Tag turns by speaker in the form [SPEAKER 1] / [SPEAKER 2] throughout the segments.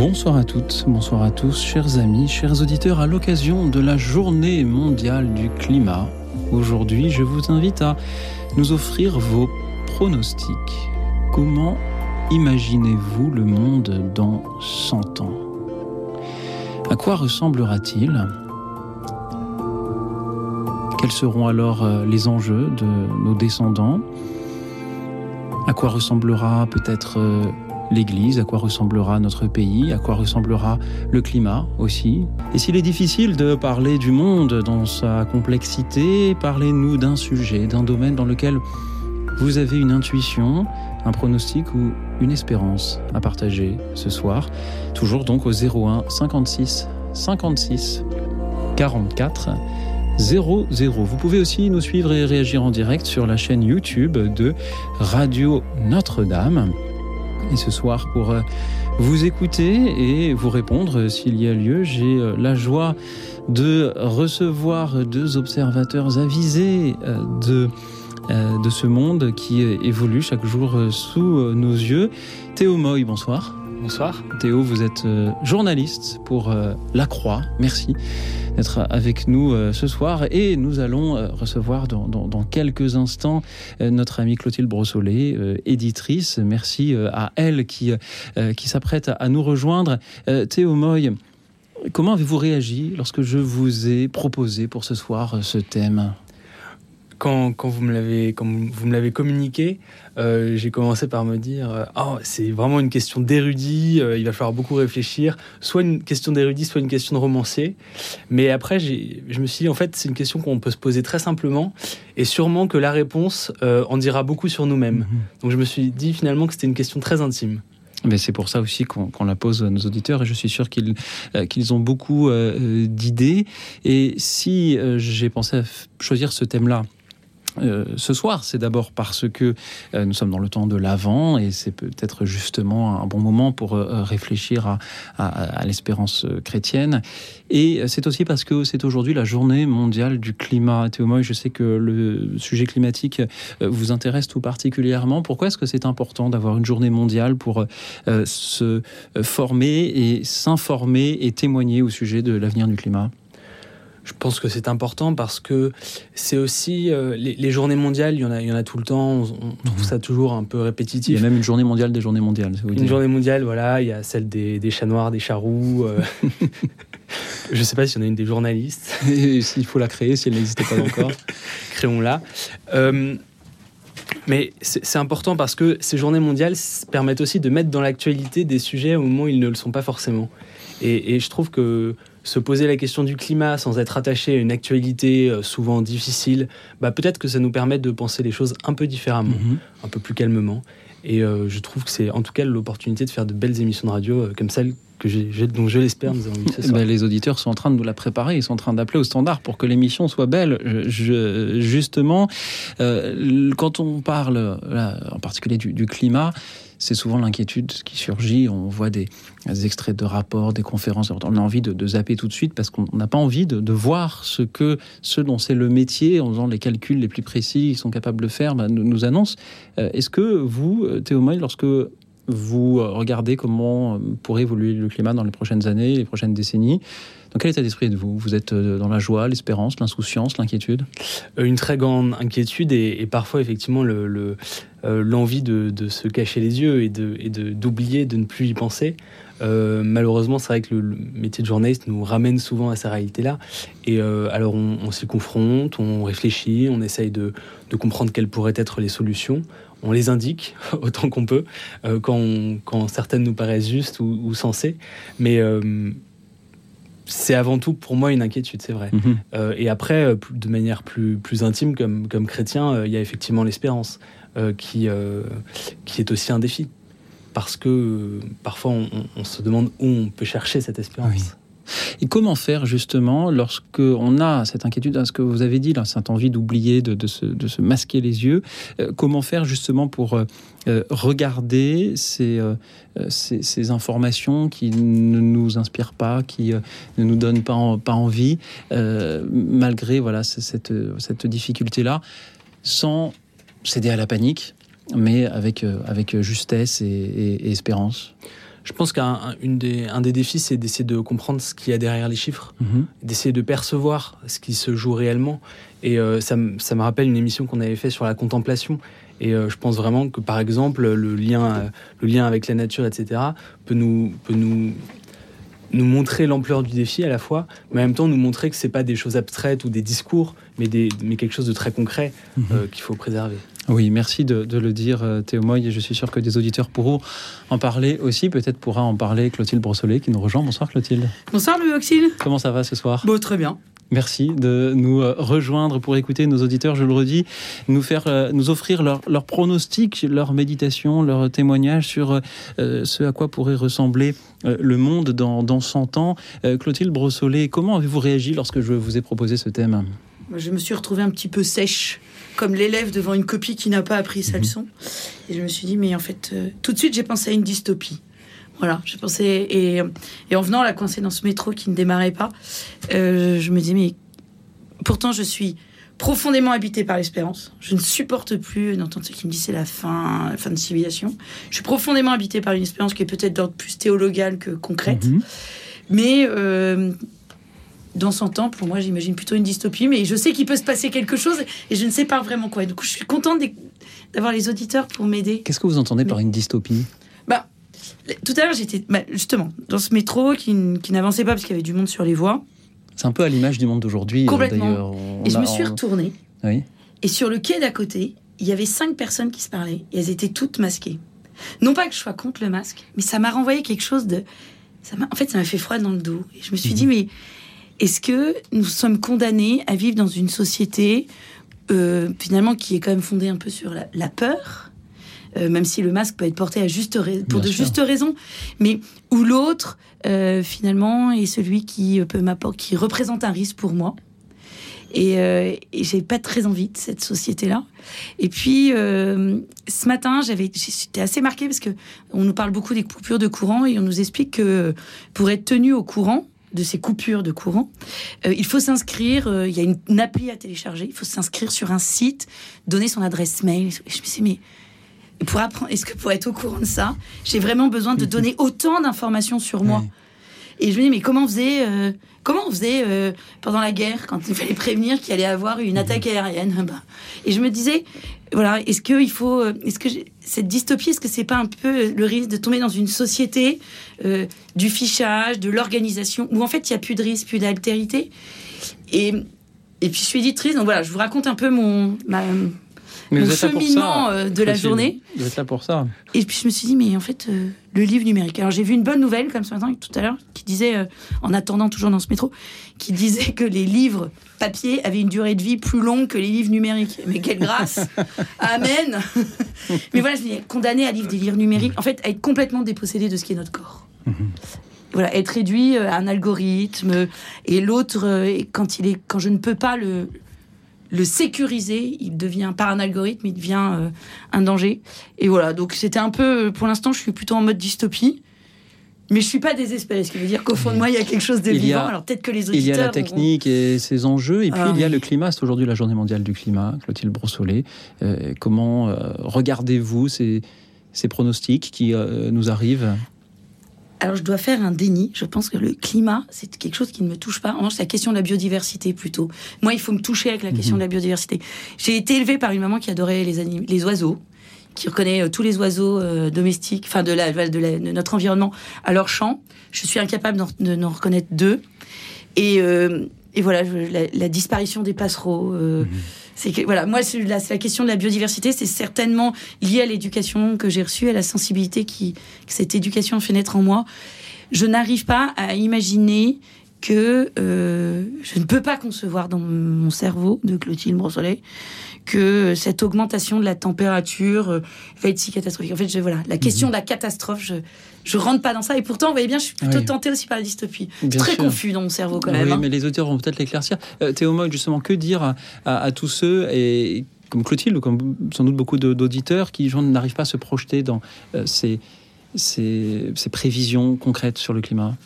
[SPEAKER 1] Bonsoir à toutes, bonsoir à tous, chers amis, chers auditeurs, à l'occasion de la journée mondiale du climat. Aujourd'hui, je vous invite à nous offrir vos pronostics. Comment imaginez-vous le monde dans 100 ans? À quoi ressemblera-t-il? Quels seront alors euh, les enjeux de nos descendants? À quoi ressemblera peut-être euh, l'Église, à quoi ressemblera notre pays, à quoi ressemblera le climat aussi. Et s'il est difficile de parler du monde dans sa complexité, parlez-nous d'un sujet, d'un domaine dans lequel vous avez une intuition, un pronostic ou une espérance à partager ce soir. Toujours donc au 01 56 56 44 00. Vous pouvez aussi nous suivre et réagir en direct sur la chaîne YouTube de Radio Notre-Dame. Et ce soir, pour euh, vous écouter et vous répondre euh, s'il y a lieu, j'ai euh, la joie de recevoir deux observateurs avisés de de ce monde qui évolue chaque jour sous nos yeux. Théo Moy, bonsoir.
[SPEAKER 2] Bonsoir.
[SPEAKER 1] Théo, vous êtes journaliste pour La Croix. Merci d'être avec nous euh, ce soir. Et nous allons euh, recevoir dans, quelques instants euh, notre amie Clotilde Brossolet, éditrice. Merci à elle qui, qui s'apprête à nous rejoindre. Théo Moy, comment avez-vous réagi lorsque je vous ai proposé pour ce soir ce thème?
[SPEAKER 2] Quand, quand, vous me l'avez quand vous me l'avez communiqué, euh, j'ai commencé par me dire euh, oh, c'est vraiment une question d'érudit, euh, il va falloir beaucoup réfléchir, soit une question d'érudit, soit une question de romancier. Mais après, je me suis dit en fait, c'est une question qu'on peut se poser très simplement et sûrement que la réponse en dira beaucoup sur nous-mêmes. Mm-hmm. Donc je me suis dit finalement que c'était une question très intime.
[SPEAKER 1] Mais c'est pour ça aussi qu'on la pose à nos auditeurs et je suis sûr qu'ils qu'ils ont beaucoup d'idées. Et si j'ai pensé à choisir ce thème-là, euh, ce soir, c'est d'abord parce que euh, nous sommes dans le temps de l'Avent et c'est peut-être justement un bon moment pour euh, réfléchir à, l'espérance chrétienne. Et c'est aussi parce que c'est aujourd'hui la journée mondiale du climat. Théo je sais que le sujet climatique vous intéresse tout particulièrement. Pourquoi est-ce que c'est important d'avoir une journée mondiale pour se former et s'informer et témoigner au sujet de l'avenir du climat?
[SPEAKER 2] Je pense que c'est important parce que c'est aussi euh, les, journées mondiales, il y en a, il y en a tout le temps. On, trouve ça toujours un peu répétitif.
[SPEAKER 1] Il y a même une journée mondiale des journées mondiales.
[SPEAKER 2] Une journée mondiale, voilà. Il y a celle des, chats noirs, des chats roux. Euh. je ne sais pas s'il y en a une des journalistes.
[SPEAKER 1] S'il faut la créer, si elle n'existait pas encore,
[SPEAKER 2] créons-la. Euh, mais c'est important parce que ces journées mondiales permettent aussi de mettre dans l'actualité des sujets au moment où ils ne le sont pas forcément. Et, et je trouve que se poser la question du climat sans être attaché à une actualité euh, souvent difficile, bah peut-être que ça nous permet de penser les choses un peu différemment, mhm. un peu plus calmement. Et euh, je trouve que c'est en tout cas l'opportunité de faire de belles émissions de radio euh, comme celle que j'ai, dont je l'espère, nous avons
[SPEAKER 1] ce ben, les auditeurs sont en train de nous la préparer, ils sont en train d'appeler au standard pour que l'émission soit belle. Je, justement, quand on parle en particulier du climat, c'est souvent l'inquiétude qui surgit. On voit des, extraits de rapports, des conférences. On a envie de, zapper tout de suite parce qu'on n'a pas envie de, voir ce que ceux dont c'est le métier, en faisant les calculs les plus précis, ils sont capables de faire, bah, nous, annoncent. Euh, est-ce que vous, Théo Moy, lorsque vous regardez comment pourrait évoluer le climat dans les prochaines années, les prochaines décennies, dans quel état d'esprit êtes-vous? Vous êtes euh, dans la joie, l'espérance, l'insouciance, l'inquiétude?
[SPEAKER 2] Euh, Une très grande inquiétude et, parfois effectivement euh, l'envie de, se cacher les yeux et d'oublier, de, de, ne plus y penser. malheureusement, c'est vrai que le, métier de journaliste nous ramène souvent à ces réalités-là. Et alors, on, s'y confronte, on réfléchit, on essaye de, comprendre quelles pourraient être les solutions. On les indique autant qu'on peut quand, certaines nous paraissent justes ou, ou sensées. Mais c'est avant tout pour moi une inquiétude, c'est vrai. Mhm. Euh, et après, euh, de manière plus, plus intime, comme, comme chrétien, euh, il y a effectivement l'espérance qui, qui est aussi un défi. Parce que parfois, on, se demande où on peut chercher cette espérance.
[SPEAKER 1] Et comment faire justement lorsque on a cette inquiétude, ce que vous avez dit, là, cette envie d'oublier, de, se, masquer les yeux, euh, comment faire justement pour euh, euh, regarder ces, informations qui ne nous inspirent pas, qui ne nous donnent pas, envie, malgré voilà, cette, cette difficulté-là, sans céder à la panique, mais avec, avec justesse et espérance?
[SPEAKER 2] Je pense qu'un des, un des défis, c'est d'essayer de comprendre ce qu'il y a derrière les chiffres, mhm. d'essayer de percevoir ce qui se joue réellement. Et euh, ça, ça, me rappelle une émission qu'on avait fait sur la contemplation. Et euh, je pense vraiment que, par exemple, le lien, le lien avec la nature, etc., peut nous, peut nous, nous montrer l'ampleur du défi à la fois, mais en même temps nous montrer que c'est pas des choses abstraites ou des discours, mais, des, mais quelque chose de très concret mhm. euh, qu'il faut préserver.
[SPEAKER 1] Oui, merci de, le dire, euh, Théo Moy, et je suis sûr que des auditeurs pourront en parler aussi. Peut-être pourra en parler Clotilde Brossolet qui nous rejoint. Bonsoir Clotilde.
[SPEAKER 3] Bonsoir Louis Auxil.
[SPEAKER 1] Comment ça va ce soir?
[SPEAKER 3] Bon, Très bien.
[SPEAKER 1] Merci de nous euh, rejoindre pour écouter nos auditeurs, je le redis, nous faire, euh, nous offrir leurs leur pronostics, leur méditation, leur témoignage sur ce à quoi pourrait ressembler le monde dans, dans 100 ans. Clotilde Brossolet, comment avez-vous réagi lorsque je vous ai proposé ce thème?
[SPEAKER 3] Je me suis retrouvée un petit peu sèche comme l'élève devant une copie qui n'a pas appris sa mhm. leçon. Et je me suis dit, mais en fait, euh, tout de suite, j'ai pensé à une dystopie. Voilà, j'ai pensé. Et, et, en venant, la coincée dans ce métro qui ne démarrait pas, euh, je me dis, mais pourtant, je suis profondément habitée par l'espérance. Je ne supporte plus d'entendre ceux qui me disent c'est la fin, la fin de civilisation. Je suis profondément habitée par une espérance qui est peut-être d'ordre plus théologal que concrète. Mhm. Mais euh, dans 100 ans, pour moi, j'imagine plutôt une dystopie, mais je sais qu'il peut se passer quelque chose et je ne sais pas vraiment quoi. du coup, je suis contente d'avoir les auditeurs pour m'aider.
[SPEAKER 1] Qu'est-ce que vous entendez par une dystopie?
[SPEAKER 3] Bah, Tout à l'heure, j'étais bah, justement dans ce métro qui, n'avançait pas parce qu'il y avait du monde sur les voies.
[SPEAKER 1] C'est un peu à l'image du monde d'aujourd'hui.
[SPEAKER 3] Euh, Complètement. et je me suis retournée. Oui. Et sur le quai d'à côté, il y avait cinq personnes qui se parlaient et elles étaient toutes masquées. Non pas que je sois contre le masque, mais ça m'a renvoyé quelque chose de. Ça en fait, ça m'a fait froid dans le dos. Et je me suis mhm. dit, mais est-ce que nous sommes condamnés à vivre dans une société euh, finalement qui est quand même fondée un peu sur la, peur euh, même si le masque peut être porté à juste pour de justes raisons, mais où l'autre euh, finalement est celui qui peut m'apporter, qui représente un risque pour moi. Et, et j'ai pas très envie de cette société-là. Et puis ce matin, j'avais, j'étais assez marquée parce que on nous parle beaucoup des coupures de courant et on nous explique que pour être tenu au courant, de ces coupures de courant, euh, il faut s'inscrire, euh, il y a une, appli à télécharger, il faut s'inscrire sur un site, donner son adresse mail. je me suis dit, mais pour apprendre, est-ce que pour être au courant de ça, j'ai vraiment besoin de donner autant d'informations sur moi Et je me dis, mais comment on faisait, euh, comment on faisait pendant la guerre, quand il fallait prévenir qu'il allait avoir une attaque aérienne bah. Et je me disais, voilà, est-ce que il faut, est-ce que cette dystopie, est-ce que c'est pas un peu le risque de tomber dans une société euh, du fichage, de l'organisation, où en fait il y a plus de risque, plus d'altérité, et et puis je suis éditrice, donc voilà, je vous raconte un peu mon ma, mais mon cheminement euh, de la journée.
[SPEAKER 1] Vous êtes là pour ça.
[SPEAKER 3] Et puis je me suis dit, mais en fait, euh, le livre numérique. Alors j'ai vu une bonne nouvelle, comme ce matin, tout à l'heure, qui disait, euh, en attendant toujours dans ce métro, qui disait que les livres papier avaient une durée de vie plus longue que les livres numériques. Mais quelle grâce Amen Mais voilà, je me condamné à lire des livres numériques, en fait, à être complètement dépossédé de ce qui est notre corps. Mhm. voilà, être réduit à un algorithme et l'autre quand il est quand je ne peux pas le le sécuriser, il devient par un algorithme, il devient euh, un danger. Et voilà, donc c'était un peu, pour l'instant, je suis plutôt en mode dystopie. Mais je suis pas désespérée, ce qui veut dire qu'au fond de moi, il y a quelque chose de vivant. Alors peut-être que les auditeurs...
[SPEAKER 1] Il y a la technique et ses enjeux, et puis ah il y a le climat. C'est aujourd'hui la journée mondiale du climat, Clotilde Brossolet. Euh, comment euh, regardez-vous ces, ces, pronostics qui nous arrivent?
[SPEAKER 3] Alors, je dois faire un déni. Je pense que le climat, c'est quelque chose qui ne me touche pas. En revanche, c'est la question de la biodiversité plutôt. Moi, il faut me toucher avec la question de la mhm. biodiversité. J'ai été élevée par une maman qui adorait les, les oiseaux, qui reconnaît euh, tous les oiseaux euh, domestiques, enfin de, la, de, notre environnement à leur chant. Je suis incapable de n'en reconnaître deux. Et, euh, et voilà, la, disparition des passereaux. Mhm. C'est que, voilà, moi, c'est la, la, question de la biodiversité, c'est certainement lié à l'éducation que j'ai reçue, à la sensibilité qui, que cette éducation fait naître en moi. Je n'arrive pas à imaginer que euh, je ne peux pas concevoir dans mon cerveau de Clotilde Brossolet que cette augmentation de la température euh, va être si catastrophique. En fait, je, voilà, la question mhm. de la catastrophe, je je rentre pas dans ça. Et pourtant, vous voyez bien, je suis plutôt tentée aussi par la dystopie. très confus dans mon cerveau quand même.
[SPEAKER 1] Oui,
[SPEAKER 3] hein.
[SPEAKER 1] mais les auteurs vont peut-être l'éclaircir. Euh, Théo justement, que dire à, tous ceux et comme Clotilde ou comme sans doute beaucoup d'auditeurs qui n'arrivent pas à se projeter dans ces ces, prévisions concrètes sur le climat?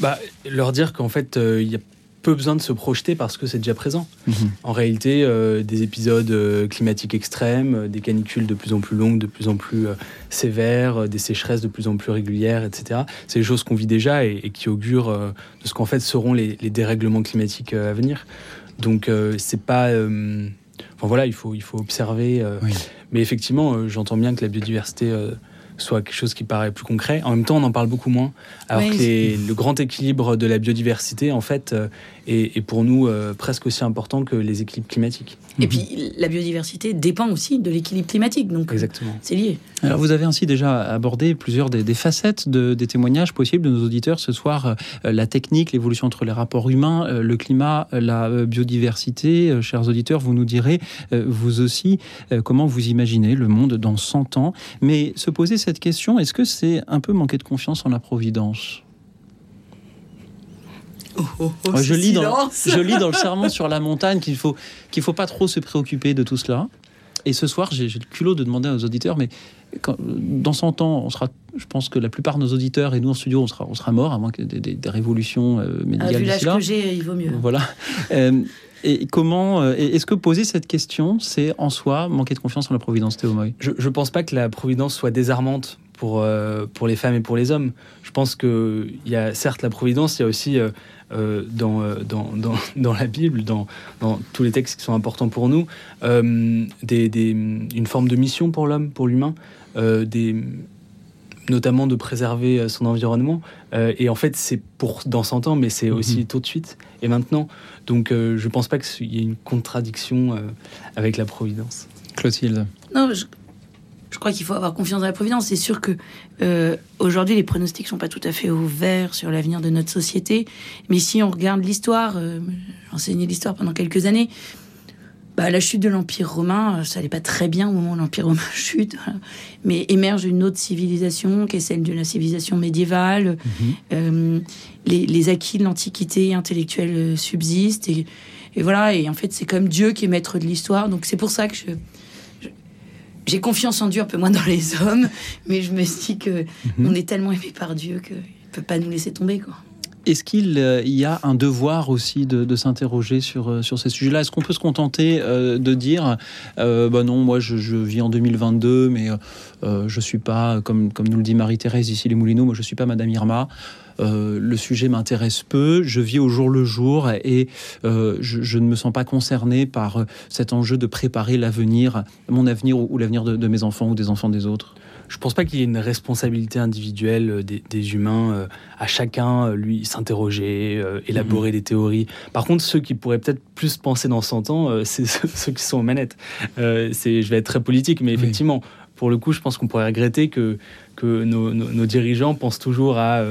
[SPEAKER 2] Bah, Leur dire qu'en fait, euh, il y a peu besoin de se projeter parce que c'est déjà présent. Mhm. En réalité, euh, des épisodes euh, climatiques extrêmes, des canicules de plus en plus longues, de plus en plus sévères, des sécheresses de plus en plus régulières, etc. C'est des choses qu'on vit déjà et, qui augurent de ce qu'en fait seront les, dérèglements climatiques à venir. Donc, c'est pas. Enfin voilà, il faut, il faut observer. Mais effectivement, j'entends bien que la biodiversité soit quelque chose qui paraît plus concret. En même temps, on en parle beaucoup moins. Alors que le grand équilibre de la biodiversité, en fait, euh, est, pour nous euh, presque aussi important que les équilibres climatiques.
[SPEAKER 3] Et mhm. puis, la biodiversité dépend aussi de l'équilibre climatique. Donc, Exactement. c'est lié.
[SPEAKER 1] Alors, vous avez ainsi déjà abordé plusieurs des, facettes des témoignages possibles de nos auditeurs ce soir. Euh, la technique, l'évolution entre les rapports humains, le climat, la biodiversité. chers auditeurs, vous nous direz, vous aussi, comment vous imaginez le monde dans 100 ans. Mais se poser cette question, est-ce que c'est un peu manquer de confiance en la Providence
[SPEAKER 3] oh, oh, oh, je,
[SPEAKER 1] lis dans, je lis dans le serment sur la montagne qu'il faut qu'il faut pas trop se préoccuper de tout cela. Et ce soir, j'ai le culot de demander aux auditeurs, mais dans 100 ans, on sera, je pense que la plupart de nos auditeurs et nous en studio, on sera, on sera morts, à moins que des, révolutions euh, médicales. Ah,
[SPEAKER 3] vu l'âge que j'ai, il vaut mieux.
[SPEAKER 1] Voilà. Euh, et comment euh, est-ce que poser cette question, c'est en soi manquer de confiance en la Providence, Théo
[SPEAKER 2] Je ne pense pas que la Providence soit désarmante pour, euh, pour les femmes et pour les hommes. Je pense qu'il y a certes la Providence, il y a aussi euh, dans, dans, dans, dans, la Bible, dans, dans, tous les textes qui sont importants pour nous, des, des, une forme de mission pour l'homme, pour l'humain, des notamment de préserver son environnement. Euh, et en fait, c'est pour dans 100 ans, mais c'est aussi mhm. tout de suite et maintenant. Donc, euh, je ne pense pas qu'il y ait une contradiction avec la Providence.
[SPEAKER 1] Clotilde
[SPEAKER 3] Non, je, crois qu'il faut avoir confiance dans la Providence. C'est sûr que aujourd'hui, les pronostics sont pas tout à fait ouverts sur l'avenir de notre société. Mais si on regarde l'histoire, j'ai enseigné l'histoire pendant quelques années, bah, la chute de l'Empire romain, euh, ça n'allait pas très bien au moment où l'Empire romain chute, mais émerge une autre civilisation qui est celle de la civilisation médiévale. Mhm. Euh, les, acquis de l'Antiquité intellectuelle euh, subsistent. Et, voilà, et en fait, c'est comme Dieu qui est maître de l'histoire. Donc c'est pour ça que je, j'ai confiance en Dieu, un peu moins dans les hommes, mais je me dis que mhm. on est tellement aimé par Dieu qu'il ne peut pas nous laisser tomber. Quoi.
[SPEAKER 1] Est-ce qu'il euh, y a un devoir aussi de, s'interroger sur, euh, sur ces sujets-là? Est-ce qu'on peut se contenter euh, de dire bah non, moi je, vis en 2022, mais je suis pas, comme, comme nous le dit Marie-Thérèse ici les Moulineaux, moi je suis pas Madame Irma. le sujet m'intéresse peu, je vis au jour le jour et je, je, ne me sens pas concerné par cet enjeu de préparer l'avenir, mon avenir ou, l'avenir de mes enfants ou des enfants des autres
[SPEAKER 2] je pense pas qu'il y ait une responsabilité individuelle euh, des, humains euh, à chacun, euh, lui, s'interroger, élaborer mhm. des théories. Par contre, ceux qui pourraient peut-être plus penser dans 100 ans, c'est ceux, qui sont aux manettes. c'est, je vais être très politique, mais effectivement, pour le coup, je pense qu'on pourrait regretter que, que nos, nos dirigeants pensent toujours à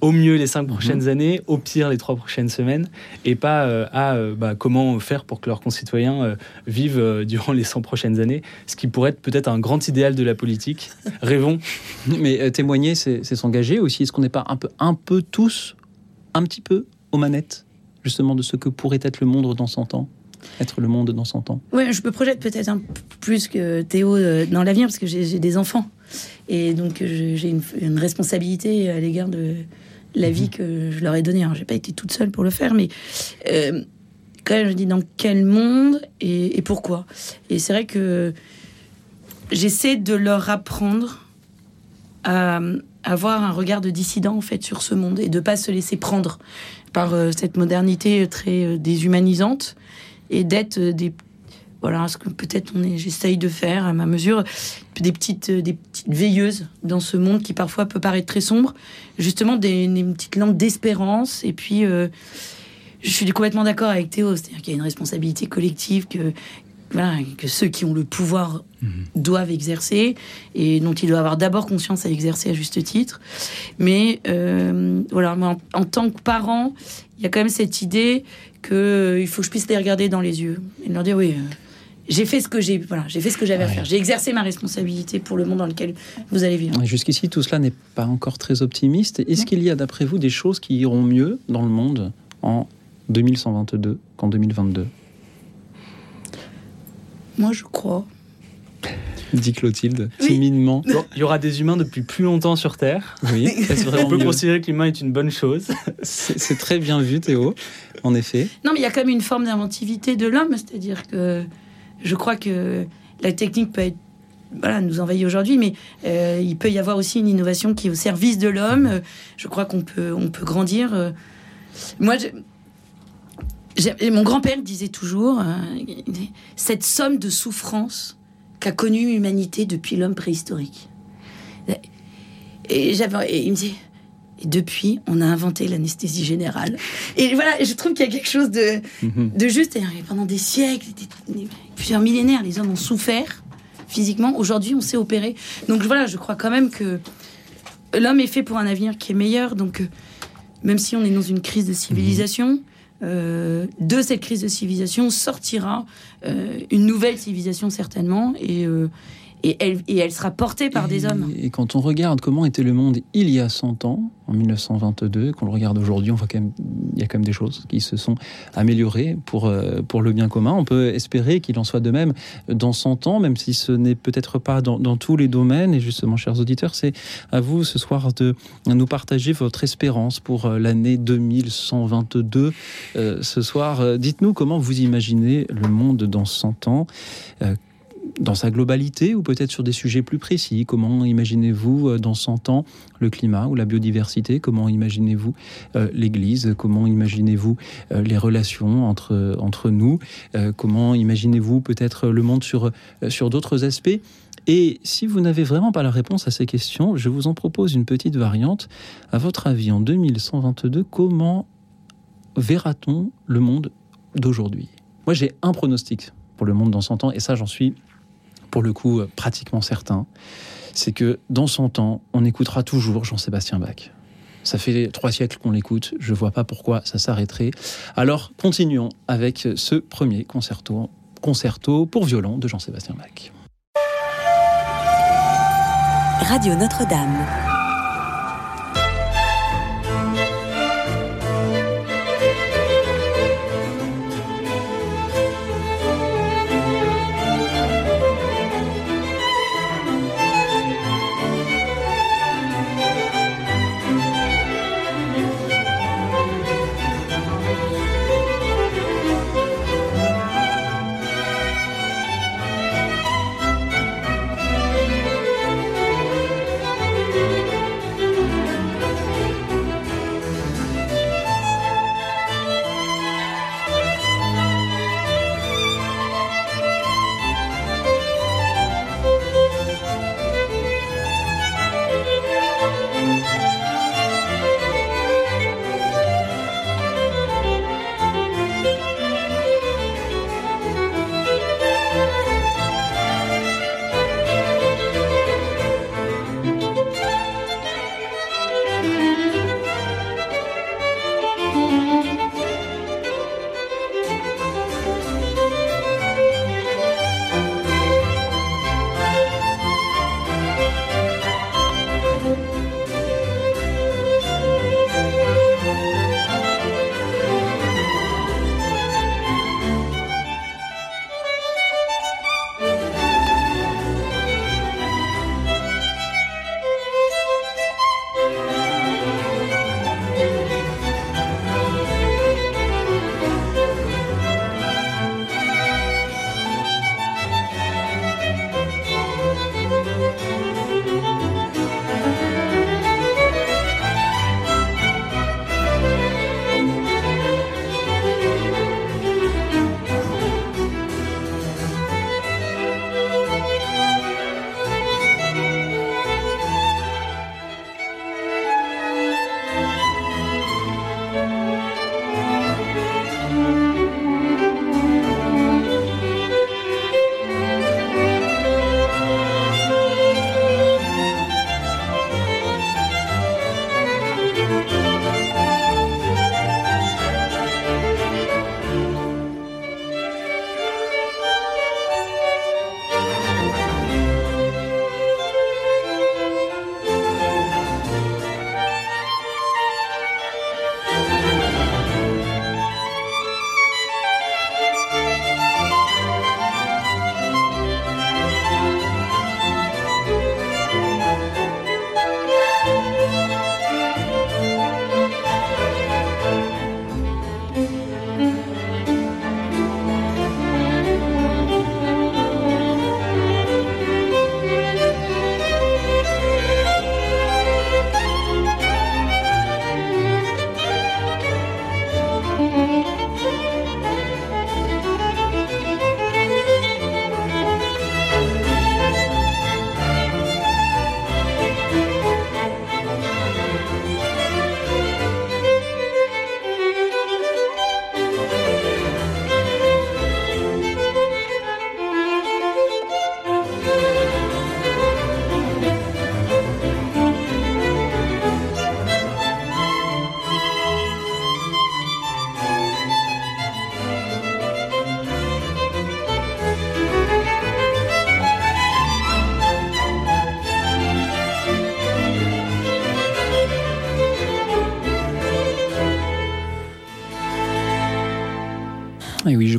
[SPEAKER 2] au mieux les cinq mhm. prochaines années, au pire les trois prochaines semaines, et pas euh, à euh, bah, comment faire pour que leurs concitoyens euh, vivent durant les 100 prochaines années, ce qui pourrait être peut-être un grand idéal de la politique. Rêvons.
[SPEAKER 1] Mais témoigner, c'est s'engager aussi. Est-ce qu'on n'est pas un peu, un peu tous, un petit peu aux manettes, justement, de ce que pourrait être le monde dans 100 ans? Être le monde dans 100 ans?
[SPEAKER 3] Oui, je me projette peut-être un peu plus que Théo dans l'avenir parce que j'ai des enfants. Et donc j'ai une, une, responsabilité à l'égard de, la vie que je leur ai donnée. Je n'ai pas été toute seule pour le faire, mais euh, quand même, je dis dans quel monde et, pourquoi? Et c'est vrai que j'essaie de leur apprendre à avoir un regard de dissident en fait sur ce monde et de pas se laisser prendre par euh, cette modernité très euh, déshumanisante et d'être des voilà ce que peut-être on est j'essaye de faire à ma mesure des petites des petites veilleuses dans ce monde qui parfois peut paraître très sombre justement des, petites lampes d'espérance et puis euh, je suis complètement d'accord avec Théo c'est-à-dire qu'il y a une responsabilité collective que que ceux qui ont le pouvoir mhm. doivent exercer et dont il doit avoir d'abord conscience à exercer à juste titre. Mais euh, voilà, en, tant que parent, il y a quand même cette idée qu'il euh, faut que je puisse les regarder dans les yeux et leur dire oui. Euh, j'ai fait ce que j'ai voilà, j'ai fait ce que j'avais à faire. J'ai exercé ma responsabilité pour le monde dans lequel vous allez vivre.
[SPEAKER 1] Jusqu'ici, tout cela n'est pas encore très optimiste. Est-ce qu'il y a, d'après vous, des choses qui iront mieux dans le monde en 2122 qu'en 2022
[SPEAKER 3] moi, je crois.
[SPEAKER 1] Dit Clotilde, timidement.
[SPEAKER 2] il y aura des humains depuis plus longtemps sur Terre. Oui, on peut considérer que l'humain est une bonne chose?
[SPEAKER 1] C'est très bien vu, Théo, en effet.
[SPEAKER 3] Non, mais il y a quand même une forme d'inventivité de l'homme, c'est-à-dire que je crois que la technique peut nous envahir aujourd'hui, mais euh, il peut y avoir aussi une innovation qui est au service de l'homme. Je crois qu'on peut, on peut grandir. Euh. Moi, mon grand-père disait toujours euh, cette somme de souffrance qu'a connue l'humanité depuis l'homme préhistorique. Et, j'avais, il me dit et depuis, on a inventé l'anesthésie générale. Et voilà, je trouve qu'il y a quelque chose de, mhm. de juste. pendant des siècles, plusieurs millénaires, les hommes ont souffert physiquement. Aujourd'hui, on sait opérer. Donc voilà, je crois quand même que l'homme est fait pour un avenir qui est meilleur. Donc, euh, même si on est dans une crise de civilisation, euh, de cette crise de civilisation sortira euh, une nouvelle civilisation certainement et, euh, et elle, et elle sera portée par des hommes.
[SPEAKER 1] Et quand on regarde comment était le monde il y a 100 ans, en 1922, quand on le regarde aujourd'hui, on voit quand même il y a quand même des choses qui se sont améliorées pour, euh, pour le bien commun. On peut espérer qu'il en soit de même dans 100 ans, même si ce n'est peut-être pas dans, dans, tous les domaines. Et justement, chers auditeurs, c'est à vous ce soir de nous partager votre espérance pour euh, l'année 2122. Euh, ce soir, dites-nous comment vous imaginez le monde dans 100 ans dans sa globalité ou peut-être sur des sujets plus précis? Comment imaginez-vous euh, dans 100 ans le climat ou la biodiversité? Comment imaginez-vous euh, l'Église? Comment imaginez-vous euh, les relations entre, entre nous? Comment imaginez-vous peut-être le monde sur, sur d'autres aspects? Et si vous n'avez vraiment pas la réponse à ces questions, je vous en propose une petite variante. À votre avis, en 2122, comment verra-t-on le monde d'aujourd'hui? Moi, j'ai un pronostic pour le monde dans 100 ans, et ça, j'en suis pour le coup euh, pratiquement certain, c'est que dans son temps, on écoutera toujours Jean-Sébastien Bach. Ça fait trois siècles qu'on l'écoute, je ne vois pas pourquoi ça s'arrêterait. Alors continuons avec ce premier concerto, concerto pour violon de Jean-Sébastien Bach.
[SPEAKER 4] Radio Notre-Dame.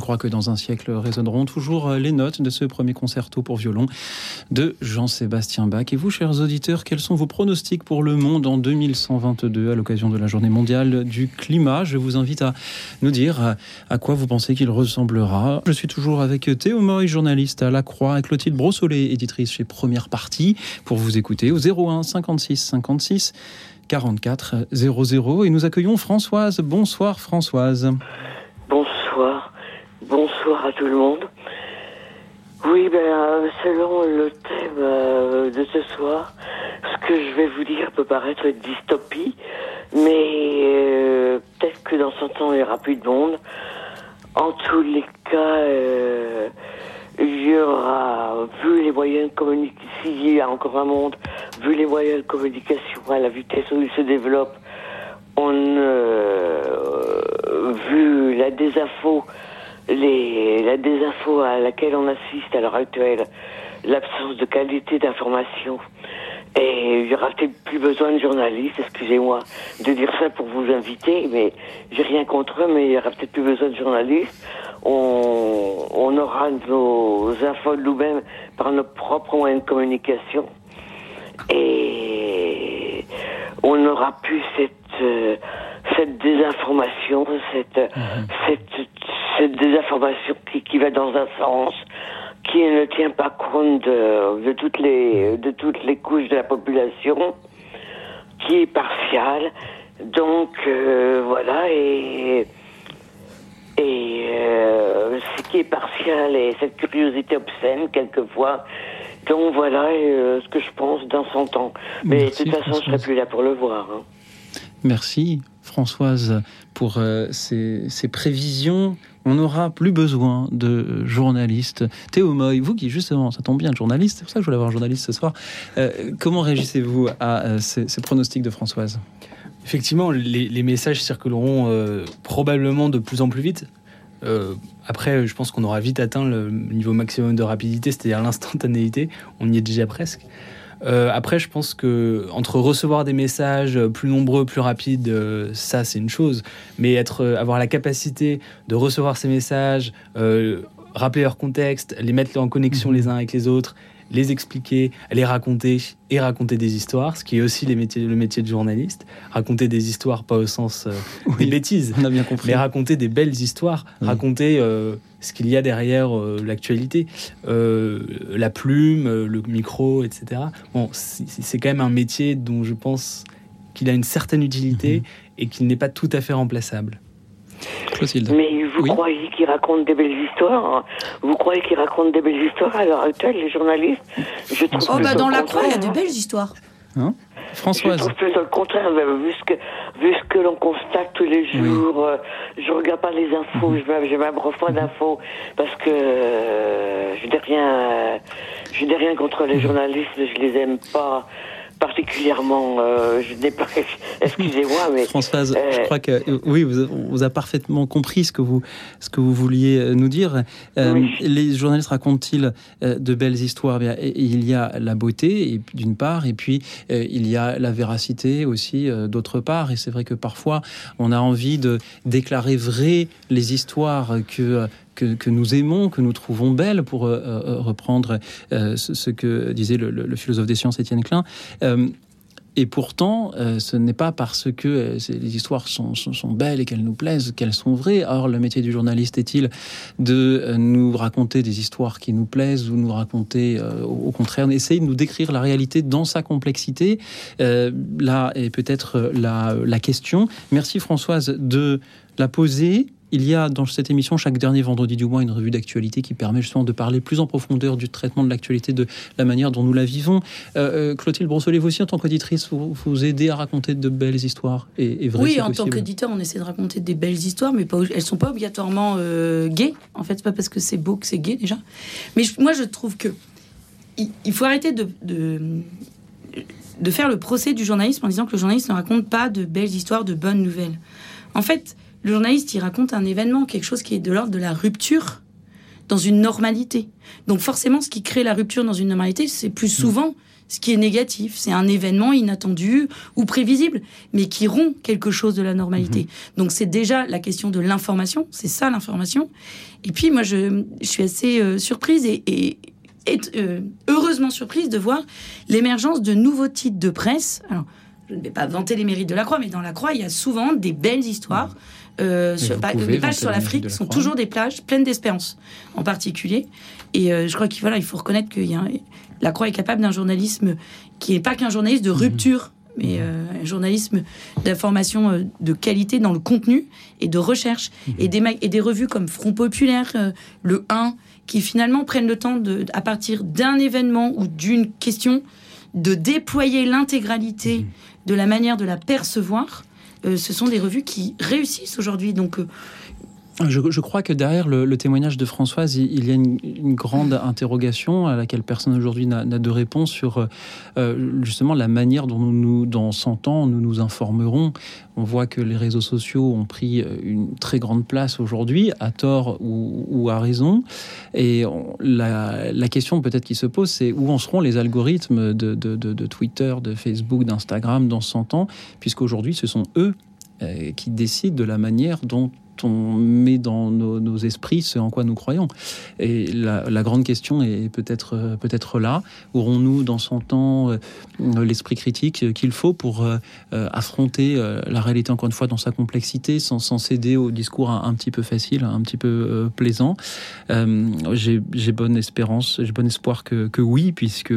[SPEAKER 1] Crois que dans un siècle résonneront toujours les notes de ce premier concerto pour violon de Jean-Sébastien Bach. Et vous, chers auditeurs, quels sont vos pronostics pour le monde en 2122 à l'occasion de la journée mondiale du climat? Je vous invite à nous dire à quoi vous pensez qu'il ressemblera. Je suis toujours avec Théo Moy, journaliste à La Croix, et Clotilde Brossolet, éditrice chez Première Partie, pour vous écouter au 01 56 56 44 00. Et nous accueillons Françoise. Bonsoir Françoise.
[SPEAKER 5] Bonsoir. À tout le monde. Oui, ben, euh, selon le thème euh, de ce soir, ce que je vais vous dire peut paraître dystopie, mais euh, peut-être que dans 100 ans, il n'y aura plus de monde. En tous les cas, il y aura, vu les moyens de communication, s'il y a encore un monde, vu les moyens de communication à la vitesse où ils se développent, on, vu la désinfo, les, la désinfo à laquelle on assiste à l'heure actuelle, l'absence de qualité d'information, et il y aura peut-être plus besoin de journalistes, excusez-moi de dire ça pour vous inviter, mais j'ai rien contre eux, mais il y aura peut-être plus besoin de journalistes. On, on aura nos infos nous-mêmes par nos propres moyens de communication. Et on n'aura plus cette, euh, cette désinformation, cette, mhm. cette, cette désinformation qui, qui va dans un sens, qui ne tient pas compte de, de, toutes les de toutes les couches de la population, qui est partiale. Donc euh, voilà et et euh, ce qui est partial et cette curiosité obscène quelquefois. Donc voilà euh, ce que je pense dans son temps. Mais de toute façon, je serai plus là pour le voir. Hein.
[SPEAKER 1] Merci Françoise pour ces, ces prévisions on n'aura plus besoin de journalistes. Théo Moy, vous qui justement, ça tombe bien, journaliste, c'est pour ça que je voulais avoir un journaliste ce soir. Euh, comment réagissez-vous à euh, ces, pronostics de Françoise?
[SPEAKER 2] Effectivement, les, messages circuleront euh, probablement de plus en plus vite. après, je pense qu'on aura vite atteint le niveau maximum de rapidité, c'est-à-dire l'instantanéité. On y est déjà presque. Euh, après, je pense que entre recevoir des messages plus nombreux, plus rapides, euh, ça c'est une chose, mais être, euh, avoir la capacité de recevoir ces messages, rappeler leur contexte, les mettre en connexion mhm. les uns avec les autres, les expliquer, les raconter et raconter des histoires, ce qui est aussi les métiers, le métier de journaliste. Raconter des histoires, pas au sens euh, des bêtises,
[SPEAKER 1] on a bien compris.
[SPEAKER 2] mais raconter des belles histoires, raconter euh, ce qu'il y a derrière euh, l'actualité, la plume, le micro, etc. Bon, c'est quand même un métier dont je pense qu'il a une certaine utilité mhm. et qu'il n'est pas tout à fait remplaçable.
[SPEAKER 5] Mais vous croyez qu'ils racontent des belles histoires hein Vous croyez qu'ils racontent des belles histoires à l'heure actuelle, les journalistes?
[SPEAKER 3] Je trouve Oh, bah dans la croix, il y a de belles histoires.
[SPEAKER 1] Hein? Françoise.
[SPEAKER 5] Je trouve plutôt le contraire, vu ce que, vu ce que l'on constate tous les jours. Euh, je regarde pas les infos, mhm. je, je m'abreuf pas d'infos parce que euh, je dis rien, je dis rien contre les mhm. journalistes, je les aime pas particulièrement. Euh, je n'ai pas. Excusez-moi, mais
[SPEAKER 1] Françoise, je euh, crois que oui, vous, vous a parfaitement compris ce que vous ce que vous vouliez euh, nous dire. Les journalistes racontent-ils de belles histoires? Bien, il y a la beauté d'une part, et puis il y a la véracité aussi d'autre part. Et c'est vrai que parfois on a envie de déclarer vraies les histoires que que, nous aimons, que nous trouvons belles, pour euh, euh, reprendre euh, ce, que disait le, philosophe des sciences Étienne Klein. Et pourtant, ce n'est pas parce que les histoires sont, belles et qu'elles nous plaisent qu'elles sont vraies. Or, le métier du journaliste est-il de nous raconter des histoires qui nous plaisent ou nous raconter, au contraire, essayer de nous décrire la réalité dans sa complexité? Là est peut-être la, la question. Merci Françoise de la poser. Il y a dans cette émission, chaque dernier vendredi du mois, une revue d'actualité qui permet justement de parler plus en profondeur du traitement de l'actualité, de la manière dont nous la vivons. Euh, euh, Clotilde Brossolet, vous aussi, en tant qu'auditrice, vous, vous aidez à raconter de belles histoires et, vraies,
[SPEAKER 3] Oui, en tant qu'éditeur, on essaie de raconter des belles histoires, mais pas, elles sont pas obligatoirement euh, gays. En fait, c'est pas parce que c'est beau que c'est gay déjà. Mais moi, je trouve que il, faut arrêter de, de de faire le procès du journalisme en disant que le journaliste ne raconte pas de belles histoires, de bonnes nouvelles. En fait, le journaliste, il raconte un événement, quelque chose qui est de l'ordre de la rupture dans une normalité. Donc forcément, ce qui crée la rupture dans une normalité, c'est plus souvent ce qui est négatif. C'est un événement inattendu ou prévisible, mais qui rompt quelque chose de la normalité. Mhm. Donc c'est déjà la question de l'information, c'est ça l'information. Et puis moi, je, suis assez euh, surprise et, euh, heureusement surprise de voir l'émergence de nouveaux titres de presse. Alors, je ne vais pas vanter les mérites de la Croix, mais dans la Croix, il y a souvent des belles histoires. Euh, les pages sur l'Afrique sont toujours des plages pleines d'espérance, en particulier. Et je crois qu'il voilà, il faut reconnaître que y a, la Croix est capable d'un journalisme qui n'est pas qu'un journaliste de mhm. rupture, mais euh, un journalisme d'information euh, de qualité dans le contenu et de recherche. Mhm. Et, des, et des revues comme Front Populaire, euh, le 1, qui finalement prennent le temps, de, à partir d'un événement ou d'une question, de déployer l'intégralité mhm. de la manière de la percevoir. Ce sont des revues qui réussissent aujourd'hui. Donc,
[SPEAKER 1] je, crois que derrière le, témoignage de Françoise, il, y a une, grande interrogation à laquelle personne aujourd'hui n'a de réponse sur euh, justement la manière dont nous, dans 100 ans, nous nous informerons. On voit que les réseaux sociaux ont pris une très grande place aujourd'hui, à tort ou, à raison. Et la, question peut-être qui se pose, c'est où en seront les algorithmes de, de Twitter, de Facebook, d'Instagram dans 100 ans, puisqu'aujourd'hui, ce sont eux euh, qui décident de la manière dont on met dans nos, esprits ce en quoi nous croyons. Et la, grande question est peut-être peut-être là. Aurons-nous dans son temps euh, l'esprit critique qu'il faut pour euh, affronter euh, la réalité encore une fois dans sa complexité, sans, céder au discours un, petit peu facile, un petit peu plaisant J'ai bonne espérance, j'ai bon espoir que, oui, puisque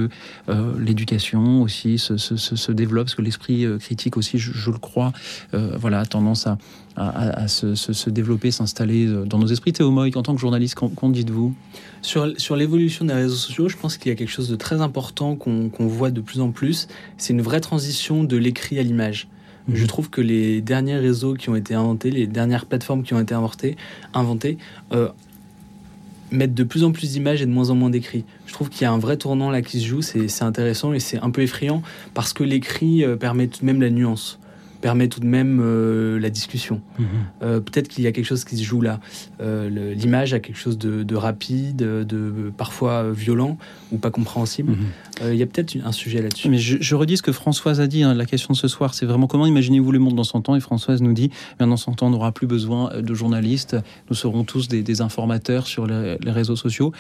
[SPEAKER 1] l'éducation aussi se, développe, parce que l'esprit critique aussi, je, je le crois, voilà, a tendance à à, se, développer, s'installer euh, dans nos esprits. Théo Moïc, en tant que journaliste, qu'en dites-vous?
[SPEAKER 2] Sur, sur l'évolution des réseaux sociaux, je pense qu'il y a quelque chose de très important qu'on voit de plus en plus. C'est une vraie transition de l'écrit à l'image. Mhm. Je trouve que les derniers réseaux qui ont été inventés, les dernières plateformes qui ont été inventées, inventées euh, mettent de plus en plus d'images et de moins en moins d'écrits. Je trouve qu'il y a un vrai tournant là qui se joue, c'est intéressant et c'est un peu effrayant parce que l'écrit euh, permet tout de même la nuance permet tout de même euh, la discussion. Mhm. Euh, peut-être qu'il y a quelque chose qui se joue là. Euh, l'image a quelque chose de, rapide, de parfois violent ou pas compréhensible. Mhm. Il y a peut-être un sujet là-dessus.
[SPEAKER 1] Mais je, redis ce que Françoise a dit. Hein, la question de ce soir, c'est vraiment comment imaginez-vous le monde dans 100 ans Et Françoise nous dit, bien dans 100 ans, on n'aura plus besoin de journalistes. Nous serons tous des, informateurs sur les réseaux sociaux.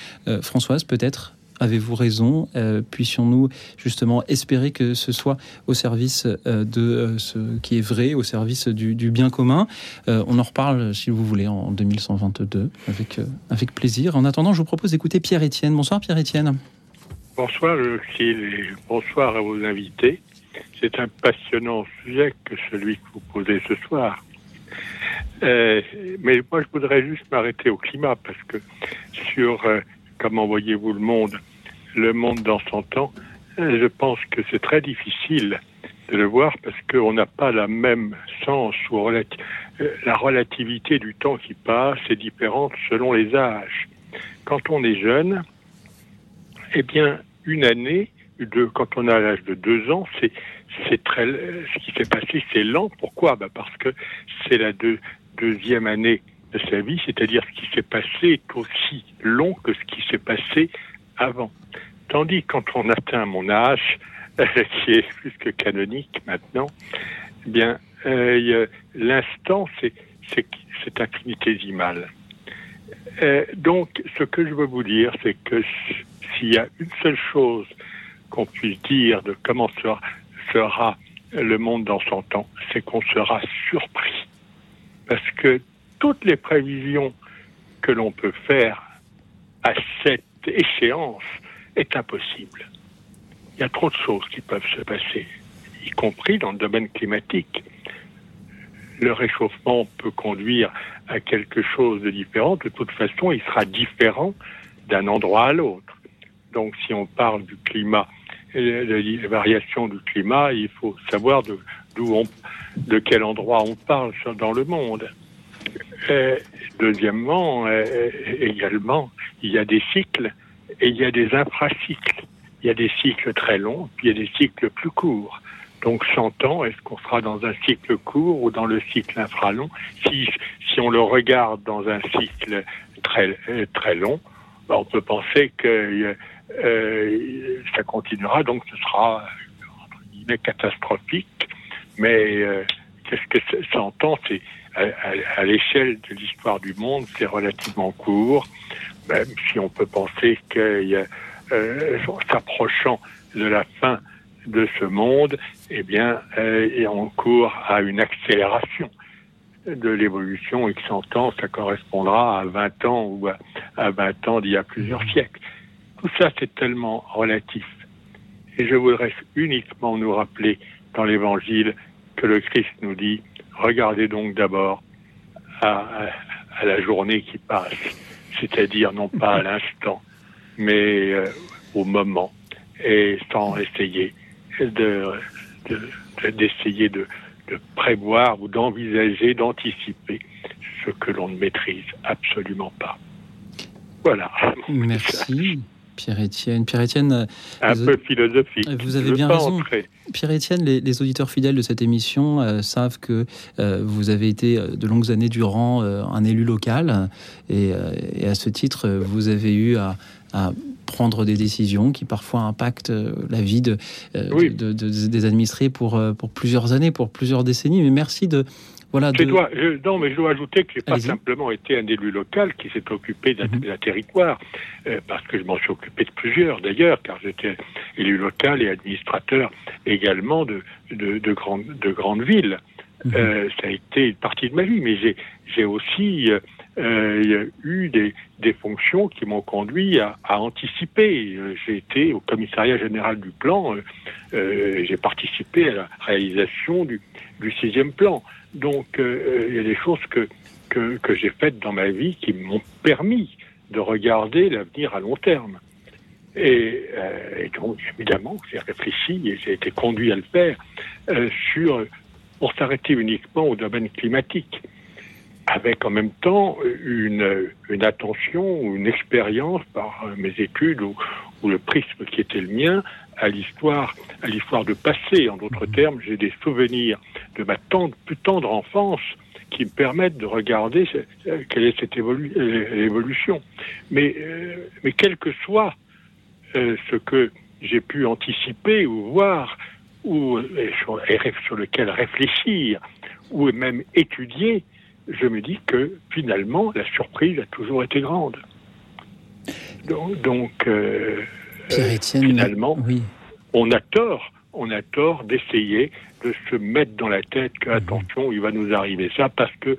[SPEAKER 1] Françoise, peut-être Avez-vous raison euh, Puissions-nous justement espérer que ce soit au service euh, de euh, ce qui est vrai, au service du, bien commun? On en reparle, si vous voulez, en 2122, avec, avec plaisir. En attendant, je vous propose d'écouter Pierre-Étienne. Bonsoir Pierre-Étienne.
[SPEAKER 6] Bonsoir et bonsoir à vos invités. C'est un passionnant sujet que celui que vous posez ce soir. mais moi, je voudrais juste m'arrêter au climat parce que sur comment voyez-vous le monde? Le monde dans son temps, je pense que c'est très difficile de le voir parce qu'on n'a pas la même sens ou euh, la relativité du temps qui passe est différente selon les âges. Quand on est jeune, eh bien, une année, quand on a l'âge de deux ans, c'est très ce qui s'est passé, c'est lent. Pourquoi? Bah Parce que c'est la deuxième année de sa vie, c'est-à-dire ce qui s'est passé est aussi long que ce qui s'est passé avant. Tandis quand on atteint mon âge, qui est plus que canonique maintenant, eh bien, euh, l'instant, c'est, c'est, infinitésimal. Euh, donc, ce que je veux vous dire, c'est que s'il y a une seule chose qu'on puisse dire de comment sera, sera le monde dans son temps, c'est qu'on sera surpris. Parce que toutes les prévisions que l'on peut faire à cette échéance est impossible. Il y a trop de choses qui peuvent se passer, y compris dans le domaine climatique. Le réchauffement peut conduire à quelque chose de différent. De toute façon, il sera différent d'un endroit à l'autre. Donc, si on parle du climat, les variations du climat, il faut savoir d'où on, de quel endroit on parle dans le monde. Deuxièmement, également, il y a des cycles et il y a des infracycles. Il y a des cycles très longs, puis il y a des cycles plus courts. Donc 100 ans, est-ce qu'on sera dans un cycle court ou dans le cycle infralong si, si on le regarde dans un cycle très, très long, ben, on peut penser que ça continuera, donc ce sera catastrophique. Mais qu'est-ce que ça entend C'est à, l'échelle de l'histoire du monde, c'est relativement court, même si on peut penser qu'il euh, s'approchant de la fin de ce monde, eh bien, euh, est en cours à une accélération de l'évolution et que 100 ans, ça correspondra à 20 ans ou à 20 ans d'il y a plusieurs siècles. Tout ça, c'est tellement relatif. Et je voudrais uniquement nous rappeler dans l'Évangile que le Christ nous dit regardez donc d'abord à, la journée qui passe, c'est-à-dire non pas à l'instant, mais euh, au moment, et sans essayer de, d'essayer de, de, prévoir ou d'envisager, d'anticiper ce que l'on ne maîtrise absolument pas. Voilà.
[SPEAKER 1] Merci. Pierre-Étienne. Pierre-Étienne.
[SPEAKER 6] Un peu philosophique.
[SPEAKER 1] Vous avez bien raison. Pierre-Étienne, les, auditeurs fidèles de cette émission euh, savent que euh, vous avez été euh, de longues années durant un élu local et, à ce titre, vous avez eu à, prendre des décisions qui parfois impactent la vie de, des administrés pour, pour plusieurs années, pour plusieurs décennies. Mais merci de,
[SPEAKER 6] voilà, je non, mais je dois ajouter que je n'ai pas simplement été un élu local qui s'est occupé d'un mhm. territoire, euh, parce que je m'en suis occupé de plusieurs d'ailleurs, car j'étais élu local et administrateur également de, de, de, grandes, de grandes villes. Mhm. Euh, ça a été une partie de ma vie, mais j'ai aussi euh, eu des, des, fonctions qui m'ont conduit à, à anticiper. J'ai été au commissariat général du plan, j'ai participé à la réalisation du, du sixième plan. Donc, euh, il y a des choses que, que, que j'ai faites dans ma vie qui m'ont permis de regarder l'avenir à long terme. Et, euh, et donc, évidemment, j'ai réfléchi et j'ai été conduit à le faire euh, sur, pour s'arrêter uniquement au domaine climatique, avec en même temps une, une attention ou une expérience par mes études ou, ou le prisme qui était le mien à l'histoire, à l'histoire de passé. En d'autres mhm. termes, j'ai des souvenirs de ma tendre, plus tendre enfance qui me permettent de regarder quelle est cette euh, évolution. Mais, euh, mais quel que soit euh, ce que j'ai pu anticiper ou voir, ou sur, sur lequel réfléchir, ou même étudier, je me dis que finalement la surprise a toujours été grande. Donc, donc finalement, oui. on a tort, on a tort d'essayer de se mettre dans la tête que, mhm. attention, il va nous arriver ça parce que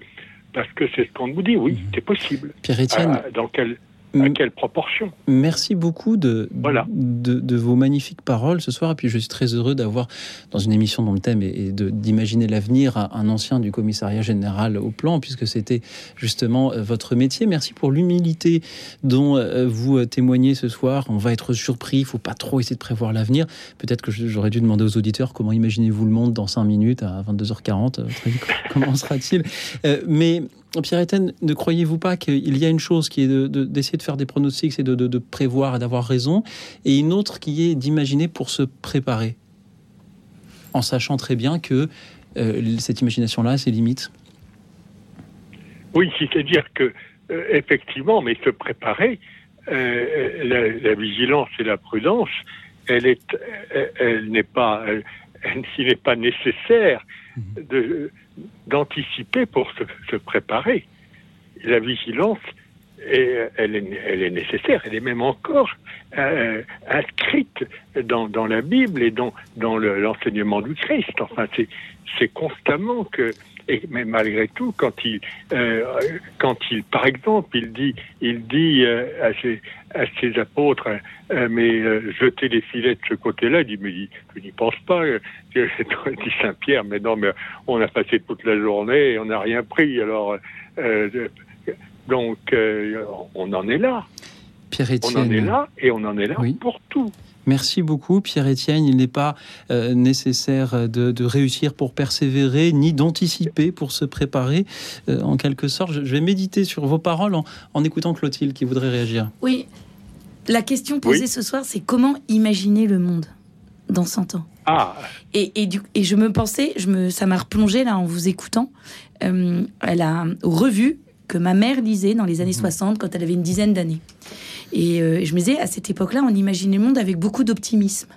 [SPEAKER 6] parce que c'est ce qu'on nous dit. Oui, mhm. c'est possible.
[SPEAKER 1] Pierre-Étienne,
[SPEAKER 6] euh, dans quel à quelle proportion
[SPEAKER 1] Merci beaucoup de, de, vos magnifiques paroles ce soir. Et puis je suis très heureux d'avoir, dans une émission dont le thème est, d'imaginer l'avenir, un ancien du commissariat général au plan, puisque c'était justement euh, votre métier. Merci pour l'humilité dont euh, vous euh, témoignez ce soir. On va être surpris, il ne faut pas trop essayer de prévoir l'avenir. Peut-être que j'aurais dû demander aux auditeurs comment imaginez-vous le monde dans 5 minutes à 22h40. Comment sera-t-il? Mais Pierre-Étienne, ne croyez-vous pas qu'il y a une chose qui est d'essayer de, faire des pronostics et de, prévoir et d'avoir raison, et une autre qui est d'imaginer pour se préparer, en sachant très bien que euh, cette imagination-là a ses limites?
[SPEAKER 6] Oui, c'est-à-dire que, euh, effectivement, mais se préparer, euh, la, vigilance et la prudence, elle est, elle, n'est pas, s'il n'est pas nécessaire. de d'anticiper pour se, préparer. La vigilance, elle, est, nécessaire, elle est même encore euh, inscrite dans, la Bible et dans, l'enseignement du Christ. Enfin, c'est constamment que et, mais malgré tout, quand il, euh, quand il, par exemple, il dit, il dit euh, à, ses, à ses apôtres, euh, mais jetez les filets de ce côté-là, il dit, mais je n'y pense pas. dit Saint Pierre, mais non, mais on a passé toute la journée et on n'a rien pris. Alors, donc, on en est là.
[SPEAKER 1] Pierre
[SPEAKER 6] on en est là et on en est là pour tout.
[SPEAKER 1] Merci beaucoup, Pierre-Étienne. Il n'est pas euh, nécessaire de, réussir pour persévérer, ni d'anticiper pour se préparer. Euh, en quelque sorte, je, vais méditer sur vos paroles en, écoutant Clotilde qui voudrait réagir.
[SPEAKER 3] Oui. La question posée ce soir, c'est comment imaginer le monde dans 100 ans?
[SPEAKER 6] Ah.
[SPEAKER 3] Et, et, je me pensais, je me, ça m'a replongé là en vous écoutant, euh, elle a revu que ma mère lisait dans les années 60 mhm. quand elle avait une dizaine d'années. Et, et je me disais, à cette époque-là, on imaginait le monde avec beaucoup d'optimisme.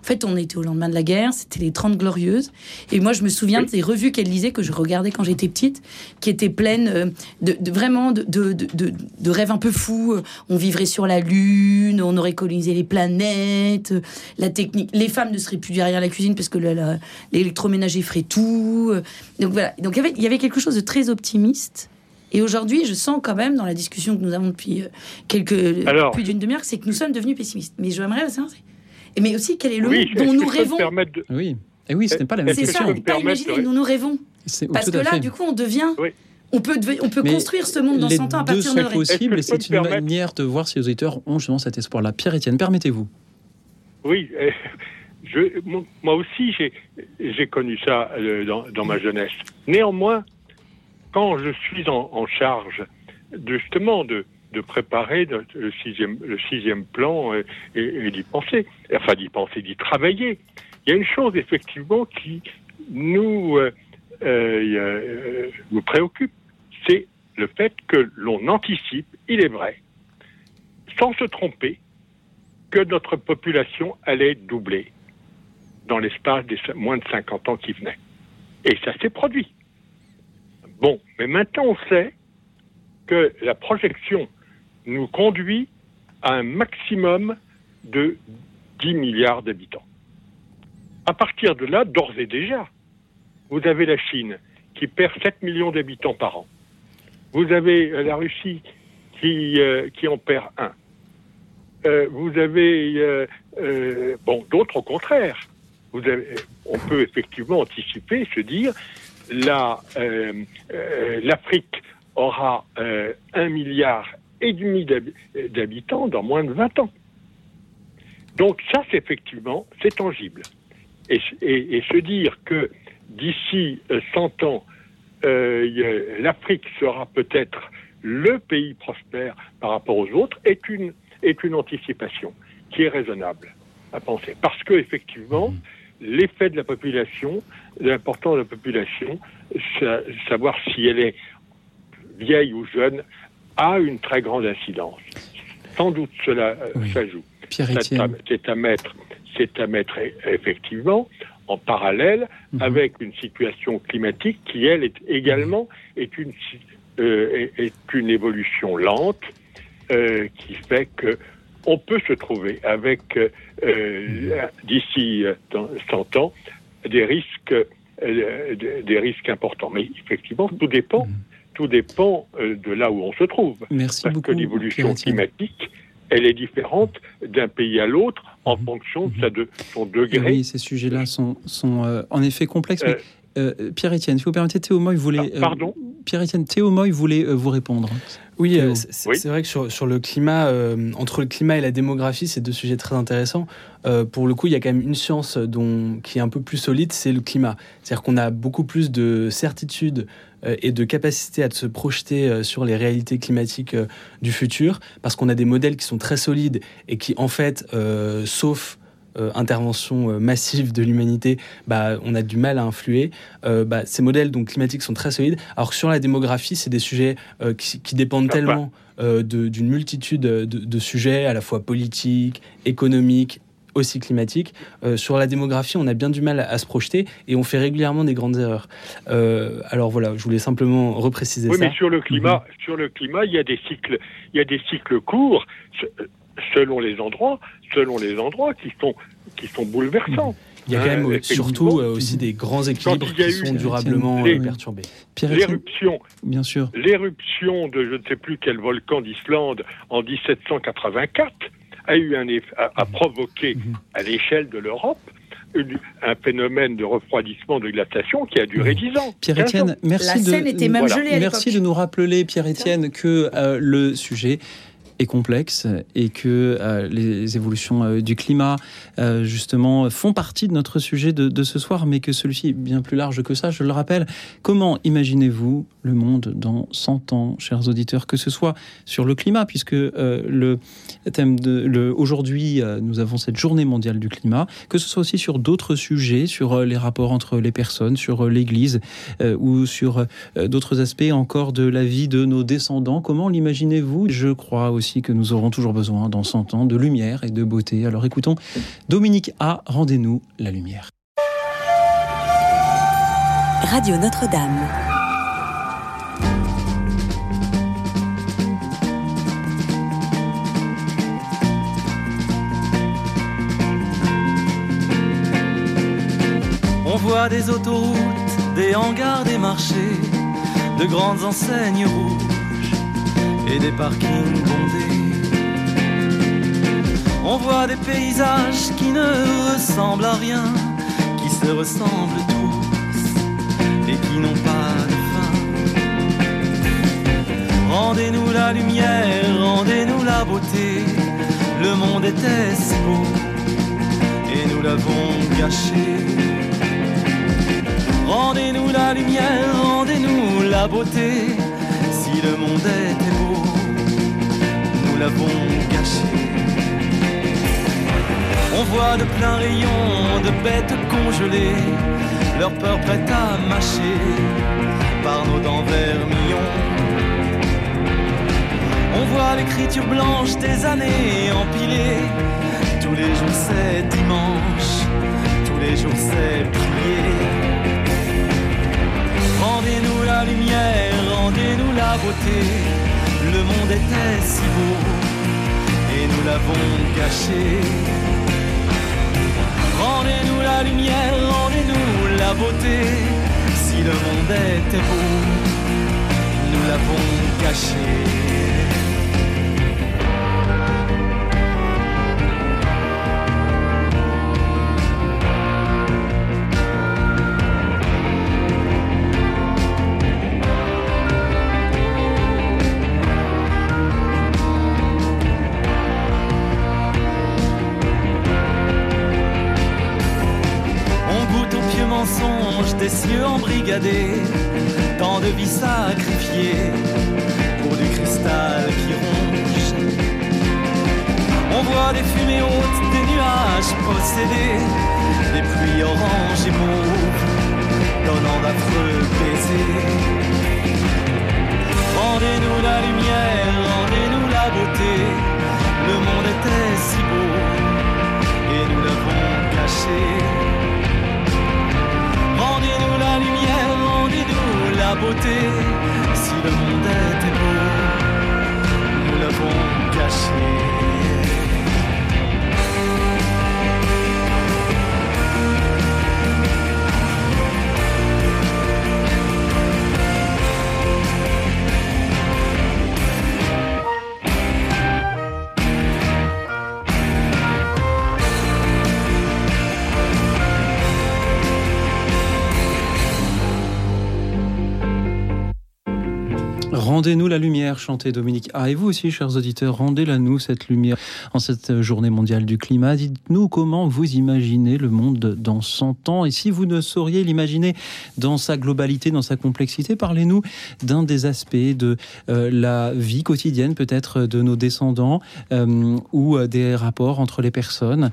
[SPEAKER 3] En fait, on était au lendemain de la guerre, c'était les 30 glorieuses. Et moi, je me souviens des revues qu'elle lisait, que je regardais quand j'étais petite, qui étaient pleines euh, de, vraiment de, de, rêves un peu fous. On vivrait sur la Lune, on aurait colonisé les planètes, la technique. Les femmes ne seraient plus derrière la cuisine parce que l'électroménager ferait tout. Donc voilà. Donc il y avait quelque chose de très optimiste. Et aujourd'hui, je sens quand même dans la discussion que nous avons depuis euh, quelques plus d'une demi-heure, c'est que nous sommes devenus pessimistes. Mais j'aimerais savoir, mais aussi quel est le monde dont nous rêvons.
[SPEAKER 1] Oui. Et oui, ce n'est pas la même
[SPEAKER 3] question. C'est ça, on pas imaginer dont nous rêvons. Parce que là, du coup, on devient. On peut, on peut construire ce monde dans 100 ans à partir de
[SPEAKER 1] nos possible et c'est une manière de voir si les auditeurs ont justement cet espoir-là. Pierre-Étienne, permettez-vous.
[SPEAKER 6] Oui, euh, je, moi aussi, j'ai connu ça euh, dans, dans, ma jeunesse. Néanmoins, quand je suis en, charge justement de, préparer le sixième, plan et, d'y penser, enfin d'y penser, d'y travailler. Il y a une chose effectivement qui nous, euh, euh, nous préoccupe, c'est le fait que l'on anticipe, il est vrai, sans se tromper, que notre population allait doubler dans l'espace des moins de 50 ans qui venaient. Et ça s'est produit. Bon, mais maintenant on sait que la projection nous conduit à un maximum de 10 milliards d'habitants. À partir de là, d'ores et déjà, vous avez la Chine qui perd 7 millions d'habitants par an. Vous avez euh, la Russie qui, euh, qui en perd un. Euh, vous avez bon d'autres au contraire. On peut effectivement anticiper, se dire l'Afrique aura un milliard et demi d'habitants dans moins de 20 ans. Donc ça, c'est effectivement, c'est tangible. Et, se dire que d'ici 100 euh, ans, euh, l'Afrique sera peut-être le pays prospère par rapport aux autres est une, est une anticipation qui est raisonnable à penser. Parce que effectivement, mmh. l'effet de la population, l'important de la population, savoir si elle est vieille ou jeune, a une très grande incidence. Sans doute cela euh, joue. C'est à, mettre, c'est à mettre effectivement en parallèle mhm. avec une situation climatique qui elle est également est une euh, est, une évolution lente euh, qui fait que on peut se trouver avec mhm. d'ici 100 ans des risques des risques importants. Mais effectivement, tout dépend mhm tout dépend euh, de là où on se trouve.
[SPEAKER 1] Merci
[SPEAKER 6] Parce que l'évolution climatique, elle est différente d'un pays à l'autre en mhm. fonction de, de son degré.
[SPEAKER 1] oui, ces sujets-là sont, sont euh, en effet complexes. Mais... Euh, Pierre-Étienne, si vous permettez, Théo Moy voulait.
[SPEAKER 6] Ah, pardon
[SPEAKER 1] Pierre-Étienne, Théo Moy voulait vous répondre.
[SPEAKER 2] Oui, c'est vrai que sur, sur le climat, entre le climat et la démographie, c'est deux sujets très intéressants. pour le coup, il y a quand même une science dont, qui est un peu plus solide, c'est le climat. C'est-à-dire qu'on a beaucoup plus de certitude euh, et de capacité à se projeter euh, sur les réalités climatiques euh, du futur, parce qu'on a des modèles qui sont très solides et qui, en fait, sauf intervention massive de l'humanité, bah, on a du mal à influer. bah, ces modèles donc, climatiques sont très solides. Alors que sur la démographie, c'est des sujets qui, dépendent tellement d'une multitude de, de, sujets, à la fois politiques, économiques, aussi climatique. Euh, sur la démographie, on a bien du mal à, se projeter et on fait régulièrement des grandes erreurs. Euh, alors voilà, je voulais simplement repréciser
[SPEAKER 6] ça.
[SPEAKER 2] Oui,
[SPEAKER 6] mais sur le climat, mhm. sur le climat, il y a des cycles, il y a des cycles courts selon les endroits, selon les endroits qui sont qui sont bouleversants.
[SPEAKER 2] Il y a quand même euh, surtout aussi des grands équilibres qui sont durablement perturbés.
[SPEAKER 6] L'éruption,
[SPEAKER 1] bien sûr.
[SPEAKER 6] L'éruption de je ne sais plus quel volcan d'Islande en 1784 a eu un a, provoqué mhm. à l'échelle de l'Europe un phénomène de refroidissement de glaciation qui a duré dix ans.
[SPEAKER 1] Pierre-Étienne, merci,
[SPEAKER 3] de,
[SPEAKER 1] merci de nous rappeler, Pierre-Étienne, que euh, le sujet est complexe et que euh, les évolutions euh, du climat, euh, justement, font partie de notre sujet de, ce soir, mais que celui-ci est bien plus large que ça, je le rappelle. Comment imaginez-vous le monde dans 100 ans, chers auditeurs, que ce soit sur le climat, puisque le thème de aujourd'hui, nous avons cette journée mondiale du climat, que ce soit aussi sur d'autres sujets, sur les rapports entre les personnes, sur l'Église ou sur d'autres aspects encore de la vie de nos descendants. Comment l'imaginez-vous? Je crois aussi aussi que nous aurons toujours besoin dans 100 ans de lumière et de beauté. Alors écoutons Dominique A, rendez-nous la lumière.
[SPEAKER 4] Radio Notre-Dame.
[SPEAKER 7] On voit des autoroutes, des hangars, des marchés, de grandes enseignes rouges et des parkings bondés. On voit des paysages qui ne ressemblent à rien, qui se ressemblent et qui n'ont pas de fin. Rendez-nous la lumière, rendez-nous la beauté. Le monde était si beau et nous l'avons gâché. Rendez-nous la lumière, rendez-nous la beauté. Le monde était beau, nous l'avons gâché. On voit de pleins rayons de bêtes congelées leur peur prête à mâcher par nos dents vermillons. On voit l'écriture blanche des années empilées. Tous les jours c'est dimanche, tous les jours c'est prier. Rendez-nous la lumière, rendez-nous la beauté. Le monde était si beau et nous l'avons caché. Rendez-nous la lumière, rendez-nous la beauté. Si le monde était beau, nous l'avons caché. Des cieux embrigadés, tant de vies sacrifiées pour du cristal qui ronge. On voit des fumées hautes, des nuages possédés, des pluies oranges et mauves, donnant d'affreux baisers. Rendez-nous la lumière, rendez-nous la beauté, le monde était si beau et nous l'avons caché. Si le monde était beau, nous l'avons caché.
[SPEAKER 1] Rendez-nous la lumière, chantait Dominique. Ah, et vous aussi, chers auditeurs, rendez-la nous, cette lumière, en cette journée mondiale du climat. Dites-nous comment vous imaginez le monde dans 100 ans. Et si vous ne sauriez l'imaginer dans sa globalité, dans sa complexité, parlez-nous d'un des aspects de euh, la vie quotidienne, peut-être de nos descendants, euh, ou euh, des rapports entre les personnes,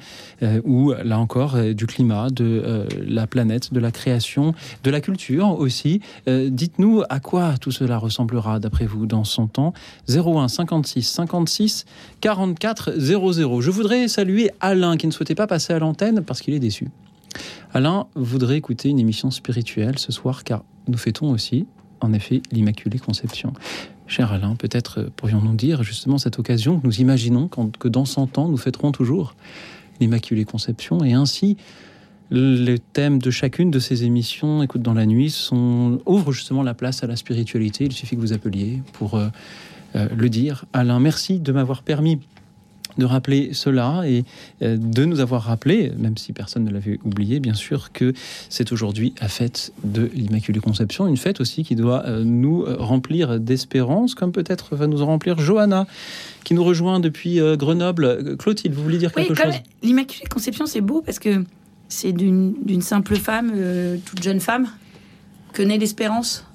[SPEAKER 1] ou là encore, du climat, de la planète, de la création, de la culture aussi. Dites-nous à quoi tout cela ressemblera après vous dans 100 ans 01 56 56 44 00. Je voudrais saluer Alain qui ne souhaitait pas passer à l'antenne parce qu'il est déçu. Alain voudrait écouter une émission spirituelle ce soir car nous fêtons aussi, en effet, l'Immaculée Conception. Cher Alain, peut-être pourrions-nous dire justement cette occasion que nous imaginons que dans 100 ans, nous fêterons toujours l'Immaculée Conception et ainsi le thème de chacune de ces émissions, Écoute dans la nuit, sont, ouvre justement la place à la spiritualité. Il suffit que vous appeliez pour euh, euh, le dire. Alain, merci de m'avoir permis de rappeler cela et euh, de nous avoir rappelé, même si personne ne l'avait oublié, bien sûr, que c'est aujourd'hui la fête de l'Immaculée Conception, une fête aussi qui doit nous remplir d'espérance, comme peut-être va nous remplir Johanna, qui nous rejoint depuis Grenoble. Clotilde, vous voulez dire quelque chose?
[SPEAKER 3] L'Immaculée Conception, c'est beau parce que c'est d'une simple femme, euh, toute jeune femme, que naît l'espérance,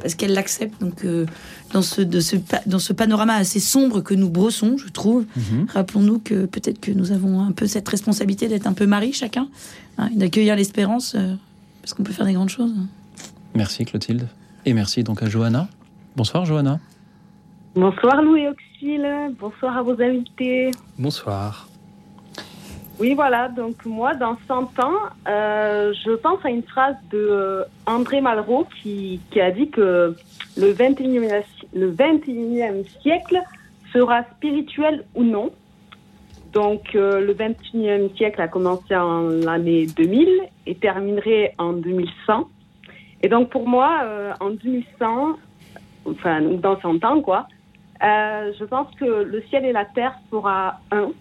[SPEAKER 3] parce qu'elle l'accepte. Donc, euh, dans, ce, de ce, dans ce panorama assez sombre que nous brossons, je trouve, mhm. rappelons-nous que peut-être que nous avons un peu cette responsabilité d'être un peu mari chacun, hein, d'accueillir l'espérance, euh, parce qu'on peut faire des grandes choses.
[SPEAKER 1] Merci Clotilde. Et merci donc à Johanna. Bonsoir Johanna.
[SPEAKER 8] Bonsoir Louis Auxil, bonsoir à vos invités.
[SPEAKER 2] Bonsoir.
[SPEAKER 8] Oui, voilà, donc moi, dans 100 ans, euh, je pense à une phrase de euh, André Malraux qui, qui, a dit que le 21e, le 21e siècle sera spirituel ou non. Donc, euh, le 21e siècle a commencé en l'année 2000 et terminerait en 2100. Et donc, pour moi, en 2100, enfin, dans 100 ans, quoi, je pense que le ciel et la terre sera un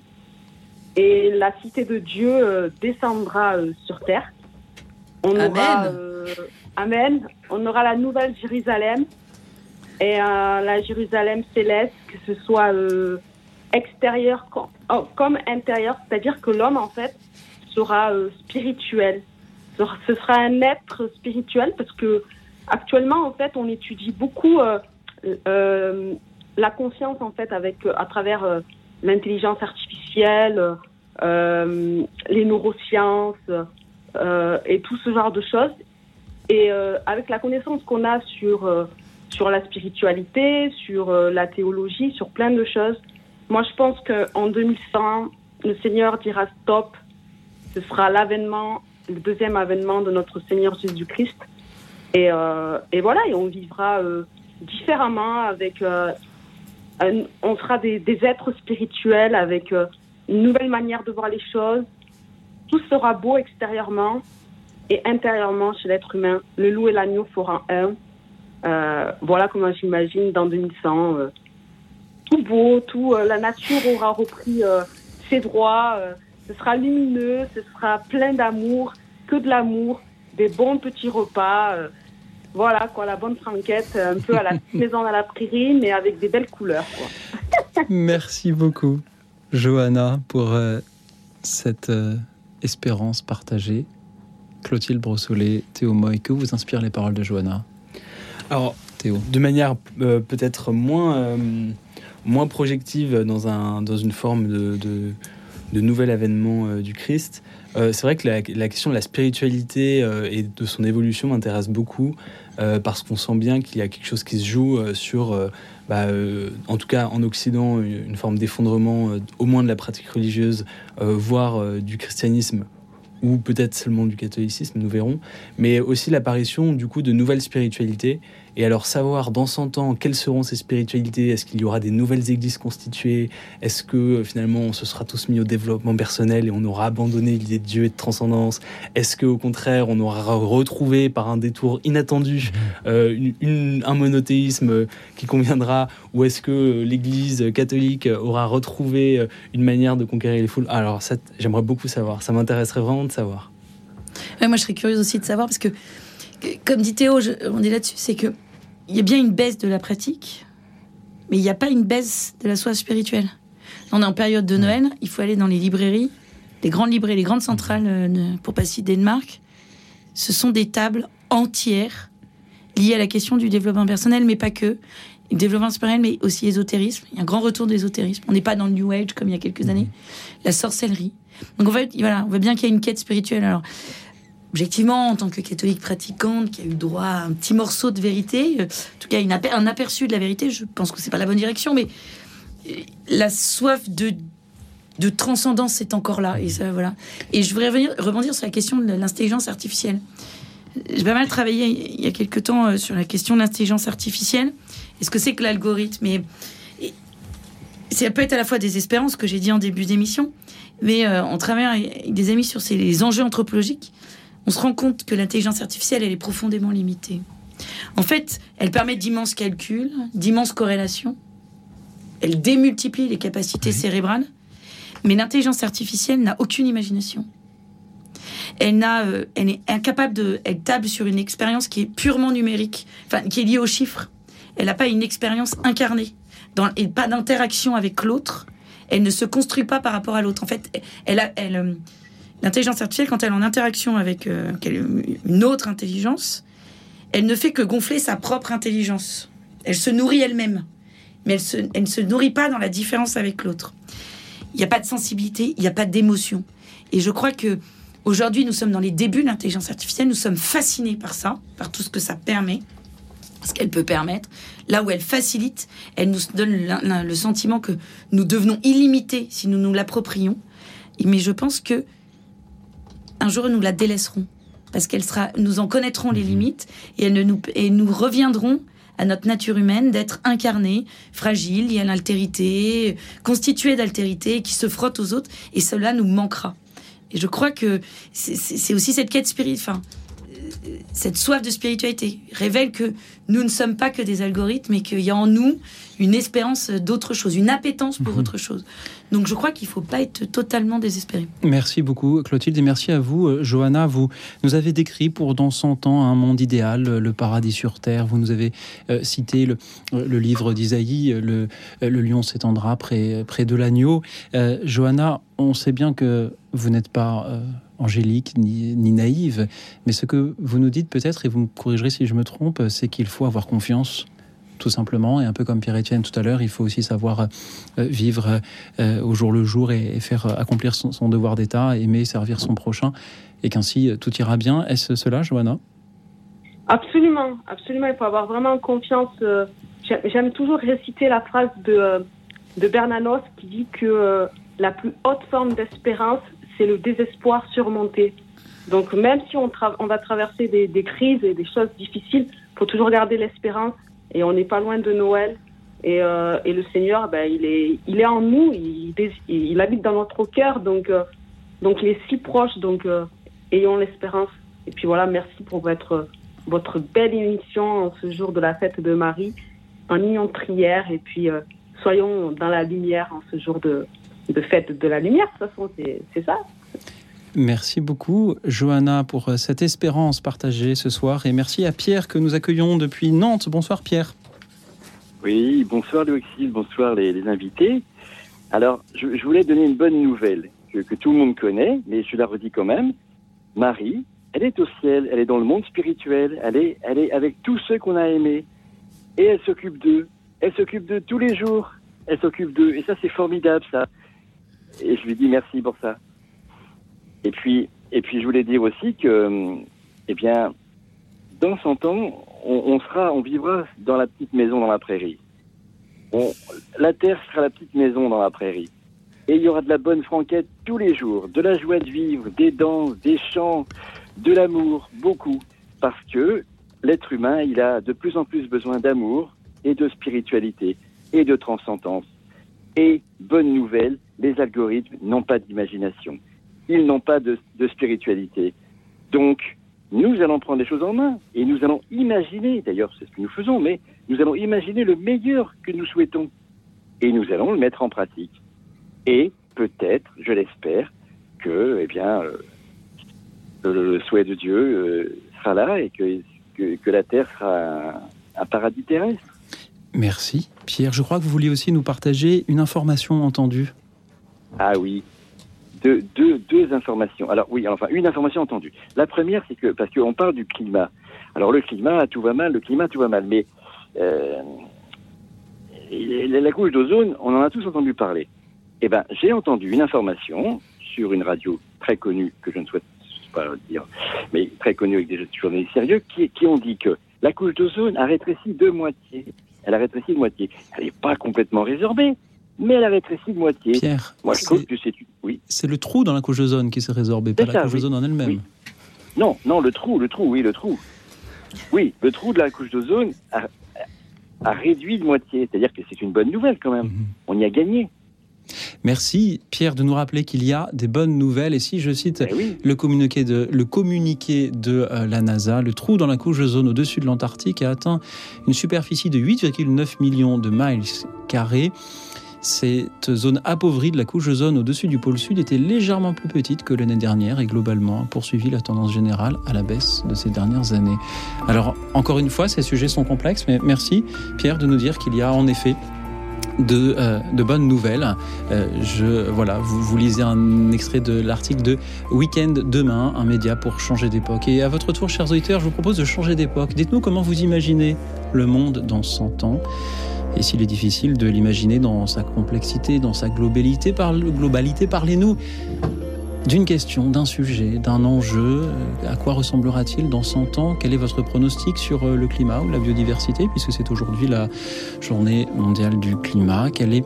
[SPEAKER 8] et la cité de Dieu euh, descendra euh, sur terre. On amen. Aura, euh, amen. On aura la nouvelle Jérusalem et la Jérusalem céleste, que ce soit extérieur comme, oh, comme intérieur, c'est-à-dire que l'homme en fait sera spirituel. Ce sera un être spirituel parce que actuellement en fait on étudie beaucoup la conscience en fait avec à travers l'intelligence artificielle, euh, les neurosciences euh, et tout ce genre de choses. Et euh, avec la connaissance qu'on a sur, sur la spiritualité, sur la théologie, sur plein de choses, moi je pense qu'en 2100, le Seigneur dira stop. Ce sera l'avènement, le deuxième avènement de notre Seigneur Jésus-Christ. Et, et, voilà, et on vivra différemment avec on sera des, êtres spirituels avec euh, une nouvelle manière de voir les choses. Tout sera beau extérieurement et intérieurement chez l'être humain. Le loup et l'agneau feront un. Euh, voilà comment j'imagine dans 2100. Euh, tout beau, tout, la nature aura repris ses droits. ce sera lumineux, ce sera plein d'amour, que de l'amour, des bons petits repas. Voilà, quoi, la bonne franquette, un peu à la maison à la prairie, mais avec des belles couleurs.
[SPEAKER 1] Merci beaucoup, Johanna, pour euh, cette euh, espérance partagée. Clotilde Brossolet, Théo Moy, que vous inspirent les paroles de Johanna?
[SPEAKER 2] Alors, Théo. de manière euh, peut-être moins, moins projective dans, un, dans une forme de, de, de nouvel avènement du Christ, c'est vrai que la, la, question de la spiritualité et de son évolution m'intéresse beaucoup. Euh, parce qu'on sent bien qu'il y a quelque chose qui se joue euh, sur, euh, bah, en tout cas en Occident, une forme d'effondrement, au moins de la pratique religieuse, voire du christianisme ou peut-être seulement du catholicisme, nous verrons, mais aussi l'apparition du coup de nouvelles spiritualités et alors savoir dans 100 ans quelles seront ces spiritualités, est-ce qu'il y aura des nouvelles églises constituées, est-ce que euh, finalement on se sera tous mis au développement personnel et on aura abandonné l'idée de Dieu et de transcendance, est-ce qu'au contraire on aura retrouvé par un détour inattendu mmh. euh, un monothéisme qui conviendra, ou est-ce que l'Église catholique aura retrouvé une manière de conquérir les foules? Alors ça j'aimerais beaucoup savoir, ça m'intéresserait vraiment de savoir.
[SPEAKER 3] moi je serais curieuse aussi de savoir parce que comme dit Théo, on est là-dessus, c'est que il y a bien une baisse de la pratique, mais il n'y a pas une baisse de la soif spirituelle. On est en période de Noël, il faut aller dans les librairies, les grandes librairies, les grandes centrales, euh, pour pas citer Danemark. Ce sont des tables entières liées à la question du développement personnel, mais pas que. Le développement personnel, mais aussi ésotérisme. Il y a un grand retour d'ésotérisme. On n'est pas dans le New Age comme il y a quelques années. La sorcellerie. Donc en fait, voilà, on voit bien qu'il y a une quête spirituelle. Alors, objectivement, en tant que catholique pratiquante, qui a eu droit à un petit morceau de vérité, euh, en tout cas un aperçu de la vérité, je pense que c'est pas la bonne direction, mais euh, la soif de, transcendance est encore là. Et, ça, voilà. et je voudrais revenir, rebondir sur la question de l'intelligence artificielle. J'ai pas mal travaillé il y a quelque temps euh, sur la question de l'intelligence artificielle. Est-ce que c'est que l'algorithme? Et, Ça peut être à la fois des espérances que j'ai dit en début d'émission, mais on travaille avec des amis sur les enjeux anthropologiques on se rend compte que l'intelligence artificielle, elle est profondément limitée. En fait, elle permet d'immenses calculs, d'immenses corrélations. Elle démultiplie les capacités cérébrales. Mais l'intelligence artificielle n'a aucune imagination. Elle, n'a, euh, elle est incapable de. Elle table sur une expérience qui est purement numérique, enfin, qui est liée aux chiffres. Elle n'a pas une expérience incarnée, dans, et pas d'interaction avec l'autre. Elle ne se construit pas par rapport à l'autre. En fait, elle, a, elle, euh, L'intelligence artificielle, quand elle est en interaction avec euh, une autre intelligence, elle ne fait que gonfler sa propre intelligence. Elle se nourrit elle-même, mais elle, ne se nourrit pas dans la différence avec l'autre. Il n'y a pas de sensibilité, il n'y a pas d'émotion. Et je crois que aujourd'hui, nous sommes dans les débuts de l'intelligence artificielle, nous sommes fascinés par ça, par tout ce que ça permet. ce qu'elle peut permettre, là où elle facilite, elle nous donne le sentiment que nous devenons illimités si nous nous l'approprions. Mais je pense que un jour nous la délaisserons parce qu'elle sera, nous en connaîtrons les mhm. limites et, elle nous, et nous reviendrons à notre nature humaine d'être incarnée, fragile, liée à l'altérité, constituée d'altérité, qui se frotte aux autres, et cela nous manquera. Et je crois que c'est aussi cette quête spirituelle, cette soif de spiritualité révèle que nous ne sommes pas que des algorithmes et qu'il y a en nous une espérance d'autre chose, une appétence pour mhm. autre chose. Donc je crois qu'il ne faut pas être totalement désespéré.
[SPEAKER 1] Merci beaucoup Clotilde et merci à vous euh, Johanna. Vous nous avez décrit pour dans 100 ans un monde idéal, euh, le paradis sur terre. Vous nous avez euh, cité le, livre d'Isaïe, le, le, lion s'étendra près, près de l'agneau. Johanna, on sait bien que vous n'êtes pas angélique ni, naïve, mais ce que vous nous dites peut-être, et vous me corrigerez si je me trompe, c'est qu'il faut avoir confiance tout simplement. Et un peu comme Pierre-Étienne tout à l'heure, il faut aussi savoir euh, vivre euh, au jour le jour et, faire euh, accomplir son, devoir d'État, aimer, servir son prochain, et qu'ainsi tout ira bien. Est-ce cela, Johanna?
[SPEAKER 8] Absolument, absolument. Il faut avoir vraiment confiance. J'aime toujours réciter la phrase de, de Bernanos qui dit que la plus haute forme d'espérance, c'est le désespoir surmonté. Donc même si on, va traverser des, des, crises et des choses difficiles, il faut toujours garder l'espérance et on n'est pas loin de Noël. Et, euh, le Seigneur, ben, il, est, en nous, il, habite dans notre cœur, donc, euh, donc il est si proche, donc euh, ayons l'espérance. Et puis voilà, merci pour votre, belle émission en ce jour de la fête de Marie, en union de prière, et puis soyons dans la lumière en ce jour de fête de la lumière, de toute façon, c'est ça.
[SPEAKER 1] Merci beaucoup, Johanna, pour euh, cette espérance partagée ce soir. Et merci à Pierre que nous accueillons depuis Nantes. Bonsoir, Pierre.
[SPEAKER 9] Oui, bonsoir, Louis, bonsoir, les, invités. Alors, je, voulais donner une bonne nouvelle que, tout le monde connaît, mais je la redis quand même. Marie, elle est au ciel, elle est dans le monde spirituel, elle est, elle est avec tous ceux qu'on a aimés. Et elle s'occupe d'eux. Elle s'occupe d'eux tous les jours. Elle s'occupe d'eux. Et ça, c'est formidable, ça. Et je lui dis merci pour ça. Et puis, et puis je voulais dire aussi que, eh bien, dans 100 ans, on, sera, on vivra dans la petite maison dans la prairie. la terre sera la petite maison dans la prairie. Et il y aura de la bonne franquette tous les jours, de la joie de vivre, des danses, des chants, de l'amour, beaucoup. Parce que l'être humain, il a de plus en plus besoin d'amour et de spiritualité et de transcendance. Et bonne nouvelle, les algorithmes n'ont pas d'imagination ils n'ont pas de, spiritualité. Donc, nous allons prendre les choses en main et nous allons imaginer, d'ailleurs c'est ce que nous faisons, mais nous allons imaginer le meilleur que nous souhaitons et nous allons le mettre en pratique. Et peut-être, je l'espère, que eh bien, euh, le, souhait de Dieu euh, sera là et que, que, la Terre sera un paradis terrestre.
[SPEAKER 1] Merci. Pierre, je crois que vous vouliez aussi nous partager une information entendue.
[SPEAKER 9] Ah oui, deux, deux, deux, informations. Alors oui, enfin une information entendue. La première, c'est que parce qu'on parle du climat. Alors le climat, tout va mal, le climat, tout va mal. Mais euh, la couche d'ozone, on en a tous entendu parler. Eh ben, j'ai entendu une information sur une radio très connue que je ne souhaite pas dire, mais très connue avec des journalistes sérieux, qui, qui ont dit que la couche d'ozone a rétréci de moitié. Elle a rétréci de moitié. Elle n'est pas complètement résorbée, mais elle a rétréci de moitié.
[SPEAKER 1] Pierre, moi je trouve que c'est oui. C'est le trou dans la couche d'ozone qui s'est résorbé, pas la couche d'ozone en elle-même.
[SPEAKER 9] Non, non, le trou, le trou, oui, le trou. Oui, le trou de la couche d'ozone a, réduit de moitié, c'est-à-dire que c'est une bonne nouvelle quand même. Mhm. On y a gagné.
[SPEAKER 1] Merci Pierre de nous rappeler qu'il y a des bonnes nouvelles. Et si je cite eh le, communiqué de, le communiqué de euh, la NASA, le trou dans la couche d'ozone au-dessus de l'Antarctique a atteint une superficie de 8,9 millions de miles carrés. Cette zone appauvrie de la couche d'ozone au-dessus du pôle sud était légèrement plus petite que l'année dernière et globalement a poursuivi la tendance générale à la baisse de ces dernières années. Alors, encore une fois, ces sujets sont complexes, mais merci Pierre de nous dire qu'il y a en effet de, euh, bonnes nouvelles. Euh, je, voilà, vous, vous lisez un extrait de l'article de Weekend demain, un média pour changer d'époque. Et à votre tour, chers auditeurs, je vous propose de changer d'époque. Dites-nous comment vous imaginez le monde dans 100 ans. Et s'il est difficile de l'imaginer dans sa complexité, dans sa globalité, parlez-nous d'une question, d'un sujet, d'un enjeu. À quoi ressemblera-t-il dans 100 ans? Quel est votre pronostic sur le climat ou la biodiversité, puisque c'est aujourd'hui la journée mondiale du climat? Est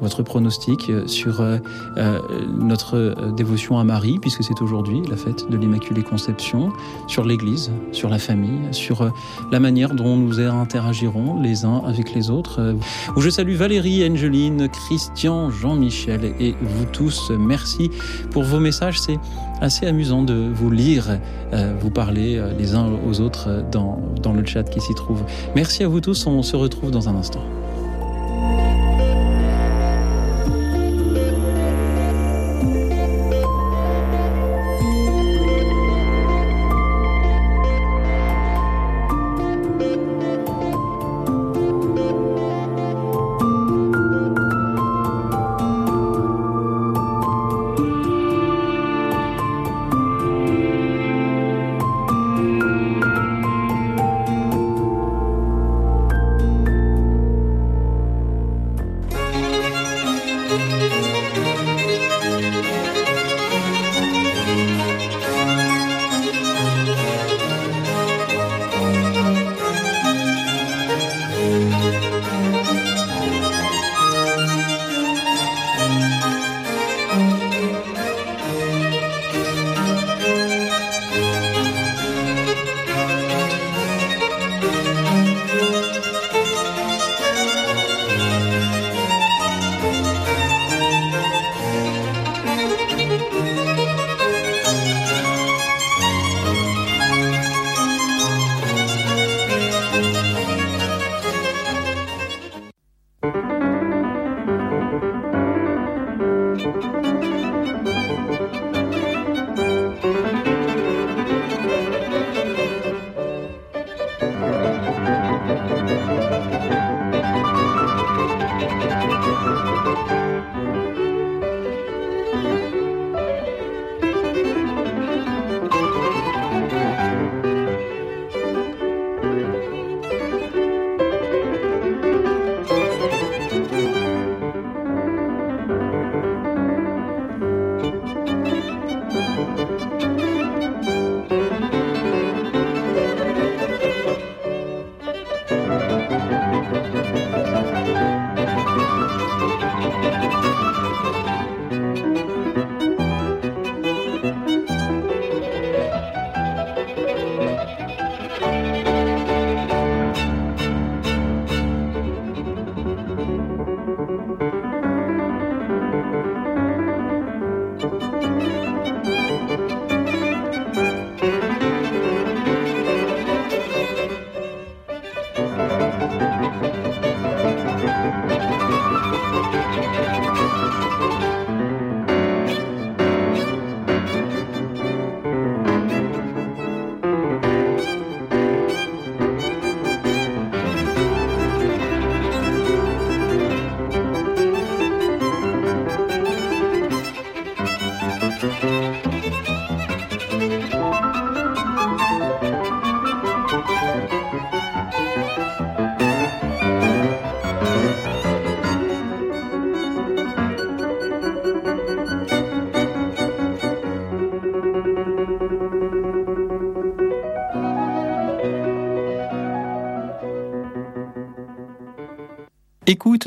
[SPEAKER 1] votre pronostic sur euh, euh, notre euh, dévotion à Marie, puisque c'est aujourd'hui la fête de l'Immaculée Conception, sur l'Église, sur la famille, sur la manière dont nous interagirons les uns avec les autres. Je salue Valérie, Angeline, Christian, Jean-Michel et vous tous. Merci pour vos messages. C'est assez amusant de vous lire, vous parler les uns aux autres dans, dans le chat qui s'y trouve. Merci à vous tous. On se retrouve dans un instant.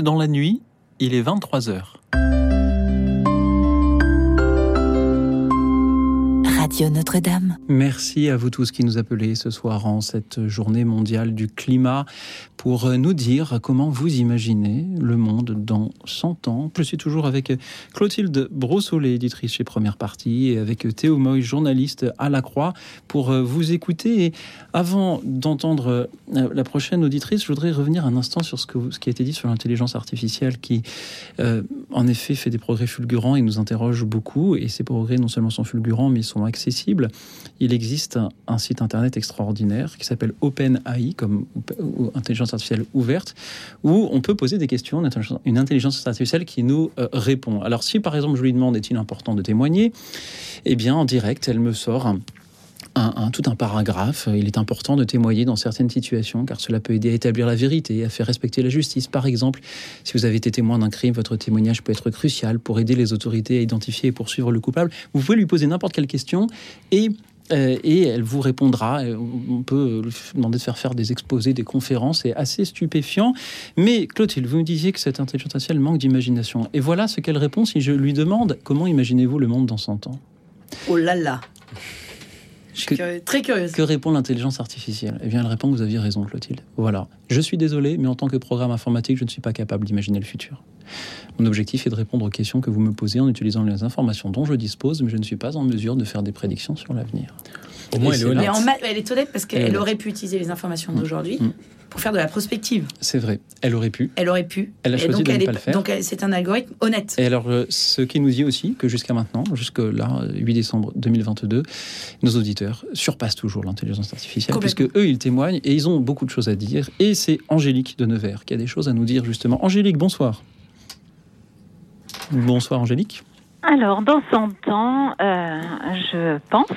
[SPEAKER 1] dans la nuit, il est 23 heures.
[SPEAKER 4] Notre-Dame.
[SPEAKER 1] Merci à vous tous qui nous appelez ce soir en cette journée mondiale du climat pour nous dire comment vous imaginez le monde dans 100 ans. Je suis toujours avec Clotilde Brossolet, éditrice chez Première Partie, et avec Théo Moy, journaliste à La Croix, pour vous écouter. Et avant d'entendre la prochaine auditrice, je voudrais revenir un instant sur ce, qui a été dit sur l'intelligence artificielle qui, euh, en effet, fait des progrès fulgurants et nous interroge beaucoup. Et ces progrès, non seulement sont fulgurants, mais sont accessibles il existe un, site internet extraordinaire qui s'appelle OpenAI, comme intelligence artificielle ouverte, où on peut poser des questions, une intelligence artificielle qui nous euh, répond. Alors si par exemple je lui demande est-il important de témoigner, eh bien en direct elle me sort un, tout un paragraphe. Il est important de témoigner dans certaines situations car cela peut aider à établir la vérité à faire respecter la justice. Par exemple, si vous avez été témoin d'un crime, votre témoignage peut être crucial pour aider les autorités à identifier et poursuivre le coupable. Vous pouvez lui poser n'importe quelle question et et elle vous répondra. On peut lui demander de faire faire des exposés, des conférences, c'est assez stupéfiant. Mais Clotilde, vous me disiez que cette intelligence artificielle manque d'imagination. Et voilà ce qu'elle répond si je lui demande comment imaginez-vous le monde dans 100 ans?
[SPEAKER 3] Oh là là très curieuse.
[SPEAKER 1] Que répond l'intelligence artificielle? Eh bien, elle répond que vous aviez raison, Clotilde. Voilà. Je suis désolé, mais en tant que programme informatique, je ne suis pas capable d'imaginer le futur. Mon objectif est de répondre aux questions que vous me posez en utilisant les informations dont je dispose, mais je ne suis pas en mesure de faire des prédictions sur l'avenir.
[SPEAKER 3] Au moins, elle est honnête. elle est honnête parce qu'elle aurait pu utiliser les informations d'aujourd'hui. Mm pour faire de la prospective.
[SPEAKER 1] C'est vrai. Elle aurait pu.
[SPEAKER 3] Elle aurait pu.
[SPEAKER 1] Elle a choisi de ne pas le faire.
[SPEAKER 3] Donc c'est un algorithme honnête.
[SPEAKER 1] Et alors, euh, ce qui nous dit aussi que jusqu'à maintenant, jusque là, 8 décembre 2022, nos auditeurs surpassent toujours l'intelligence artificielle, puisque eux, ils témoignent et ils ont beaucoup de choses à dire. Et c'est Angélique de Nevers qui a des choses à nous dire justement. Angélique, bonsoir. Bonsoir Angélique.
[SPEAKER 10] Alors, dans son temps, euh, je pense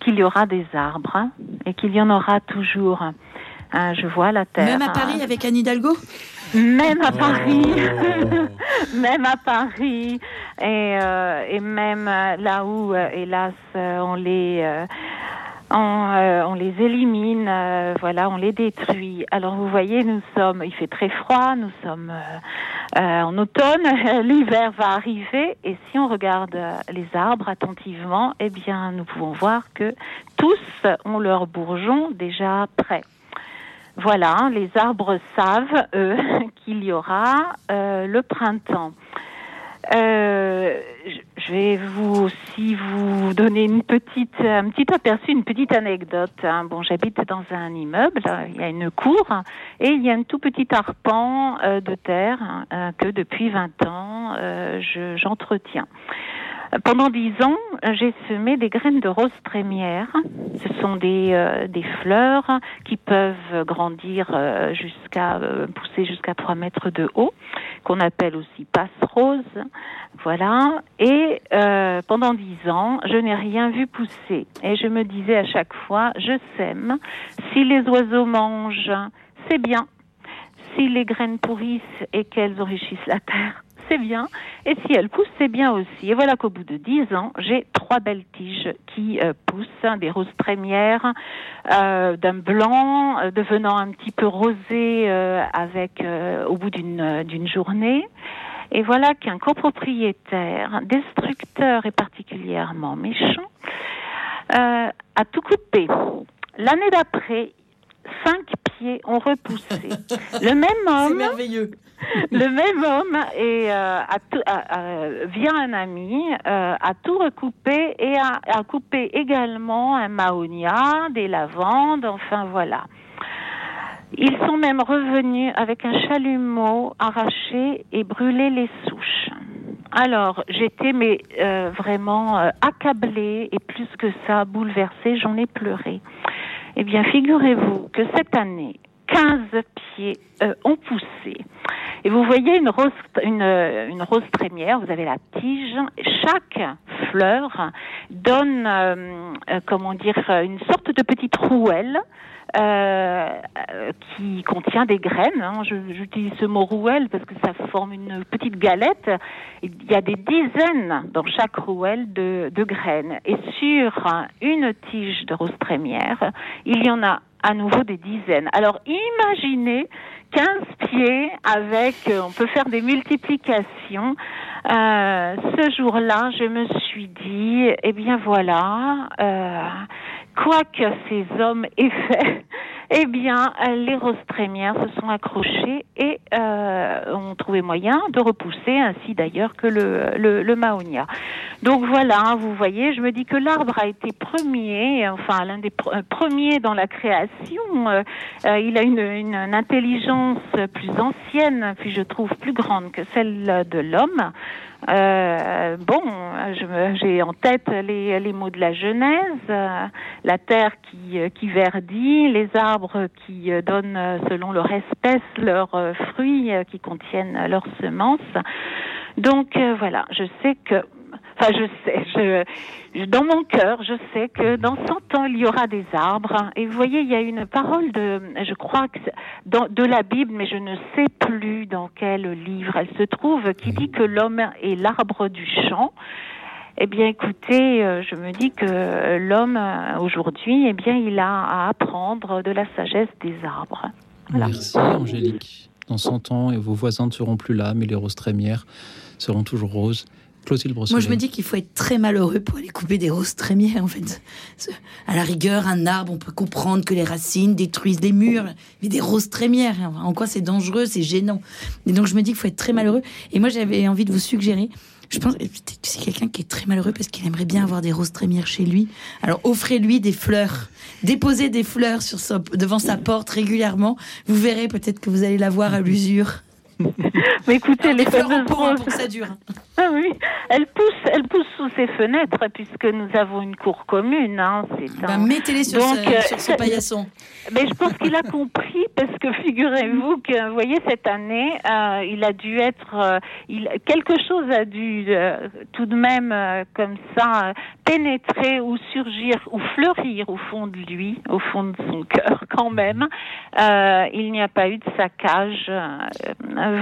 [SPEAKER 10] qu'il y aura des arbres et qu'il y en aura toujours. Ah, je vois la terre.
[SPEAKER 3] Même à Paris avec Anne Hidalgo?
[SPEAKER 10] Même à Paris, oh. même à Paris, et, euh, et même là où, euh, hélas, on les on, on, les élimine, voilà, on les détruit. Alors vous voyez, nous sommes, il fait très froid, nous sommes en automne, l'hiver va arriver, et si on regarde les arbres attentivement, eh bien, nous pouvons voir que tous ont leurs bourgeons déjà prêts. Voilà, les arbres savent, eux, qu'il y aura euh, le printemps. Euh, je vais vous aussi vous donner une petite, un petit aperçu, une petite anecdote. Hein. Bon, j'habite dans un immeuble, il y a une cour et il y a un tout petit arpent euh, de terre hein, que depuis 20 ans j'entretiens. Pendant dix ans, j'ai semé des graines de rose trémière. Ce sont des, euh, des fleurs qui peuvent grandir euh, jusqu'à euh, pousser jusqu'à 3 mètres de haut, qu'on appelle aussi passe-rose. Voilà. Et pendant dix ans, je n'ai rien vu pousser. Et je me disais à chaque fois, je sème. Si les oiseaux mangent, c'est bien. Si les graines pourrissent et qu'elles enrichissent la terre, c'est bien. Et si elle pousse, c'est bien aussi. Et voilà qu'au bout de dix ans, j'ai trois belles tiges qui euh, poussent, hein, des roses trémières, euh, d'un blanc euh, devenant un petit peu rosé avec au bout d'une d'une journée. Et voilà qu'un copropriétaire, destructeur et particulièrement méchant, a tout coupé. L'année d'après, cinq pieds ont repoussé. Le même homme.
[SPEAKER 3] merveilleux.
[SPEAKER 10] Le même homme et euh, a via un ami euh, a tout recoupé et a, a, coupé également un mahonia, des lavandes, enfin voilà. Ils sont même revenus avec un chalumeau arraché et brûlé les souches. Alors, j'étais mais euh, vraiment accablée et plus que ça, bouleversée, j'en ai pleuré. Eh bien, figurez-vous que cette année, 15 pieds euh, ont poussé. Et vous voyez une rose, une, une, rose trémière, vous avez la tige. Chaque fleur donne, euh, euh, comment dire, une sorte de petite rouelle euh, qui contient des graines. Hein. J'utilise ce mot rouelle parce que ça forme une petite galette. Il y a des dizaines dans chaque rouelle de, de graines. Et sur une tige de rose trémière, il y en a à nouveau des dizaines. Alors imaginez 15 pieds avec, euh, on peut faire des multiplications. Euh, ce jour-là, je me suis dit, eh bien voilà, euh, quoi que ces hommes aient fait, eh bien, les roses se sont accrochées et euh, ont trouvé moyen de repousser, ainsi d'ailleurs que le, le, mahonia. Donc voilà, vous voyez, je me dis que l'arbre a été premier, enfin l'un des premiers dans la création. Euh, euh, il a une, intelligence plus ancienne, puis je trouve plus grande que celle de l'homme. Euh, bon, j'ai en tête les, mots de la Genèse, euh, la terre qui, euh, qui verdit, les arbres qui donnent selon leur espèce leurs fruits qui contiennent leurs semences. Donc voilà, je sais que Enfin, je sais, je, dans mon cœur, je sais que dans 100 ans, il y aura des arbres. Et vous voyez, il y a une parole de, je crois que dans, de la Bible, mais je ne sais plus dans quel livre elle se trouve, qui dit que l'homme est l'arbre du champ. Eh bien, écoutez, euh, je me dis que l'homme euh, aujourd'hui, eh bien, il a à apprendre de la sagesse des arbres.
[SPEAKER 1] Merci, Angélique. Dans 100 ans, et vos voisins ne seront plus là, mais les roses trémières seront toujours roses. Clotilde
[SPEAKER 3] Moi, je me dis qu'il faut être très malheureux pour aller couper des roses trémières, en fait. À la rigueur, un arbre, on peut comprendre que les racines détruisent des murs, mais des roses trémières, en quoi c'est dangereux, c'est gênant. Et donc, je me dis qu'il faut être très malheureux. Et moi, j'avais envie de vous suggérer je pense que c'est quelqu'un qui est très malheureux parce qu'il aimerait bien avoir des roses trémières chez lui. Alors offrez-lui des fleurs. Déposez des fleurs sur devant sa porte régulièrement. Vous verrez peut-être que vous allez la voir à l'usure.
[SPEAKER 10] Mais écoutez, les fameuses
[SPEAKER 3] roses, ça dure.
[SPEAKER 10] Ah oui, elles poussent, elles poussent sous ses fenêtres puisque nous avons une cour commune. Hein,
[SPEAKER 3] bah, Mettez-les sur, Donc, ce, sur ce euh, paillasson.
[SPEAKER 10] Mais je pense qu'il a compris parce que figurez-vous que, vous voyez, cette année, euh, il a dû être, euh, il, quelque chose a dû tout de même comme ça pénétrer ou surgir ou fleurir au fond de lui, au fond de son cœur quand même. il n'y a pas eu de saccage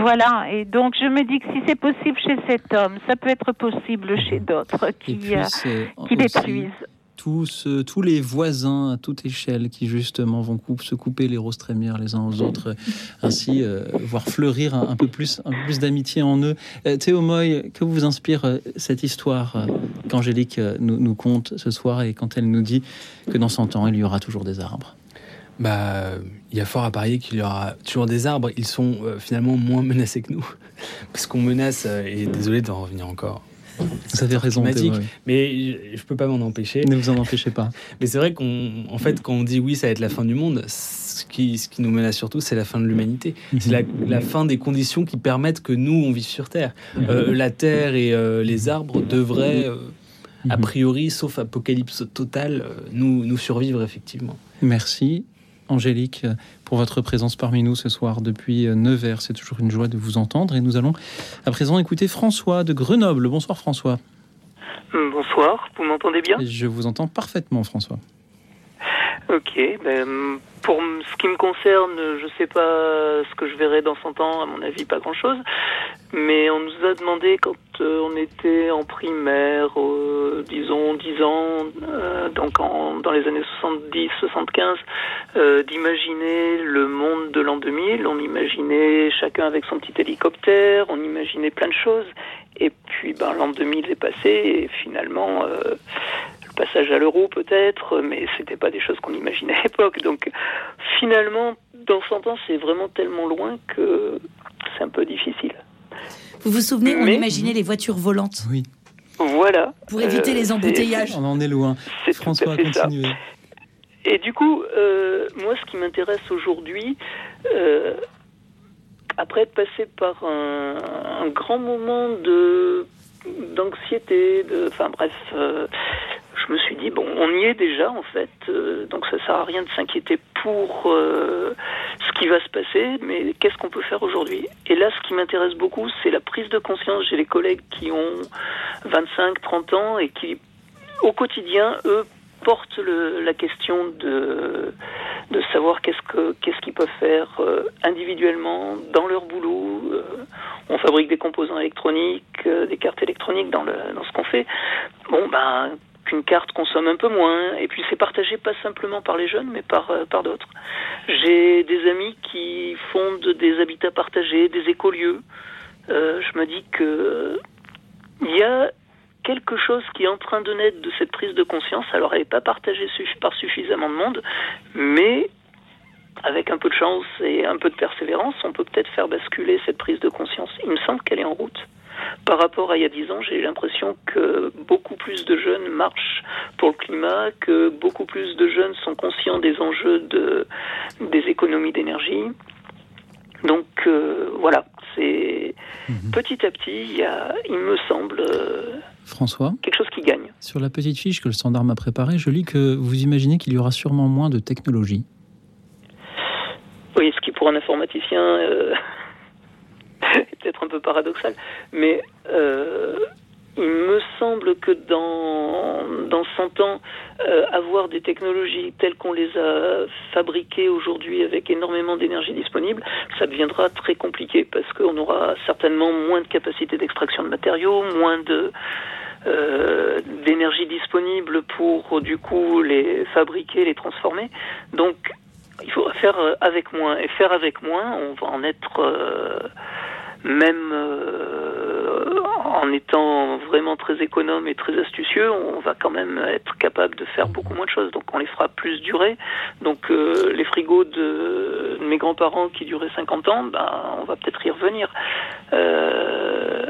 [SPEAKER 10] voilà, et donc je me dis que si c'est possible chez cet homme, ça peut être possible chez d'autres qui, euh, qui détruisent.
[SPEAKER 1] Tous, tous les voisins à toute échelle qui justement vont se couper les roses trémières les uns aux autres, ainsi euh, voir fleurir un, peu plus, un peu plus d'amitié en eux. Euh, Théo Moy, que vous inspire cette histoire qu'Angélique nous, nous conte ce soir et quand elle nous dit que dans 100 ans, il y aura toujours des arbres?
[SPEAKER 2] Bah, il y a fort à parier qu'il y aura toujours des arbres. Ils sont euh, finalement moins menacés que nous. Parce qu'on menace, euh, et désolé d'en revenir encore.
[SPEAKER 1] Ça fait raison,
[SPEAKER 2] mais je, peux pas m'en empêcher.
[SPEAKER 1] Ne vous en empêchez pas.
[SPEAKER 2] Mais c'est vrai qu'en fait, quand on dit oui, ça va être la fin du monde, ce qui, ce qui nous menace surtout, c'est la fin de l'humanité. C'est la, fin des conditions qui permettent que nous, on vive sur Terre. Euh, la Terre et les arbres devraient, a priori, sauf apocalypse totale, nous, nous survivre effectivement.
[SPEAKER 1] Merci. Angélique, pour votre présence parmi nous ce soir depuis Nevers. C'est toujours une joie de vous entendre. Et nous allons à présent écouter François de Grenoble. Bonsoir François.
[SPEAKER 11] Euh, bonsoir, vous m'entendez bien?
[SPEAKER 1] Je vous entends parfaitement François.
[SPEAKER 11] Ok, ben, pour ce qui me concerne, je sais pas ce que je verrai dans 100 ans, à mon avis pas grand-chose, mais on nous a demandé quand euh, on était en primaire, euh, disons 10 ans, euh, donc dans les années 70-75, d'imaginer le monde de l'an 2000. On imaginait chacun avec son petit hélicoptère, on imaginait plein de choses, et puis ben, l'an 2000 est passé, et finalement passage à l'euro peut-être, mais c'était pas des choses qu'on imaginait à l'époque. Donc finalement, dans 100 ans, c'est vraiment tellement loin que c'est un peu difficile.
[SPEAKER 3] Vous vous souvenez, on imaginait les voitures volantes.
[SPEAKER 1] Oui.
[SPEAKER 11] Voilà.
[SPEAKER 3] Pour éviter les euh, embouteillages.
[SPEAKER 1] On en est loin. François, continuez.
[SPEAKER 11] Et du coup, euh, moi, ce qui m'intéresse aujourd'hui, euh, après être passé par un, un grand moment de d'anxiété, de, enfin bref, je me suis dit bon, on y est déjà en fait, euh, donc ça sert à rien de s'inquiéter pour euh, ce qui va se passer, mais qu'est-ce qu'on peut faire aujourd'hui? Et là, ce qui m'intéresse beaucoup, c'est la prise de conscience. J'ai les collègues qui ont 25, 30 ans et qui, au quotidien, eux, portent la question de, savoir qu'est-ce que qu'est-ce qu'ils peuvent faire euh, individuellement dans leur boulot. on fabrique des composants électroniques, des cartes électroniques dans, dans ce qu'on fait. Bon, ben, qu'une carte consomme un peu moins. Et puis c'est partagé pas simplement par les jeunes, mais par, euh, par d'autres. J'ai des amis qui fondent des habitats partagés, des écolieux. Euh, je me dis que il y a quelque chose qui est en train de naître de cette prise de conscience. Alors elle n'est pas partagée par suffisamment de monde, mais avec un peu de chance et un peu de persévérance, on peut peut-être faire basculer cette prise de conscience. Il me semble qu'elle est en route par rapport à il y a dix ans, j'ai l'impression que beaucoup plus de jeunes marchent pour le climat, que beaucoup plus de jeunes sont conscients des enjeux de, des économies d'énergie. Donc euh, voilà, c'est mhm. petit à petit, il, y a, il me semble, euh,
[SPEAKER 1] François,
[SPEAKER 11] quelque chose qui gagne.
[SPEAKER 1] Sur la petite fiche que le standard m'a préparée, je lis que vous imaginez qu'il y aura sûrement moins de technologie.
[SPEAKER 11] Oui, ce qui pour un informaticien euh, peut-être un peu paradoxal, mais euh, il me semble que dans, dans 100 ans, euh, avoir des technologies telles qu'on les a fabriquées aujourd'hui avec énormément d'énergie disponible, ça deviendra très compliqué parce qu'on aura certainement moins de capacité d'extraction de matériaux, moins de euh, d'énergie disponible pour du coup les fabriquer, les transformer. Donc il faudra faire euh, avec moins. Et faire avec moins, on va en être même euh, en étant vraiment très économe et très astucieux, on va quand même être capable de faire beaucoup moins de choses. Donc on les fera plus durer. Donc euh, les frigos de, mes grands-parents qui duraient 50 ans, ben, on va peut-être y revenir. Euh,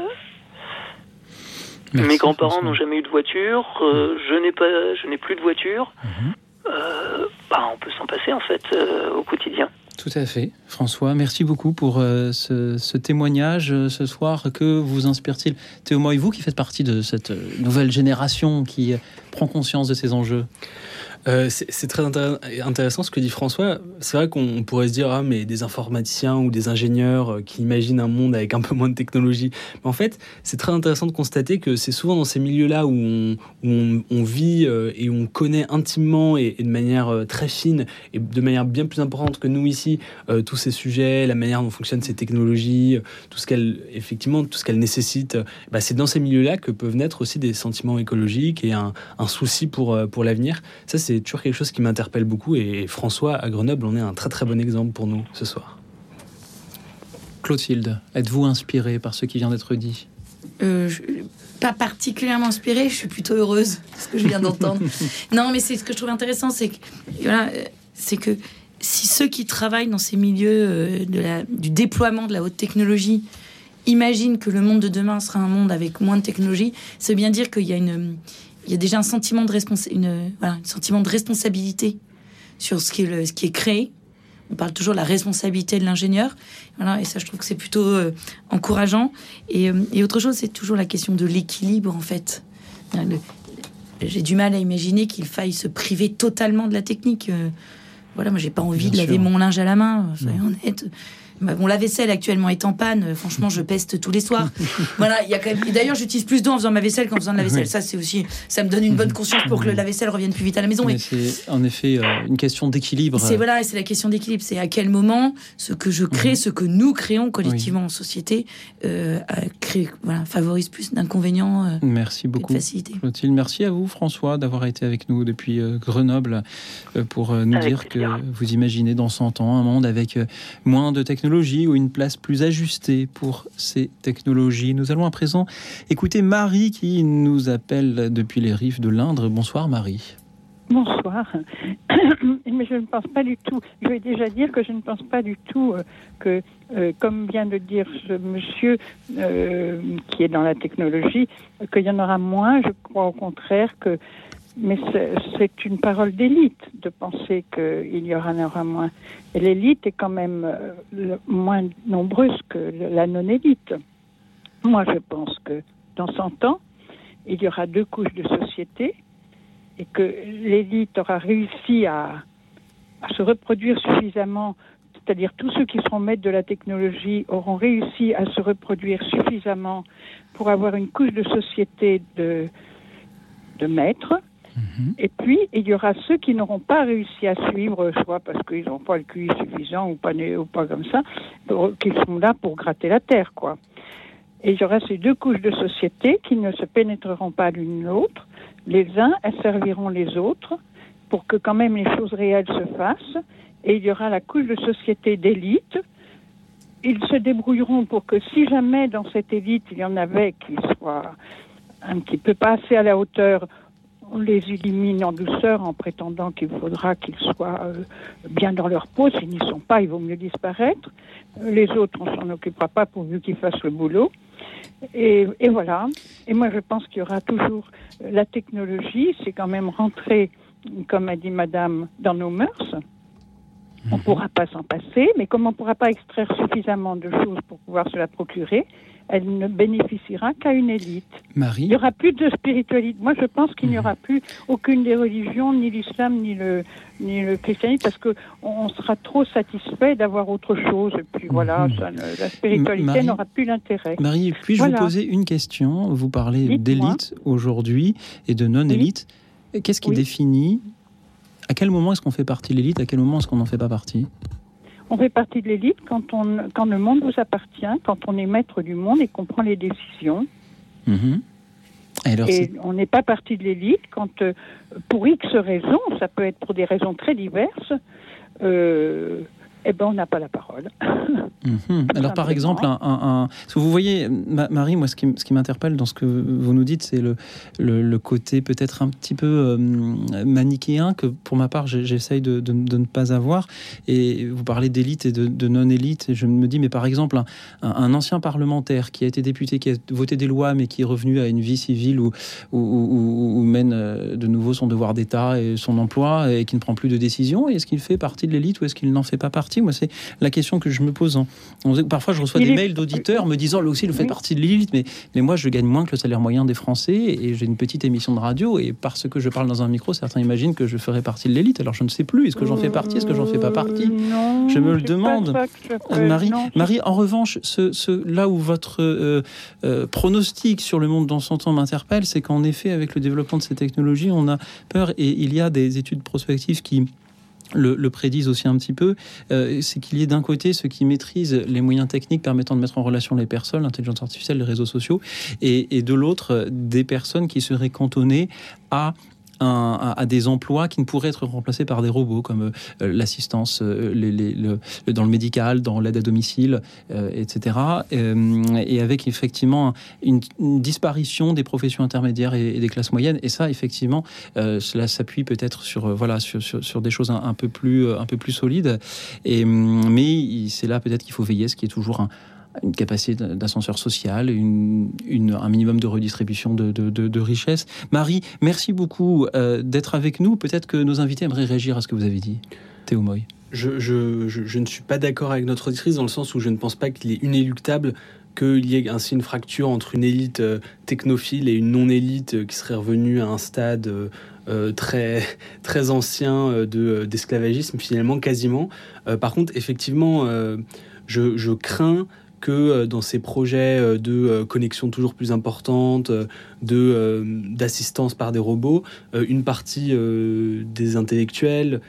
[SPEAKER 11] mes grands-parents n'ont jamais eu de voiture. je n'ai pas, je n'ai plus de voiture. Mhm. Ben, on peut s'en passer en fait au quotidien.
[SPEAKER 1] Tout à fait. François, merci beaucoup pour euh, ce, témoignage euh, ce soir. Que vous inspire-t-il? Théo et vous qui faites partie de cette euh, nouvelle génération qui prend conscience de ces enjeux?
[SPEAKER 2] Euh, c'est très intéressant ce que dit François. C'est vrai qu'on pourrait se dire, ah, mais des informaticiens ou des ingénieurs euh, qui imaginent un monde avec un peu moins de technologie. En fait, c'est très intéressant de constater que c'est souvent dans ces milieux-là où on, vit euh, et on connaît intimement et, de manière très fine et de manière bien plus importante que nous ici tous ces sujets, la manière dont fonctionnent ces technologies, tout ce qu'elles, effectivement, tout ce qu'elles nécessitent. Bah, c'est dans ces milieux-là que peuvent naître aussi des sentiments écologiques et un, un souci pour, pour l'avenir. Ça, c'est c'est toujours quelque chose qui m'interpelle beaucoup. Et François, à Grenoble, on est un très très bon exemple pour nous ce soir.
[SPEAKER 1] Clotilde, êtes-vous inspirée par ce qui vient d'être dit?
[SPEAKER 3] Euh, Pas particulièrement inspirée, je suis plutôt heureuse de ce que je viens d'entendre. non, mais c'est ce que je trouve intéressant, c'est que, voilà, c'est que si ceux qui travaillent dans ces milieux euh, de la, du déploiement de la haute technologie imaginent que le monde de demain sera un monde avec moins de technologie, veut bien dire qu'il y a une, il y a déjà un sentiment de, une, un sentiment de responsabilité sur ce qui, est ce qui est créé. On parle toujours de la responsabilité de l'ingénieur. Voilà, et ça, je trouve que c'est plutôt euh, encourageant. Et, euh, et, autre chose, c'est toujours la question de l'équilibre, en fait. J'ai du mal à imaginer qu'il faille se priver totalement de la technique. Euh, voilà, moi, j'ai pas envie de laver mon linge à la main, soyons honnêtes. Mon lave-vaisselle actuellement est en panne. Euh, franchement, je peste tous les soirs. voilà, il y a quand même. D'ailleurs, j'utilise plus d'eau en faisant ma vaisselle qu'en faisant de la vaisselle. Ça, c'est aussi. Ça me donne une bonne conscience pour que le lave-vaisselle revienne plus vite à la maison.
[SPEAKER 1] Mais c'est en effet euh, une question d'équilibre.
[SPEAKER 3] C'est voilà, c'est la question d'équilibre. C'est à quel moment ce que je crée, mhm. ce que nous créons collectivement en société, euh, crée, voilà, favorise plus d'inconvénients. Euh,
[SPEAKER 1] merci beaucoup, Clotilde. Merci à vous, François, d'avoir été avec nous depuis Grenoble pour nous dire que vous imaginez dans 100 ans un monde avec moins de technologies ou une place plus ajustée pour ces technologies. Nous allons à présent écouter Marie qui nous appelle depuis les rives de l'Indre. Bonsoir Marie.
[SPEAKER 12] Bonsoir. Mais je ne pense pas du tout, je vais déjà dire que je ne pense pas du tout euh, que, euh, comme vient de dire ce monsieur euh, qui est dans la technologie, qu'il y en aura moins. Je crois au contraire que mais c'est une parole d'élite de penser qu'il y aura, moins. Et l'élite est quand même euh, moins nombreuse que la non-élite. Moi, je pense que dans 100 ans, il y aura deux couches de société et que l'élite aura réussi à, à se reproduire suffisamment, c'est-à-dire tous ceux qui seront maîtres de la technologie auront réussi à se reproduire suffisamment pour avoir une couche de société de, de maîtres Et puis, il y aura ceux qui n'auront pas réussi à suivre, soit parce qu'ils n'ont pas le QI suffisant ou pas, ou pas comme ça, qui sont là pour gratter la terre, quoi. Et il y aura ces deux couches de société qui ne se pénétreront pas l'une l'autre. Les uns serviront les autres pour que quand même les choses réelles se fassent. Et il y aura la couche de société d'élite. Ils se débrouilleront pour que si jamais dans cette élite il y en avait qui soient un petit peu pas assez à la hauteur on les élimine en douceur en prétendant qu'il faudra qu'ils soient euh, bien dans leur peau. S'ils n'y sont pas, il vaut mieux disparaître. Euh, les autres, on s'en occupera pas pourvu qu'ils fassent le boulot. Et, voilà. Et moi, je pense qu'il y aura toujours euh, la technologie. C'est quand même rentrer, comme a dit Madame, dans nos mœurs. On ne mhm. pourra pas s'en passer, mais comme on ne pourra pas extraire suffisamment de choses pour pouvoir se la procurer, elle ne bénéficiera qu'à une élite.
[SPEAKER 1] Marie
[SPEAKER 12] Il n'y aura plus de spiritualité. Moi, je pense qu'il n'y aura plus aucune des religions, ni l'islam, ni le, ni le christianisme, parce qu'on sera trop satisfait d'avoir autre chose. Et puis voilà, mhm. la spiritualité n'aura plus l'intérêt.
[SPEAKER 1] Marie, puis-je vous poser une question? Vous parlez d'élite aujourd'hui et de non-élite. Qu'est-ce qui définit À quel moment est-ce qu'on fait partie de l'élite À quel moment est-ce qu'on n'en fait pas partie?
[SPEAKER 12] On fait partie de l'élite quand, on, quand le monde vous appartient, quand on est maître du monde et qu'on prend les décisions.
[SPEAKER 1] Mhm.
[SPEAKER 12] Et, on n'est pas partie de l'élite quand, euh, pour X raisons, ça peut être pour des raisons très diverses, euh, eh ben, on n'a pas la parole.
[SPEAKER 1] Mhm. Alors, par exemple, un, vous voyez, Marie, moi, ce qui, ce qui m'interpelle dans ce que vous nous dites, c'est le, le, côté peut-être un petit peu euh, manichéen que, pour ma part, j'essaye de, de, ne pas avoir. Et vous parlez d'élite et de, non-élite. Et je me dis, mais par exemple, un, ancien parlementaire qui a été député, qui a voté des lois, mais qui est revenu à une vie civile où, où, mène euh, de nouveau son devoir d'État et son emploi et qui ne prend plus de décision, est-ce qu'il fait partie de l'élite ou est-ce qu'il n'en fait pas partie? Moi, c'est la question que je me pose. Parfois, je reçois des mails d'auditeurs me disant, là aussi, vous faites partie de l'élite, mais, mais moi, je gagne moins que le salaire moyen des Français et j'ai une petite émission de radio. Et parce que je parle dans un micro, certains imaginent que je ferai partie de l'élite. Alors, je ne sais plus. Est-ce que j'en fais partie? Est-ce que j'en fais pas partie? Je me le demande. Marie, Marie, en revanche, ce, là où votre euh, euh, pronostic sur le monde dans son temps m'interpelle, c'est qu'en effet, avec le développement de ces technologies, on a peur et il y a des études prospectives qui le, prédisent aussi un petit peu, euh, c'est qu'il y ait d'un côté ceux qui maîtrisent les moyens techniques permettant de mettre en relation les personnes, l'intelligence artificielle, les réseaux sociaux, et de l'autre, des personnes qui seraient cantonnées à à, des emplois qui ne pourraient être remplacés par des robots, comme euh, l'assistance euh, les, dans le médical, dans l'aide à domicile, euh, etc. et avec effectivement une, disparition des professions intermédiaires et, des classes moyennes. Et ça, effectivement, cela s'appuie peut-être sur, voilà, sur, des choses un, peu plus, un peu plus solides. Et, mais c'est là peut-être qu'il faut veiller, ce qui est toujours un, une capacité d'ascenseur social, un minimum de redistribution de, richesses. Marie, merci beaucoup euh, d'être avec nous. Peut-être que nos invités aimeraient réagir à ce que vous avez dit. Théo Moy.
[SPEAKER 2] Je, ne suis pas d'accord avec notre auditrice dans le sens où je ne pense pas qu'il est inéluctable qu'il y ait ainsi une fracture entre une élite euh, technophile et une non-élite euh, qui serait revenue à un stade très, très ancien de, d'esclavagisme, finalement, quasiment. par contre, effectivement, je, crains que euh, dans ces projets euh, de euh, connexion toujours plus importante, de d'assistance par des robots, une partie des intellectuels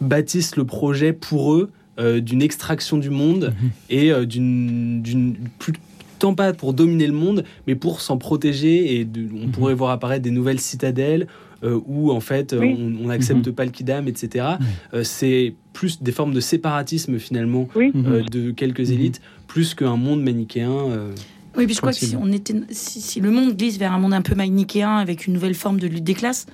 [SPEAKER 2] bâtissent le projet pour eux d'une extraction du monde mhm. et d'une plus tant pas pour dominer le monde, mais pour s'en protéger. Et on mhm. pourrait voir apparaître des nouvelles citadelles euh, où en fait on n'accepte mhm. pas le kidam, etc. Euh, c'est plus des formes de séparatisme finalement euh, mhm. de quelques mhm. élites, plus qu'un monde manichéen.
[SPEAKER 3] oui, puis je crois que si, on était, si, le monde glisse vers un monde un peu manichéen avec une nouvelle forme de lutte des classes,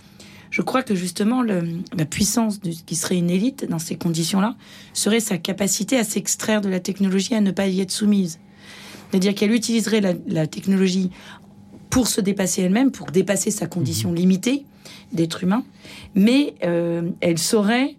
[SPEAKER 3] je crois que justement le, la puissance de, qui serait une élite dans ces conditions-là serait sa capacité à s'extraire de la technologie, à ne pas y être soumise. C'est-à-dire qu'elle utiliserait la, la, technologie pour se dépasser elle-même, pour dépasser sa condition limitée, d'être humain, mais euh, elle saurait,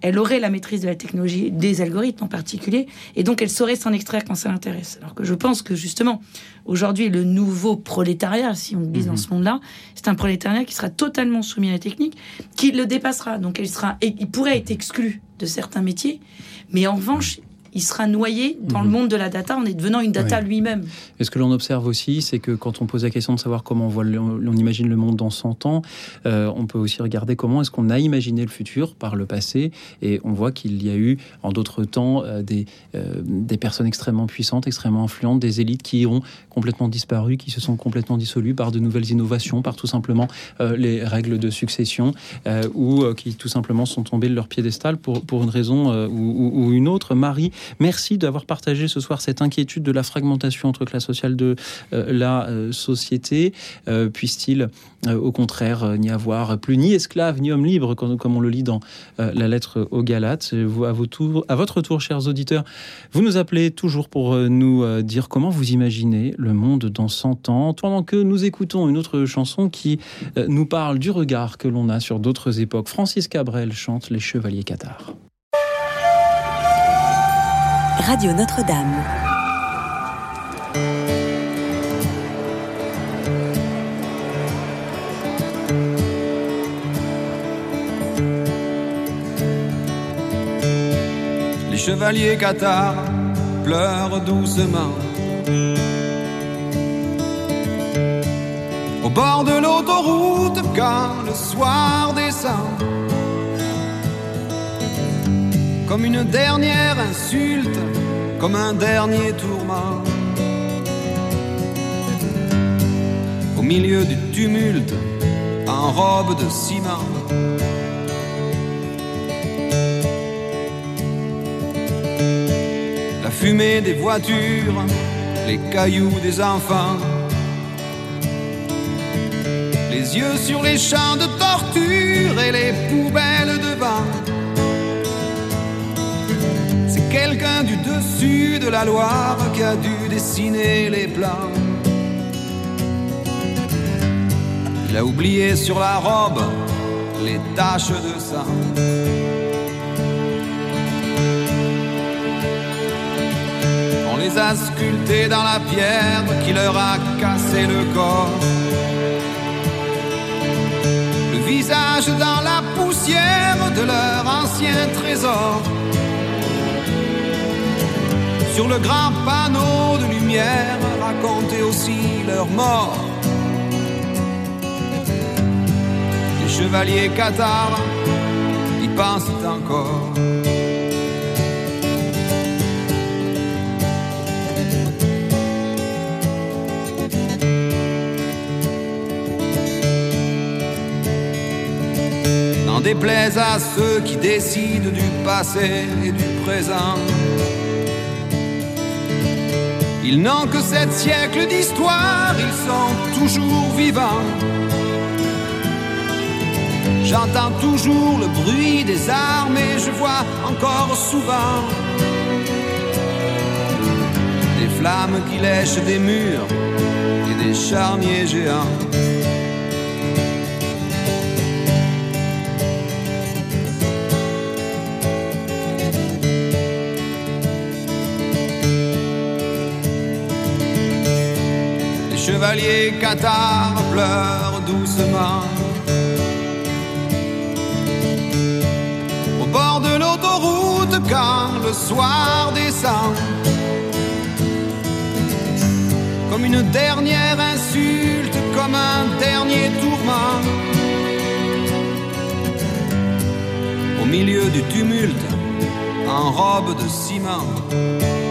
[SPEAKER 3] elle aurait la maîtrise de la technologie, des algorithmes en particulier, et donc elle saurait s'en extraire quand ça l'intéresse. Alors que je pense que justement, aujourd'hui, le nouveau prolétariat, si on dit dans mhm. ce monde-là, c'est un prolétariat qui sera totalement soumis à la technique, qui le dépassera. Donc elle sera, et il pourrait être exclu de certains métiers, mais en revanche, il sera noyé dans le mhm. monde de la data en est devenant une data lui-même.
[SPEAKER 1] Et ce que l'on observe aussi, c'est que quand on pose la question de savoir comment on, voit on imagine le monde dans 100 ans, euh, on peut aussi regarder comment est-ce qu'on a imaginé le futur par le passé. Et on voit qu'il y a eu en d'autres temps euh, des, euh, des personnes extrêmement puissantes, extrêmement influentes, des élites qui ont complètement disparu, qui se sont complètement dissolues par de nouvelles innovations, par tout simplement les règles de succession, ou qui tout simplement sont tombées de leur piédestal pour, pour une raison ou, ou une autre. Marie, Merci d'avoir partagé ce soir cette inquiétude de la fragmentation entre classe sociale de euh, la euh, société. Euh, puisse-t-il au contraire n'y avoir plus ni esclave ni homme libre, comme, on le lit dans la lettre aux Galates. Vous, à votre tour, chers auditeurs, vous nous appelez toujours pour nous dire comment vous imaginez le monde dans 100 ans, pendant que nous écoutons une autre chanson qui nous parle du regard que l'on a sur d'autres époques. Francis Cabrel chante Les Chevaliers Cathares.
[SPEAKER 4] Radio Notre-Dame.
[SPEAKER 13] Les chevaliers cathares pleurent doucement. Au bord de l'autoroute, quand le soir descend comme une dernière insulte, comme un dernier tourment. Au milieu du tumulte, en robe de ciment. La fumée des voitures, les cailloux des enfants. Les yeux sur les champs de torture et les poubelles devant. Quelqu'un du dessus de la Loire qui a dû dessiner les plans. Il a oublié sur la robe les taches de sang. On les a sculptés dans la pierre qui leur a cassé le corps. Le visage dans la poussière de leur ancien trésor. Sur le grand panneau de lumière, raconter aussi leur mort. Les chevaliers cathares y pensent encore. N'en déplaise à ceux qui décident du passé et du présent. Ils n'ont que sept siècles d'histoire, ils sont toujours vivants. J'entends toujours le bruit des armes et je vois encore souvent des flammes qui lèchent des murs et des charniers géants. Les chevaliers cathares pleurent doucement. Au bord de l'autoroute quand le soir descend. Comme une dernière insulte, comme un dernier tourment. Au milieu du tumulte, en robe de ciment.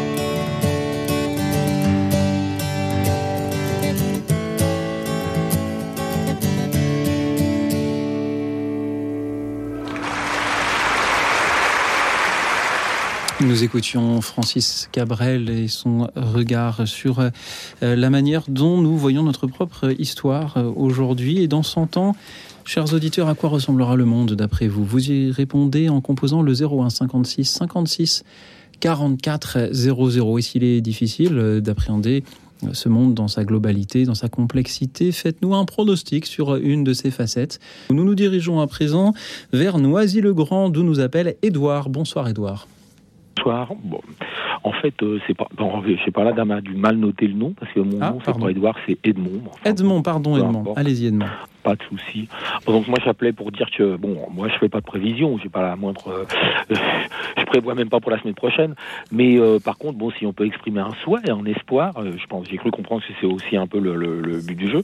[SPEAKER 1] Nous écoutions Francis Cabrel et son regard sur euh, la manière dont nous voyons notre propre histoire euh, aujourd'hui et dans 100 ans. Chers auditeurs, à quoi ressemblera le monde d'après vous? Vous y répondez en composant le 01 56 56 44 00. Et s'il est difficile euh, d'appréhender ce monde dans sa globalité, dans sa complexité, faites-nous un pronostic sur une de ces facettes. Nous nous dirigeons à présent vers Noisy-le-Grand, d'où nous appelle Édouard. Bonsoir Édouard.
[SPEAKER 14] Bonsoir. Bon. En fait, euh, c'est pas. Bon, je sais pas, la dame a du mal noter le nom parce que mon
[SPEAKER 1] Ah,
[SPEAKER 14] nom, c'est pas Edouard, c'est Edmond. Enfin,
[SPEAKER 1] Edmond, pardon Edmond. Allez-y Edmond.
[SPEAKER 14] Pas de souci. Donc moi j'appelais pour dire que bon, moi je fais pas de prévision, j'ai pas la moindre, euh, je prévois même pas pour la semaine prochaine. Mais euh, par contre, bon, si on peut exprimer un souhait, un espoir, euh, je pense, j'ai cru comprendre que c'est aussi un peu le, le- le but du jeu.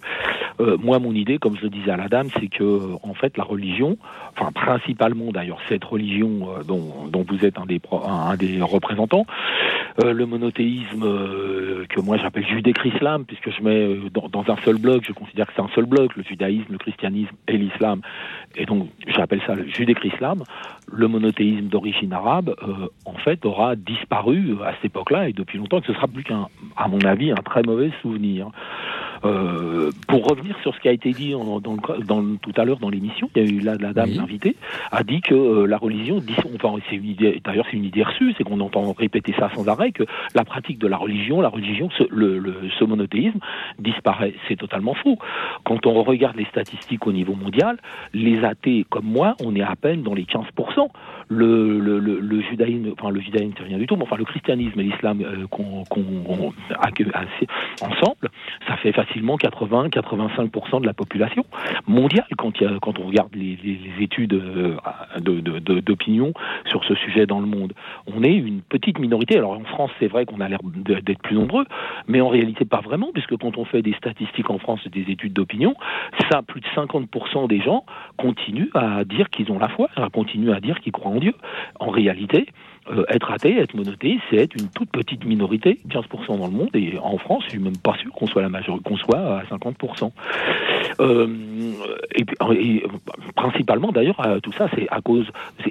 [SPEAKER 14] Moi, mon idée, comme je le disais à la dame, c'est que en fait la religion, enfin principalement d'ailleurs cette religion dont, dont vous êtes un des un, un des représentants, euh, le monothéisme euh, que moi j'appelle judéo-islam, puisque je mets euh, dans, dans un seul bloc, je considère que c'est un seul bloc, le judaïsme, le christianisme et l'islam, et donc j'appelle ça le judéo-islam, le monothéisme d'origine arabe, euh, en fait, aura disparu à cette époque-là, et depuis longtemps, que ce sera plus qu'un, à mon avis, un très mauvais souvenir. Pour revenir sur ce qui a été dit en- dans, le- dans le- tout à l'heure dans l'émission, il y a eu la, la dame invitée a dit que la religion, enfin c'est une idée, d'ailleurs c'est une idée reçue, c'est qu'on entend répéter ça sans arrêt que la pratique de la religion, la religion, le- ce monothéisme disparaît. C'est totalement faux. Quand on regarde les statistiques au niveau mondial, les athées comme moi, on est à peine dans les 15%. Le, le, le, judaïsme, enfin le judaïsme c'est rien du tout, mais enfin le christianisme et l'islam qu'on assez ensemble, ça fait facilement 80-85% de la population mondiale quand, il quand on regarde les, les, études d'opinion sur ce sujet dans le monde. On est une petite minorité. Alors en France, c'est vrai qu'on a l'air d'être plus nombreux, mais en réalité pas vraiment, puisque quand on fait des statistiques en France, des études d'opinion, ça, plus de 50% des gens continuent à dire qu'ils ont la foi, continuent à dire qu'ils croient en En réalité, euh, être athée, être monothée, c'est être une toute petite minorité, 15% dans le monde, et en France, je suis même pas sûr qu'on soit la majorité, qu'on soit à 50%. Euh, et, et, principalement d'ailleurs, euh, tout ça, c'est à cause,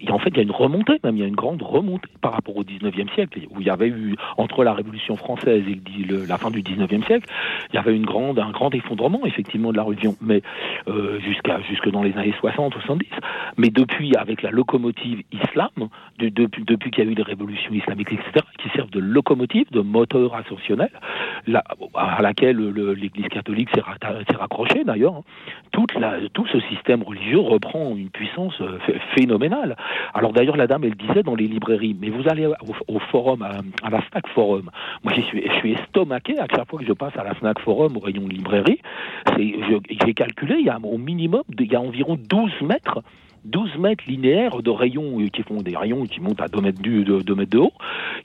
[SPEAKER 14] en fait, il y a une remontée, même il y a une grande remontée par rapport au 19e siècle, où il y avait eu, entre la Révolution française et la fin du 19e siècle, il y avait une grande, un grand effondrement, effectivement, de la religion, mais euh, jusqu'à jusque dans les années 60, 70. Mais depuis, avec la locomotive islam, de, depuis, depuis qu'il y a eu des révolutions islamiques, etc., qui servent de locomotive, de moteur ascensionnel, à laquelle l'Église catholique s'est raccrochée d'ailleurs, hein. tout ce système religieux reprend une puissance euh, phénoménale. Alors d'ailleurs, la dame, elle disait dans les librairies, mais vous allez au, forum, à, la Snack Forum. Moi, je suis, je estomaqué à chaque fois que je passe à la Snack Forum, au rayon librairie. J'ai calculé, il y a au minimum, il y a environ 12 mètres 12 mètres linéaires de rayons euh, qui font des rayons qui montent à 2 mètres, de, 2 mètres de haut,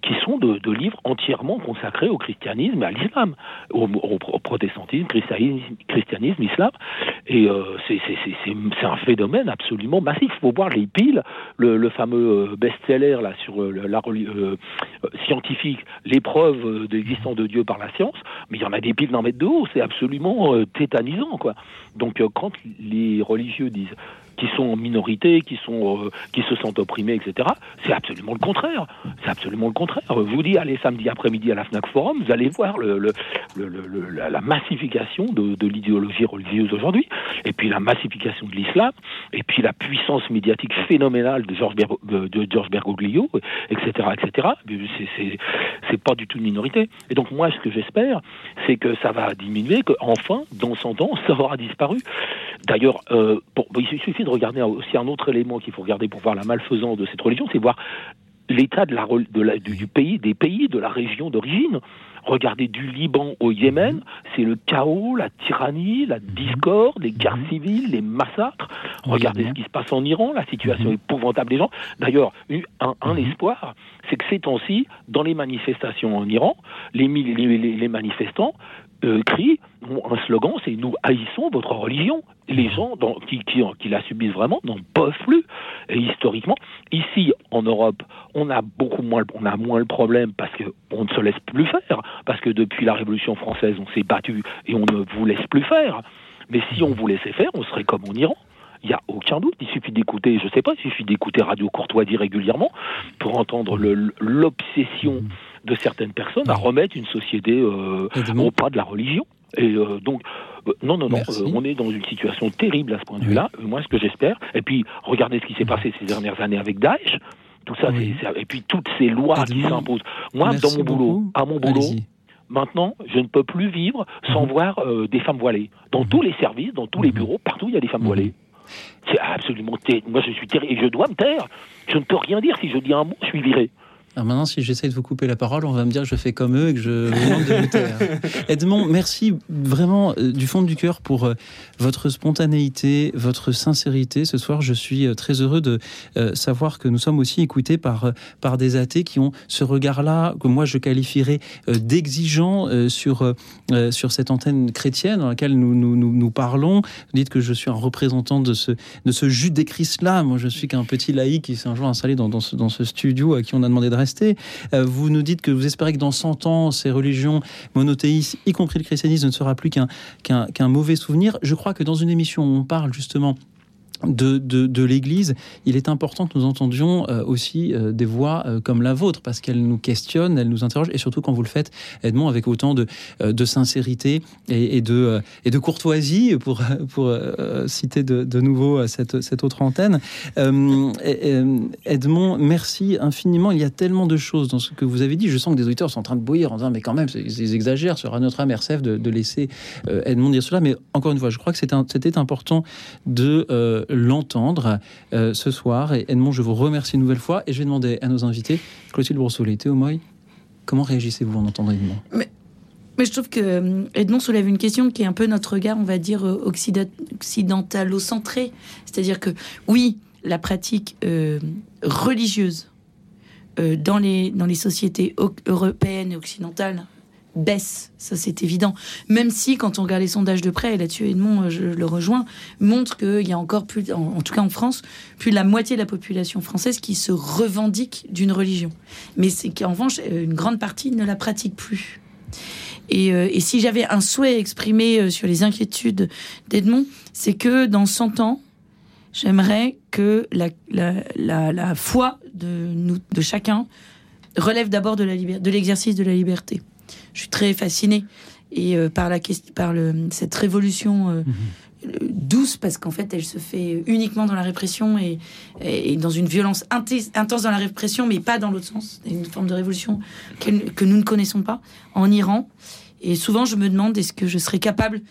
[SPEAKER 14] qui sont de, livres entièrement consacrés au christianisme et à l'islam, au, protestantisme, christianisme, islam. Et euh, c'est un phénomène absolument massif. Il faut voir les piles, le, fameux euh, best-seller là sur la scientifique, l'épreuve d'existence de Dieu par la science, mais il y en a des piles d'un mètre de haut, c'est absolument tétanisant quoi. Donc quand les religieux disent qui sont en minorité, qui sont euh, qui se sentent opprimés, etc. C'est absolument le contraire. C'est absolument le contraire. Je vous dis, allez samedi après-midi à la Fnac Forum, vous allez voir la, massification de, de l'idéologie religieuse aujourd'hui, et puis la massification de l'islam, et puis la puissance médiatique phénoménale de Georges de George Bergoglio, etc., etc. C'est pas du tout une minorité. Et donc moi, ce que j'espère, c'est que ça va diminuer, qu'enfin, dans 100 ans, ça aura disparu. D'ailleurs, euh, il suffit de regarder aussi un autre élément qu'il faut regarder pour voir la malfaisance de cette religion, c'est voir l'état de la, de du pays, des pays de la région d'origine. Regardez du Liban au Yémen, mhm. c'est le chaos, la tyrannie, la discorde, les guerres mhm. civiles, les massacres. Regardez ce qui se passe en Iran, la situation mhm. épouvantable des gens. D'ailleurs, un, un espoir, c'est que ces temps-ci, dans les manifestations en Iran, les, les, les manifestants euh, crient un slogan, c'est nous haïssons votre religion. Les gens qui, qui, la subissent vraiment n'en peuvent plus. Et historiquement, ici en Europe, on a beaucoup moins, on a moins le problème parce qu'on ne se laisse plus faire, parce que depuis la Révolution française, on s'est battu et on ne vous laisse plus faire. Mais si on vous laissait faire, on serait comme en Iran. Il n'y a aucun doute. Il suffit d'écouter, je ne sais pas, il suffit d'écouter Radio Courtoisie régulièrement pour entendre l'obsession de certaines personnes à remettre une société euh, au pas de la religion. Et euh, donc, euh, non, non, non, on est dans une situation terrible à ce point de vue-là. Moi, ce que j'espère, et puis regardez ce qui s'est passé ces dernières années avec Daesh, tout ça, et puis toutes ces lois qui s'imposent. Moi, dans mon boulot, à mon boulot, maintenant, je ne peux plus vivre sans mhm. voir des femmes voilées. Dans mhm. tous les services, dans tous les mhm. bureaux, partout, il y a des femmes voilées. C'est absolument terrible. Moi, je suis terrible. Et je dois me taire. Je ne peux rien dire. Si je dis un mot, je suis viré.
[SPEAKER 1] Alors maintenant, si j'essaie de vous couper la parole, on va me dire que je fais comme eux et que je vous demande de vous taire. Edmond, merci vraiment euh, du fond du cœur pour euh, votre spontanéité, votre sincérité. Ce soir, je suis euh, très heureux de savoir que nous sommes aussi écoutés par, par des athées qui ont ce regard-là, que moi je qualifierais d'exigeant sur, sur cette antenne chrétienne dans laquelle nous, nous, nous, parlons. Vous dites que je suis un représentant de ce, de ce Judée-Christ-là. Moi, je suis qu'un petit laïc qui s'est un jour installé dans, dans, ce, dans ce studio à qui on a demandé de Euh, vous nous dites que vous espérez que dans 100 ans, ces religions monothéistes, y compris le christianisme, ne sera plus qu'un qu'un mauvais souvenir. Je crois que dans une émission où on parle justement de, de, l'Église, il est important que nous entendions euh, aussi euh, des voix euh, comme la vôtre, parce qu'elles nous questionnent, elles nous interrogent, et surtout quand vous le faites, Edmond, avec autant de, de sincérité et, de, et de courtoisie, pour, pour citer de, nouveau cette, cette autre antenne. Edmond, merci infiniment. Il y a tellement de choses dans ce que vous avez dit. Je sens que des auditeurs sont en train de bouillir en disant, mais quand même, ils exagèrent sur notre âme de laisser Edmond dire cela. Mais encore une fois, je crois que c'était important de l'entendre ce soir. Et Edmond, je vous remercie une nouvelle fois et je vais demander à nos invités, Clotilde Broussolet, Théo Moy, comment réagissez-vous en entendant Edmond?
[SPEAKER 3] Mais je trouve que euh, Edmond soulève une question qui est un peu notre regard, on va dire, euh, occidentalo-centré. C'est-à-dire que, oui, la pratique euh, religieuse dans, les, dans les sociétés européennes et occidentales baisse, ça c'est évident. Même si, quand on regarde les sondages de près, et là-dessus Edmond, je le rejoins, montre qu'il y a encore plus, en, tout cas en France, plus de la moitié de la population française qui se revendique d'une religion. Mais c'est qu'en revanche, une grande partie ne la pratique plus. Euh, et, si j'avais un souhait exprimé euh, sur les inquiétudes d'Edmond, c'est que dans 100 ans, j'aimerais que la, foi de chacun relève d'abord de l'exercice de, la liberté. Je suis très fascinée et euh, par, la, par le, cette révolution mhm. douce, parce qu'en fait, elle se fait uniquement dans la répression et, et dans une violence intense dans la répression, mais pas dans l'autre sens. Une forme de révolution que nous ne connaissons pas en Iran. Et souvent, je me demande est-ce que je serais capable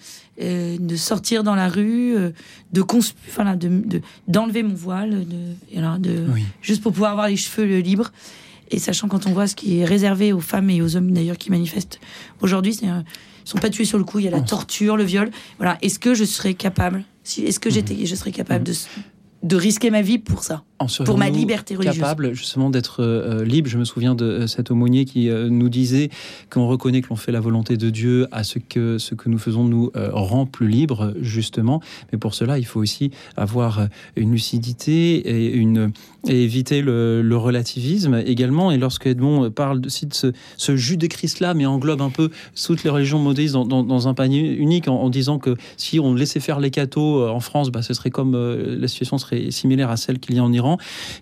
[SPEAKER 3] euh, de sortir dans la rue, euh, de enfin, de d'enlever mon voile, de, de juste pour pouvoir avoir les cheveux libres. Et sachant quand on voit ce qui est réservé aux femmes et aux hommes d'ailleurs qui manifestent aujourd'hui, c'est ils sont pas tués sur le coup. Il y a la oh. torture, le viol. Voilà. Est-ce que je serais capable si, Est-ce que j'étais, je serais capable mmh. de de risquer ma vie pour ça, pour ma liberté religieuse.
[SPEAKER 1] Capable justement d'être euh, libre. Je me souviens de euh, cet aumônier qui euh, nous disait qu'on reconnaît que l'on fait la volonté de Dieu, à ce que ce que nous faisons nous rend plus libres justement. Mais pour cela, il faut aussi avoir une lucidité et une et éviter le, relativisme également. Et lorsque Edmond parle de, ce, ce Judée-Christ-là, mais englobe un peu toutes les religions modistes dans, un panier unique, en, disant que si on laissait faire les cathos en France, bah, ce serait comme la situation serait similaire à celle qu'il y a en Iran.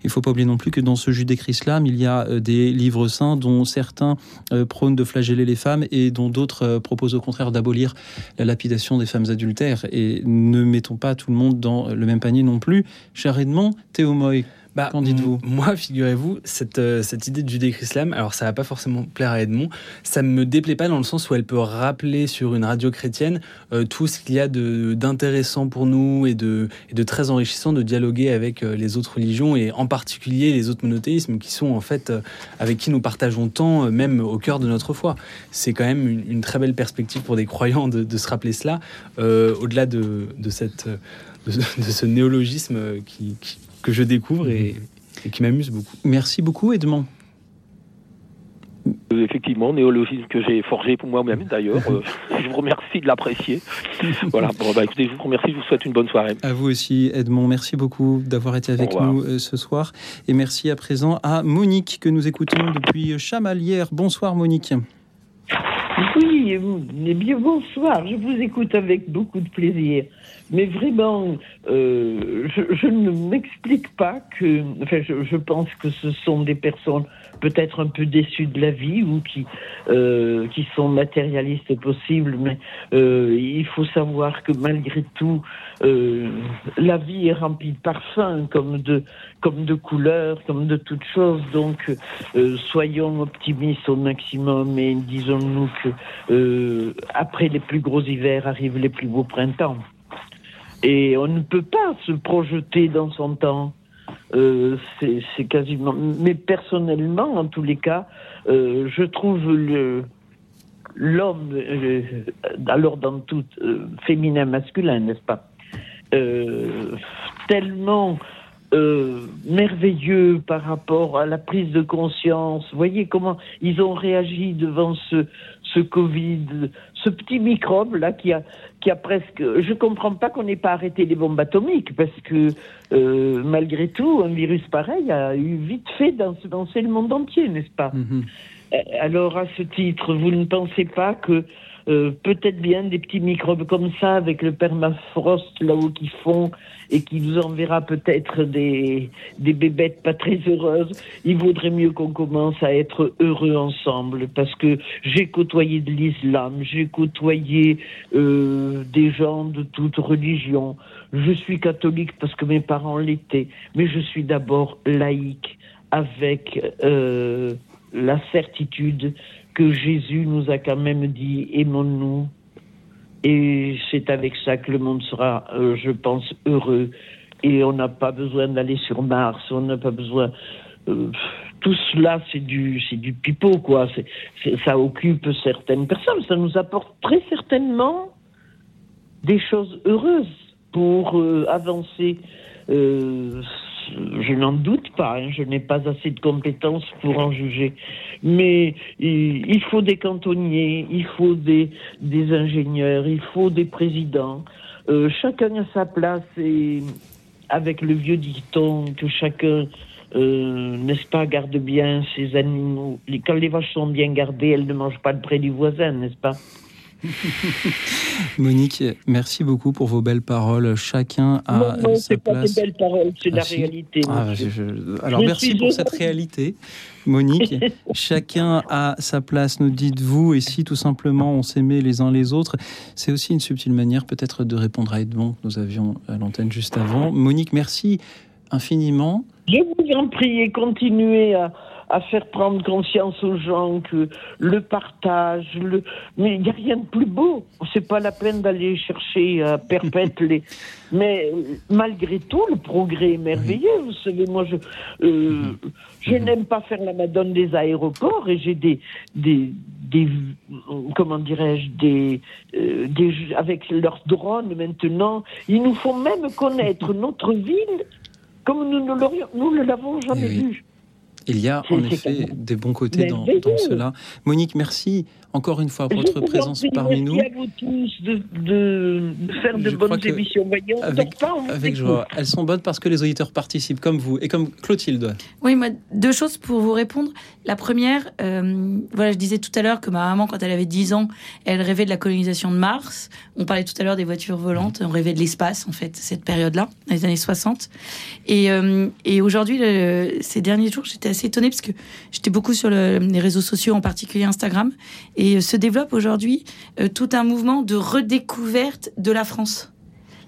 [SPEAKER 1] Il ne faut pas oublier non plus que dans ce Judée-Chrislam, il y a euh, des livres saints dont certains euh, prônent de flageller les femmes et dont d'autres euh, proposent au contraire d'abolir la lapidation des femmes adultères. Et ne mettons pas tout le monde dans le même panier non plus. Cher Edmond, Théo Moy, bah, Qu'en dites-vous
[SPEAKER 2] Moi, figurez-vous, cette, euh, cette idée du judéo-islam, alors ça va pas forcément plaire à Edmond, ça me déplaît pas dans le sens où elle peut rappeler sur une radio chrétienne euh, tout ce qu'il y a d'intéressant pour nous et de, et de très enrichissant de dialoguer avec euh, les autres religions et en particulier les autres monothéismes qui sont en fait avec qui nous partageons tant, même au cœur de notre foi. C'est quand même une, très belle perspective pour des croyants de, se rappeler cela, au-delà de, de, cette, de, ce néologisme qui que je découvre et, qui m'amuse beaucoup.
[SPEAKER 1] Merci beaucoup, Edmond.
[SPEAKER 14] Euh, effectivement, néologisme que j'ai forgé pour moi-même d'ailleurs. Euh, je vous remercie de l'apprécier. voilà, bon, bah, écoutez, je vous remercie, je vous souhaite une bonne soirée.
[SPEAKER 1] À vous aussi, Edmond. Merci beaucoup d'avoir été avec nous euh, ce soir. Et merci à présent à Monique que nous écoutons depuis Chamalières. Bonsoir, Monique.
[SPEAKER 15] Oui, eh bonsoir. Je vous écoute avec beaucoup de plaisir. Mais vraiment, euh, je, ne m'explique pas que. Enfin, je, pense que ce sont des personnes peut-être un peu déçues de la vie ou qui euh, qui sont matérialistes possibles. Mais euh, il faut savoir que malgré tout, la vie est remplie de parfums, comme de comme de couleurs, comme de toutes choses. Donc, soyons optimistes au maximum et disons-nous que après les plus gros hivers arrivent les plus beaux printemps. Et on ne peut pas se projeter dans son temps. Euh, c'est quasiment. Mais personnellement, en tous les cas, euh, je trouve l'homme, euh, alors dans tout, féminin, masculin, n'est-ce pas, tellement merveilleux par rapport à la prise de conscience. Vous voyez comment ils ont réagi devant ce, ce Covid, ce petit microbe là qui a qui a presque. Je comprends pas qu'on n'ait pas arrêté les bombes atomiques parce que euh, malgré tout, un virus pareil a eu vite fait danser le monde entier, n'est-ce pas? Mm-hmm. euh, Alors à ce titre, vous ne pensez pas que euh, peut-être bien des petits microbes comme ça avec le permafrost là-haut qui font et qui vous enverra peut-être des, des bébêtes pas très heureuses, il vaudrait mieux qu'on commence à être heureux ensemble parce que j'ai côtoyé de l'islam, j'ai côtoyé euh, des gens de toute religion. Je suis catholique parce que mes parents l'étaient, mais je suis d'abord laïque avec euh, la certitude que Jésus nous a quand même dit aimons-nous et c'est avec ça que le monde sera, euh, je pense, heureux. et on n'a pas besoin d'aller sur Mars, on n'a pas besoin. Euh, tout cela, c'est du, c'est du pipeau, quoi. ça occupe certaines personnes. Ça nous apporte très certainement des choses heureuses pour euh, avancer. Euh, je n'en doute pas, hein. je n'ai pas assez de compétences pour en juger. Mais il, faut des cantonniers, il faut des, ingénieurs, il faut des présidents. chacun a sa place et avec le vieux dicton que chacun, euh, n'est-ce pas, garde bien ses animaux. Quand les vaches sont bien gardées, elles ne mangent pas le près du voisin, n'est-ce pas?
[SPEAKER 1] Monique, merci beaucoup pour vos belles paroles. Chacun a non, non,
[SPEAKER 15] sa
[SPEAKER 1] place.
[SPEAKER 15] Pas des belles paroles, c'est la ah, réalité.
[SPEAKER 1] Ah, Alors merci pour cette réalité, Monique. Chacun a sa place, nous dites-vous, et si tout simplement on s'aimait les uns les autres, c'est aussi une subtile manière peut-être de répondre à Edmond. Nous avions à l'antenne juste avant. Monique, merci infiniment.
[SPEAKER 15] Je vous en prie, continuez à à faire prendre conscience aux gens que le partage, le... mais il n'y a rien de plus beau. C'est pas la peine d'aller chercher à perpète les. Mais malgré tout, le progrès est merveilleux. Vous savez, moi, je, euh, je n'aime pas faire la madone des aéroports et j'ai des, des, des, comment dirais-je, des, euh, des, avec leurs drones maintenant, ils nous font même connaître notre ville comme nous ne l'avons jamais eh vu.
[SPEAKER 1] Il y a en effet des bons côtés dans, cela. Monique, merci encore une fois pour votre présence parmi nous.
[SPEAKER 15] Merci à vous tous de, faire de bonnes émissions.
[SPEAKER 1] avec, joie. Elles sont bonnes parce que les auditeurs participent comme vous et comme Clotilde.
[SPEAKER 3] Oui, moi, deux choses pour vous répondre. La première, euh, voilà, je disais tout à l'heure que ma maman, quand elle avait 10 ans, elle rêvait de la colonisation de Mars. On parlait tout à l'heure des voitures volantes. On rêvait de l'espace, en fait, cette période-là, dans les années 60. Et, euh, et aujourd'hui, ces derniers jours, j'étais assez étonnée parce que j'étais beaucoup sur les réseaux sociaux, en particulier Instagram, et euh, se développe aujourd'hui euh, tout un mouvement de redécouverte de la France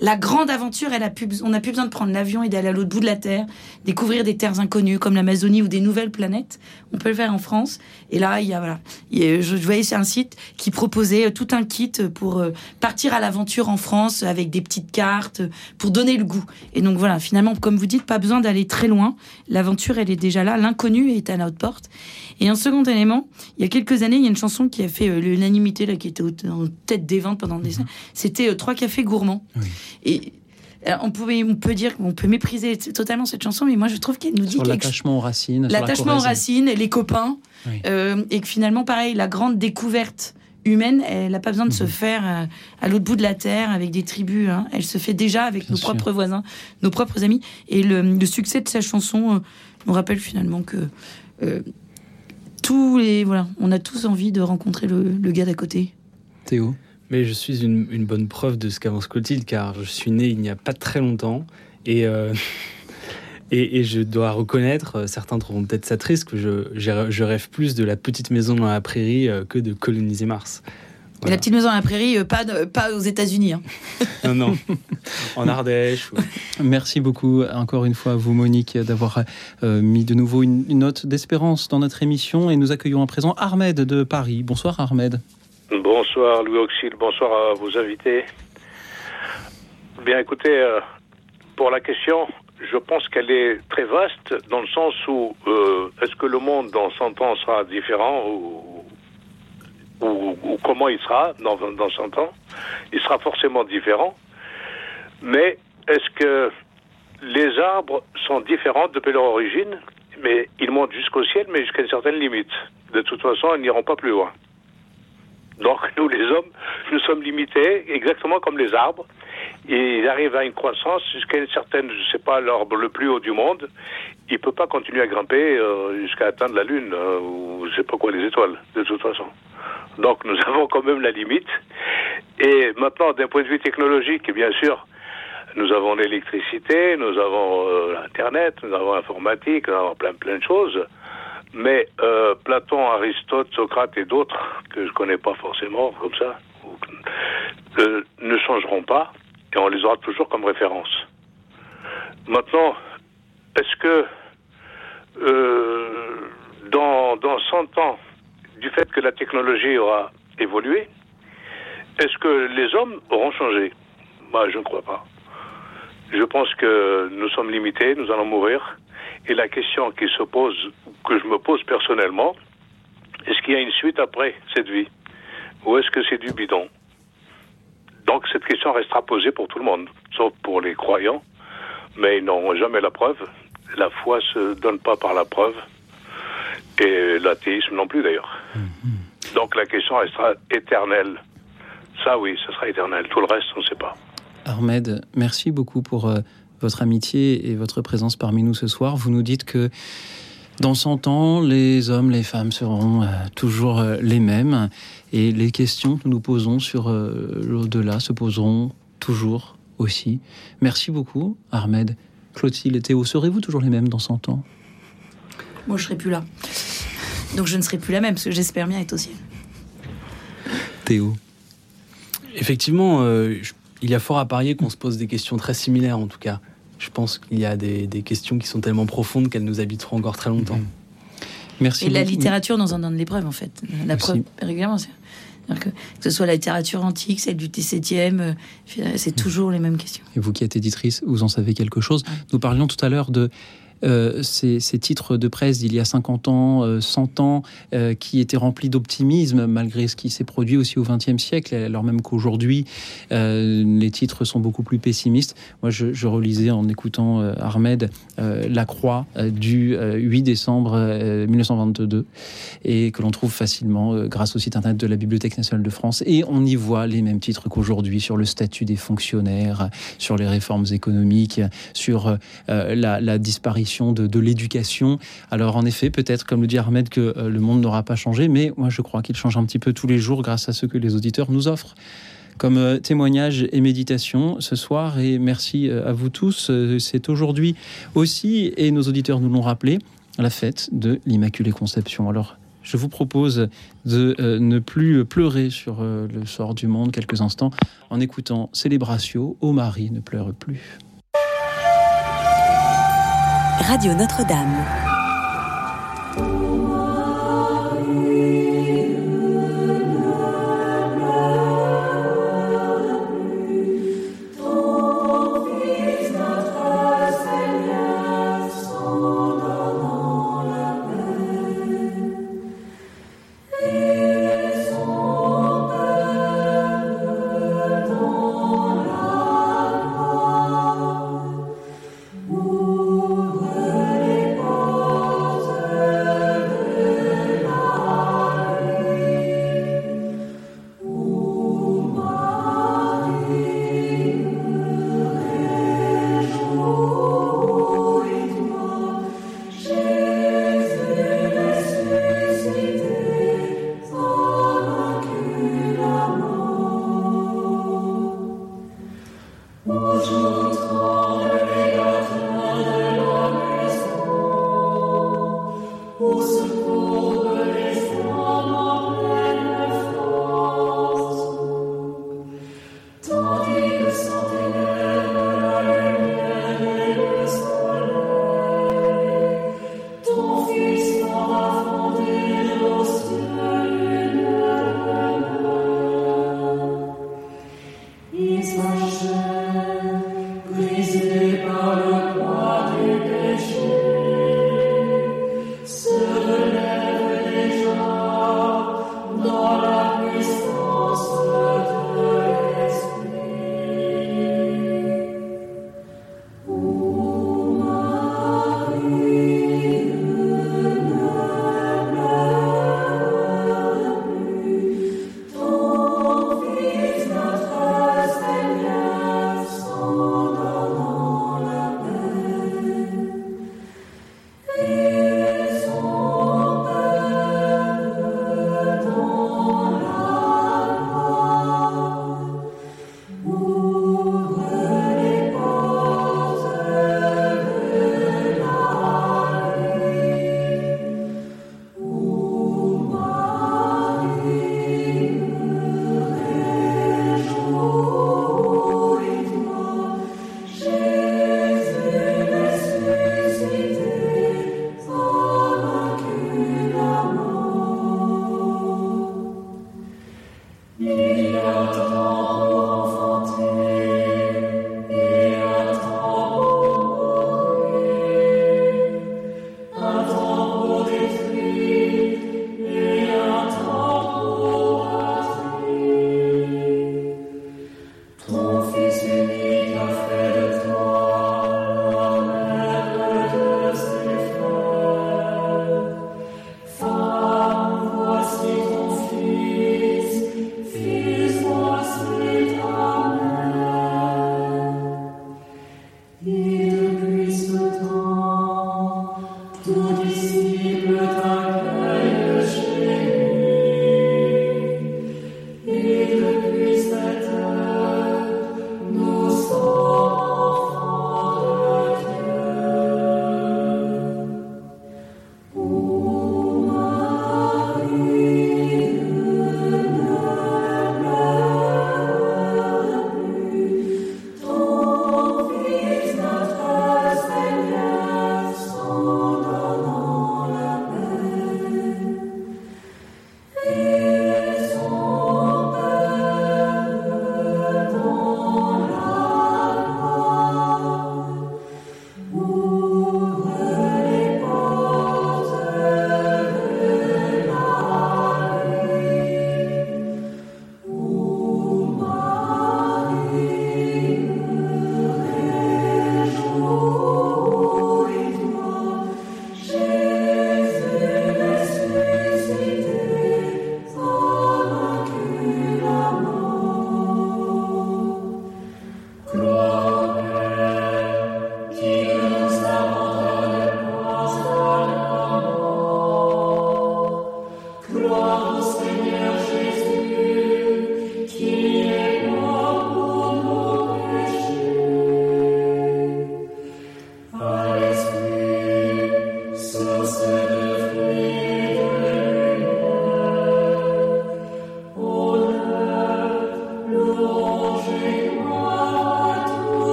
[SPEAKER 3] la grande aventure, elle a on n'a plus besoin de prendre l'avion et d'aller à l'autre bout de la Terre, découvrir des terres inconnues comme l'Amazonie ou des nouvelles planètes. On peut le faire en France. Et là, il y a, voilà, je voyais sur un site qui proposait euh, tout un kit pour euh, partir à l'aventure en France avec des petites cartes pour donner le goût. Et donc voilà, finalement, comme vous dites, pas besoin d'aller très loin. L'aventure, elle est déjà là. L'inconnu est à notre porte. Et un second élément, il y a quelques années, il y a une chanson qui a fait euh, l'unanimité, là, qui était en tête des ventes pendant des mhm. années. C'était Trois cafés gourmands. Et on, pouvait, on peut dire qu'on peut mépriser totalement cette chanson, mais moi je trouve qu'elle nous dit
[SPEAKER 1] l'attachement aux racines,
[SPEAKER 3] l'attachement aux racines, les copains, euh, et que finalement pareil, la grande découverte humaine, elle n'a pas besoin de se mhm. faire euh, à l'autre bout de la terre avec des tribus. Hein. Elle se fait déjà avec nos propres voisins, nos propres amis. Et le, succès de sa chanson euh, nous rappelle finalement que tous les voilà, on a tous envie de rencontrer le, le gars d'à côté.
[SPEAKER 1] Théo?
[SPEAKER 2] Mais je suis une, bonne preuve de ce qu'avance Clotilde, car je suis né il n'y a pas très longtemps. Et, euh, et, je dois reconnaître, euh, certains trouveront peut-être ça triste, que je, je, rêve plus de la petite maison dans la prairie euh, que de coloniser Mars.
[SPEAKER 3] la petite maison dans la prairie, pas, pas aux États-Unis. Hein.
[SPEAKER 2] non, non, en Ardèche.
[SPEAKER 1] Merci beaucoup encore une fois à vous, Monique, d'avoir mis de nouveau une, une note d'espérance dans notre émission. Et nous accueillons à présent Ahmed de Paris. Bonsoir, Ahmed.
[SPEAKER 16] Bonsoir Louis Auxil, bonsoir à vos invités. Bien écoutez, euh, pour la question, je pense qu'elle est très vaste dans le sens où euh, est-ce que le monde dans 100 ans sera différent ou, comment il sera dans, dans 100 ans? Il sera forcément différent. Mais est-ce que les arbres sont différents depuis leur origine? Mais ils montent jusqu'au ciel, mais jusqu'à une certaine limite. De toute façon, ils n'iront pas plus loin. Donc nous, les hommes, nous sommes limités exactement comme les arbres. Ils arrivent à une croissance jusqu'à une certaine, je sais pas, l'arbre le plus haut du monde. Il ne peut pas continuer à grimper euh, jusqu'à atteindre la Lune euh, ou je sais pas quoi les étoiles, de toute façon. Donc nous avons quand même la limite. Et maintenant, d'un point de vue technologique, bien sûr, nous avons l'électricité, nous avons euh, l'Internet, nous avons l'informatique, nous avons plein plein de choses. Mais euh, Platon, Aristote, Socrate et d'autres, que je ne connais pas forcément comme ça, euh, ne changeront pas et on les aura toujours comme référence. Maintenant, est-ce que euh, dans, dans 100 ans, du fait que la technologie aura évolué, est-ce que les hommes auront changé? Moi, je ne crois pas. Je pense que nous sommes limités, nous allons mourir. Et la question qui se pose, que je me pose personnellement, est-ce qu'il y a une suite après cette vie? Ou est-ce que c'est du bidon? Donc cette question restera posée pour tout le monde, sauf pour les croyants, mais ils n'auront jamais la preuve. La foi se donne pas par la preuve, et l'athéisme non plus d'ailleurs. Mm-hmm. Donc la question restera éternelle. Ça oui, ce sera éternel. Tout le reste, on ne sait pas.
[SPEAKER 1] Ahmed, merci beaucoup pour euh, votre amitié et votre présence parmi nous ce soir. Vous nous dites que dans 100 ans, les hommes, les femmes seront euh, toujours euh, les mêmes et les questions que nous nous posons sur l'au-delà se poseront toujours aussi. Merci beaucoup, Ahmed. Clotilde et Théo, serez-vous toujours les mêmes dans 100 ans?
[SPEAKER 3] Moi, je serai plus là. Donc je ne serai plus la même, parce que j'espère bien être au ciel.
[SPEAKER 1] Théo
[SPEAKER 2] Effectivement, il y a fort à parier qu'on se pose des questions très similaires, en tout cas. Je pense qu'il y a des, questions qui sont tellement profondes qu'elles nous habiteront encore très longtemps.
[SPEAKER 1] Mm-hmm. Merci.
[SPEAKER 3] Et la littérature nous en donne l'épreuve, en fait. La preuve, régulièrement. Que, que, ce soit la littérature antique, celle du XVIIe, euh, c'est toujours les mêmes questions.
[SPEAKER 1] Et vous qui êtes éditrice, vous en savez quelque chose. Nous parlions tout à l'heure de euh, ces, titres de presse d'il y a 50 ans, 100 euh, ans, euh, qui étaient remplis d'optimisme malgré ce qui s'est produit aussi au XXe siècle, alors même qu'aujourd'hui, les titres sont beaucoup plus pessimistes. Moi, je, relisais en écoutant Ahmed La Croix du 8 décembre 1922 et que l'on trouve facilement grâce au site internet de la Bibliothèque nationale de France. Et on y voit les mêmes titres qu'aujourd'hui sur le statut des fonctionnaires, sur les réformes économiques, sur la, la disparition de, l'éducation. Alors en effet, peut-être, comme le dit Ahmed, que euh, le monde n'aura pas changé, mais moi je crois qu'il change un petit peu tous les jours grâce à ce que les auditeurs nous offrent comme euh, témoignage et méditation ce soir. Et merci euh, à vous tous. C'est aujourd'hui aussi, et nos auditeurs nous l'ont rappelé, la fête de l'Immaculée Conception. Alors, je vous propose de ne plus pleurer sur le sort du monde quelques instants en écoutant Célébratio, Ô Marie ne pleure plus.
[SPEAKER 4] Radio Notre-Dame.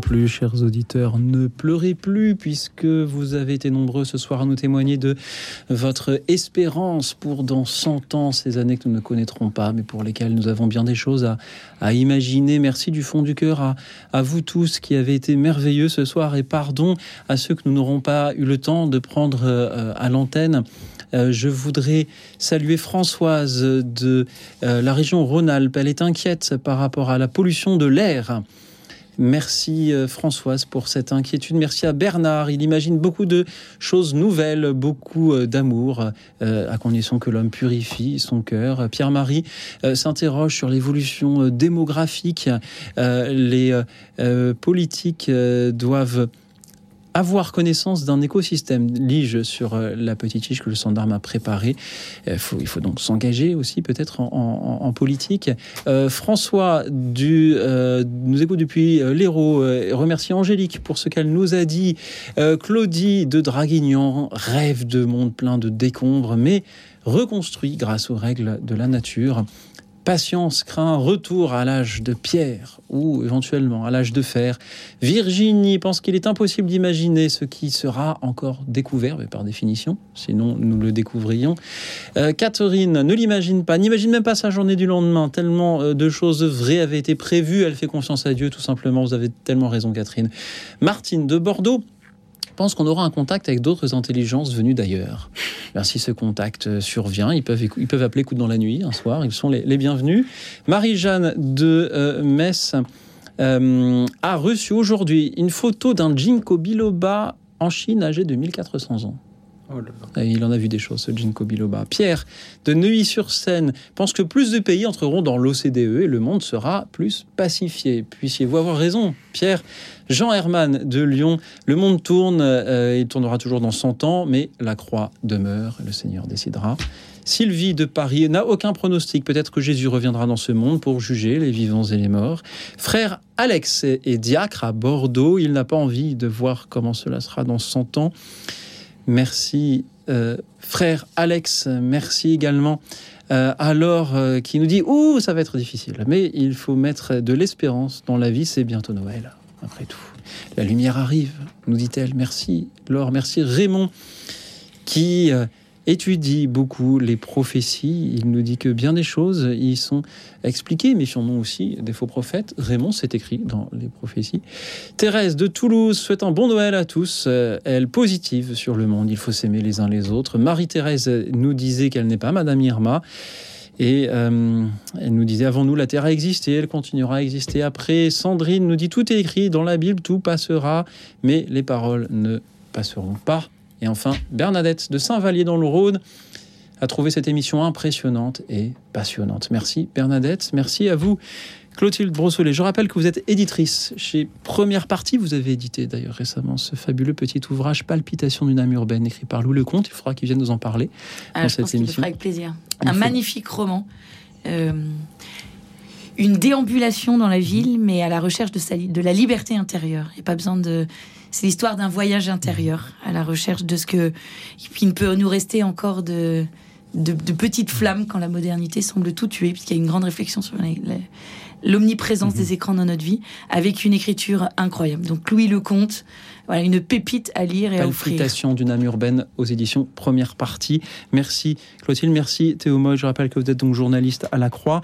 [SPEAKER 1] Plus, chers auditeurs, ne pleurez plus puisque vous avez été nombreux ce soir à nous témoigner de votre espérance pour dans 100 ans, ces années que nous ne connaîtrons pas, mais pour lesquelles nous avons bien des choses à, imaginer. Merci du fond du cœur à, à, vous tous qui avez été merveilleux ce soir et pardon à ceux que nous n'aurons pas eu le temps de prendre euh, à l'antenne. Euh, je voudrais saluer Françoise de euh, la région Rhône-Alpes. Elle est inquiète par rapport à la pollution de l'air. Merci euh, Françoise pour cette inquiétude. Merci à Bernard. Il imagine beaucoup de choses nouvelles, beaucoup d'amour, à condition que l'homme purifie son cœur. Pierre-Marie s'interroge sur l'évolution démographique. les politiques doivent avoir connaissance d'un écosystème. Lige sur euh, la petite fiche que le gendarme a préparé. Euh, il faut donc s'engager aussi peut-être en, politique. Euh, François du, nous écoute depuis l'Hérault. remercie Angélique pour ce qu'elle nous a dit. Claudie de Draguignan rêve de monde plein de décombres, mais reconstruit grâce aux règles de la nature. Patience craint retour à l'âge de pierre ou éventuellement à l'âge de fer. Virginie pense qu'il est impossible d'imaginer ce qui sera encore découvert, mais par définition, sinon nous le découvrions. Euh, Catherine ne l'imagine pas, n'imagine même pas sa journée du lendemain, tellement euh, de choses vraies avaient été prévues, elle fait confiance à Dieu tout simplement, vous avez tellement raison Catherine. Martine de Bordeaux pense qu'on aura un contact avec d'autres intelligences venues d'ailleurs. si ce contact euh, survient, ils peuvent, ils peuvent appeler coup dans la nuit un soir, ils sont les, bienvenus. Marie-Jeanne de euh, Metz euh, a reçu aujourd'hui une photo d'un Jinko biloba en Chine âgé de 1400 ans. Oh il en a vu des choses, ce Jinko Biloba. Pierre de Neuilly-sur-Seine pense que plus de pays entreront dans l'OCDE et le monde sera plus pacifié. Puissiez-vous avoir raison, Pierre Jean Herman de Lyon, le monde tourne, euh, il tournera toujours dans 100 ans, mais la croix demeure, le Seigneur décidera. Sylvie de Paris n'a aucun pronostic. Peut-être que Jésus reviendra dans ce monde pour juger les vivants et les morts. Frère Alex est diacre à Bordeaux. Il n'a pas envie de voir comment cela sera dans 100 ans. Merci, euh, frère Alex. Merci également. Euh, alors, euh, qui nous dit Ouh, ça va être difficile. Mais il faut mettre de l'espérance dans la vie, c'est bientôt Noël, après tout. La lumière arrive, nous dit-elle. Merci, Laure. Merci, Raymond, qui étudie beaucoup les prophéties. Il nous dit que bien des choses y sont expliquées. Méfions-nous aussi des faux prophètes. Raymond, c'est écrit dans les prophéties. Thérèse de Toulouse souhaite un bon Noël à tous. Euh, elle positive sur le monde. Il faut s'aimer les uns les autres. Marie-Thérèse nous disait qu'elle n'est pas Madame Irma. Et euh, elle nous disait avant nous, la terre a existé, elle continuera à exister après. Sandrine nous dit tout est écrit dans la Bible, tout passera, mais les paroles ne passeront pas. Et enfin, Bernadette de Saint-Vallier dans le Rhône a trouvé cette émission impressionnante et passionnante. Merci Bernadette, merci à vous. Clotilde Brossolet, je rappelle que vous êtes éditrice chez Première Partie. Vous avez édité d'ailleurs récemment ce fabuleux petit ouvrage Palpitation d'une âme urbaine écrit par Lou Lecomte. Il faudra qu'il vienne nous en parler
[SPEAKER 3] ah, dans cette émission. avec plaisir. Un magnifique roman. Euh, une déambulation dans la ville, mais à la recherche de, de la liberté intérieure. Il n'y a pas besoin de c'est l'histoire d'un voyage intérieur à la recherche de ce que qui ne peut nous rester encore de, de, petites flammes quand la modernité semble tout tuer, puisqu'il y a une grande réflexion sur l'omniprésence des mhm. écrans dans notre vie, avec une écriture incroyable. Donc Louis Lecomte, voilà, une pépite à lire et à offrir.
[SPEAKER 1] d'une âme urbaine aux éditions Première Partie. Merci Clotilde, merci Théo Moy. Je rappelle que vous êtes donc journaliste à La Croix.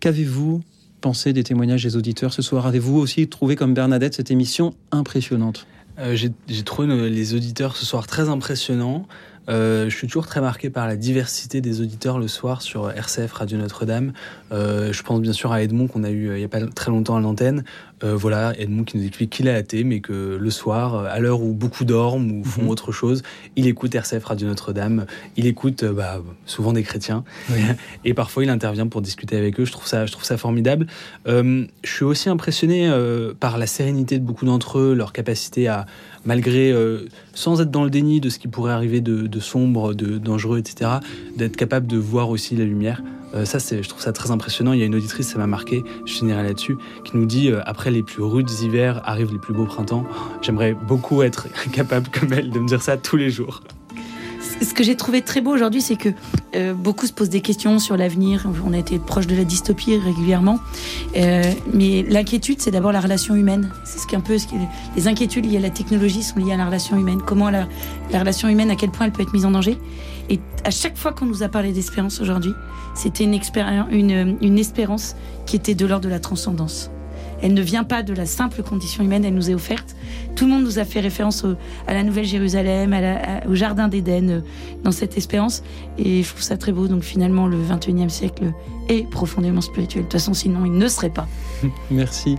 [SPEAKER 1] Qu'avez-vous pensé des témoignages des auditeurs ce soir? Avez-vous aussi trouvé comme Bernadette cette émission impressionnante?
[SPEAKER 2] Euh, j'ai trouvé les auditeurs ce soir très impressionnants. Euh, je suis toujours très marqué par la diversité des auditeurs le soir sur RCF Radio Notre-Dame. Euh, je pense bien sûr à Edmond qu'on a eu il n'y a pas très longtemps à l'antenne. Euh, voilà, Edmond qui nous explique qu'il est athée, mais que le soir, à l'heure où beaucoup dorment ou font mhm. autre chose, il écoute RCF Radio Notre-Dame. Il écoute bah, souvent des chrétiens et parfois il intervient pour discuter avec eux. Je trouve ça, je trouve ça formidable. je suis aussi impressionné par la sérénité de beaucoup d'entre eux, leur capacité à malgré, euh, sans être dans le déni de ce qui pourrait arriver de, sombre, de dangereux, etc., d'être capable de voir aussi la lumière. Euh, ça, je trouve ça très impressionnant. Il y a une auditrice, ça m'a marqué, je finirai là-dessus, qui nous dit euh, après les plus rudes hivers arrivent les plus beaux printemps. J'aimerais beaucoup être capable, comme elle, de me dire ça tous les jours.
[SPEAKER 3] Ce que j'ai trouvé très beau aujourd'hui, c'est que euh, beaucoup se posent des questions sur l'avenir. On a été proche de la dystopie régulièrement, euh, mais l'inquiétude, c'est d'abord la relation humaine. C'est ce un peu ce qui, les inquiétudes liées à la technologie sont liées à la relation humaine. Comment la, la relation humaine, à quel point elle peut être mise en danger. Et à chaque fois qu'on nous a parlé d'espérance aujourd'hui, c'était une espérance qui était de l'ordre de la transcendance. Elle ne vient pas de la simple condition humaine, elle nous est offerte. Tout le monde nous a fait référence à la Nouvelle Jérusalem, au Jardin d'Éden, euh, dans cette espérance. Et je trouve ça très beau. Donc finalement, le 21e siècle est profondément spirituel. De toute façon, sinon, il ne serait pas.
[SPEAKER 1] Merci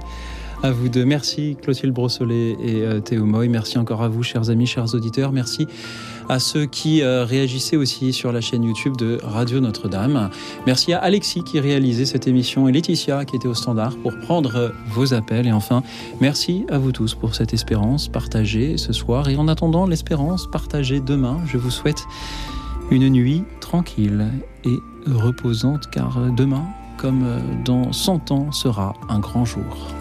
[SPEAKER 1] à vous deux. Merci Clotilde Brossolet et euh, Théo Moy. Merci encore à vous, chers amis, chers auditeurs. Merci à ceux qui euh, réagissaient aussi sur la chaîne YouTube de Radio Notre-Dame. Merci à Alexis qui réalisait cette émission et Laetitia qui était au standard pour prendre vos appels. Et enfin, merci à vous tous pour cette espérance partagée ce soir. Et en attendant l'espérance partagée demain, je vous souhaite une nuit tranquille et reposante car demain, comme dans 100 ans, sera un grand jour.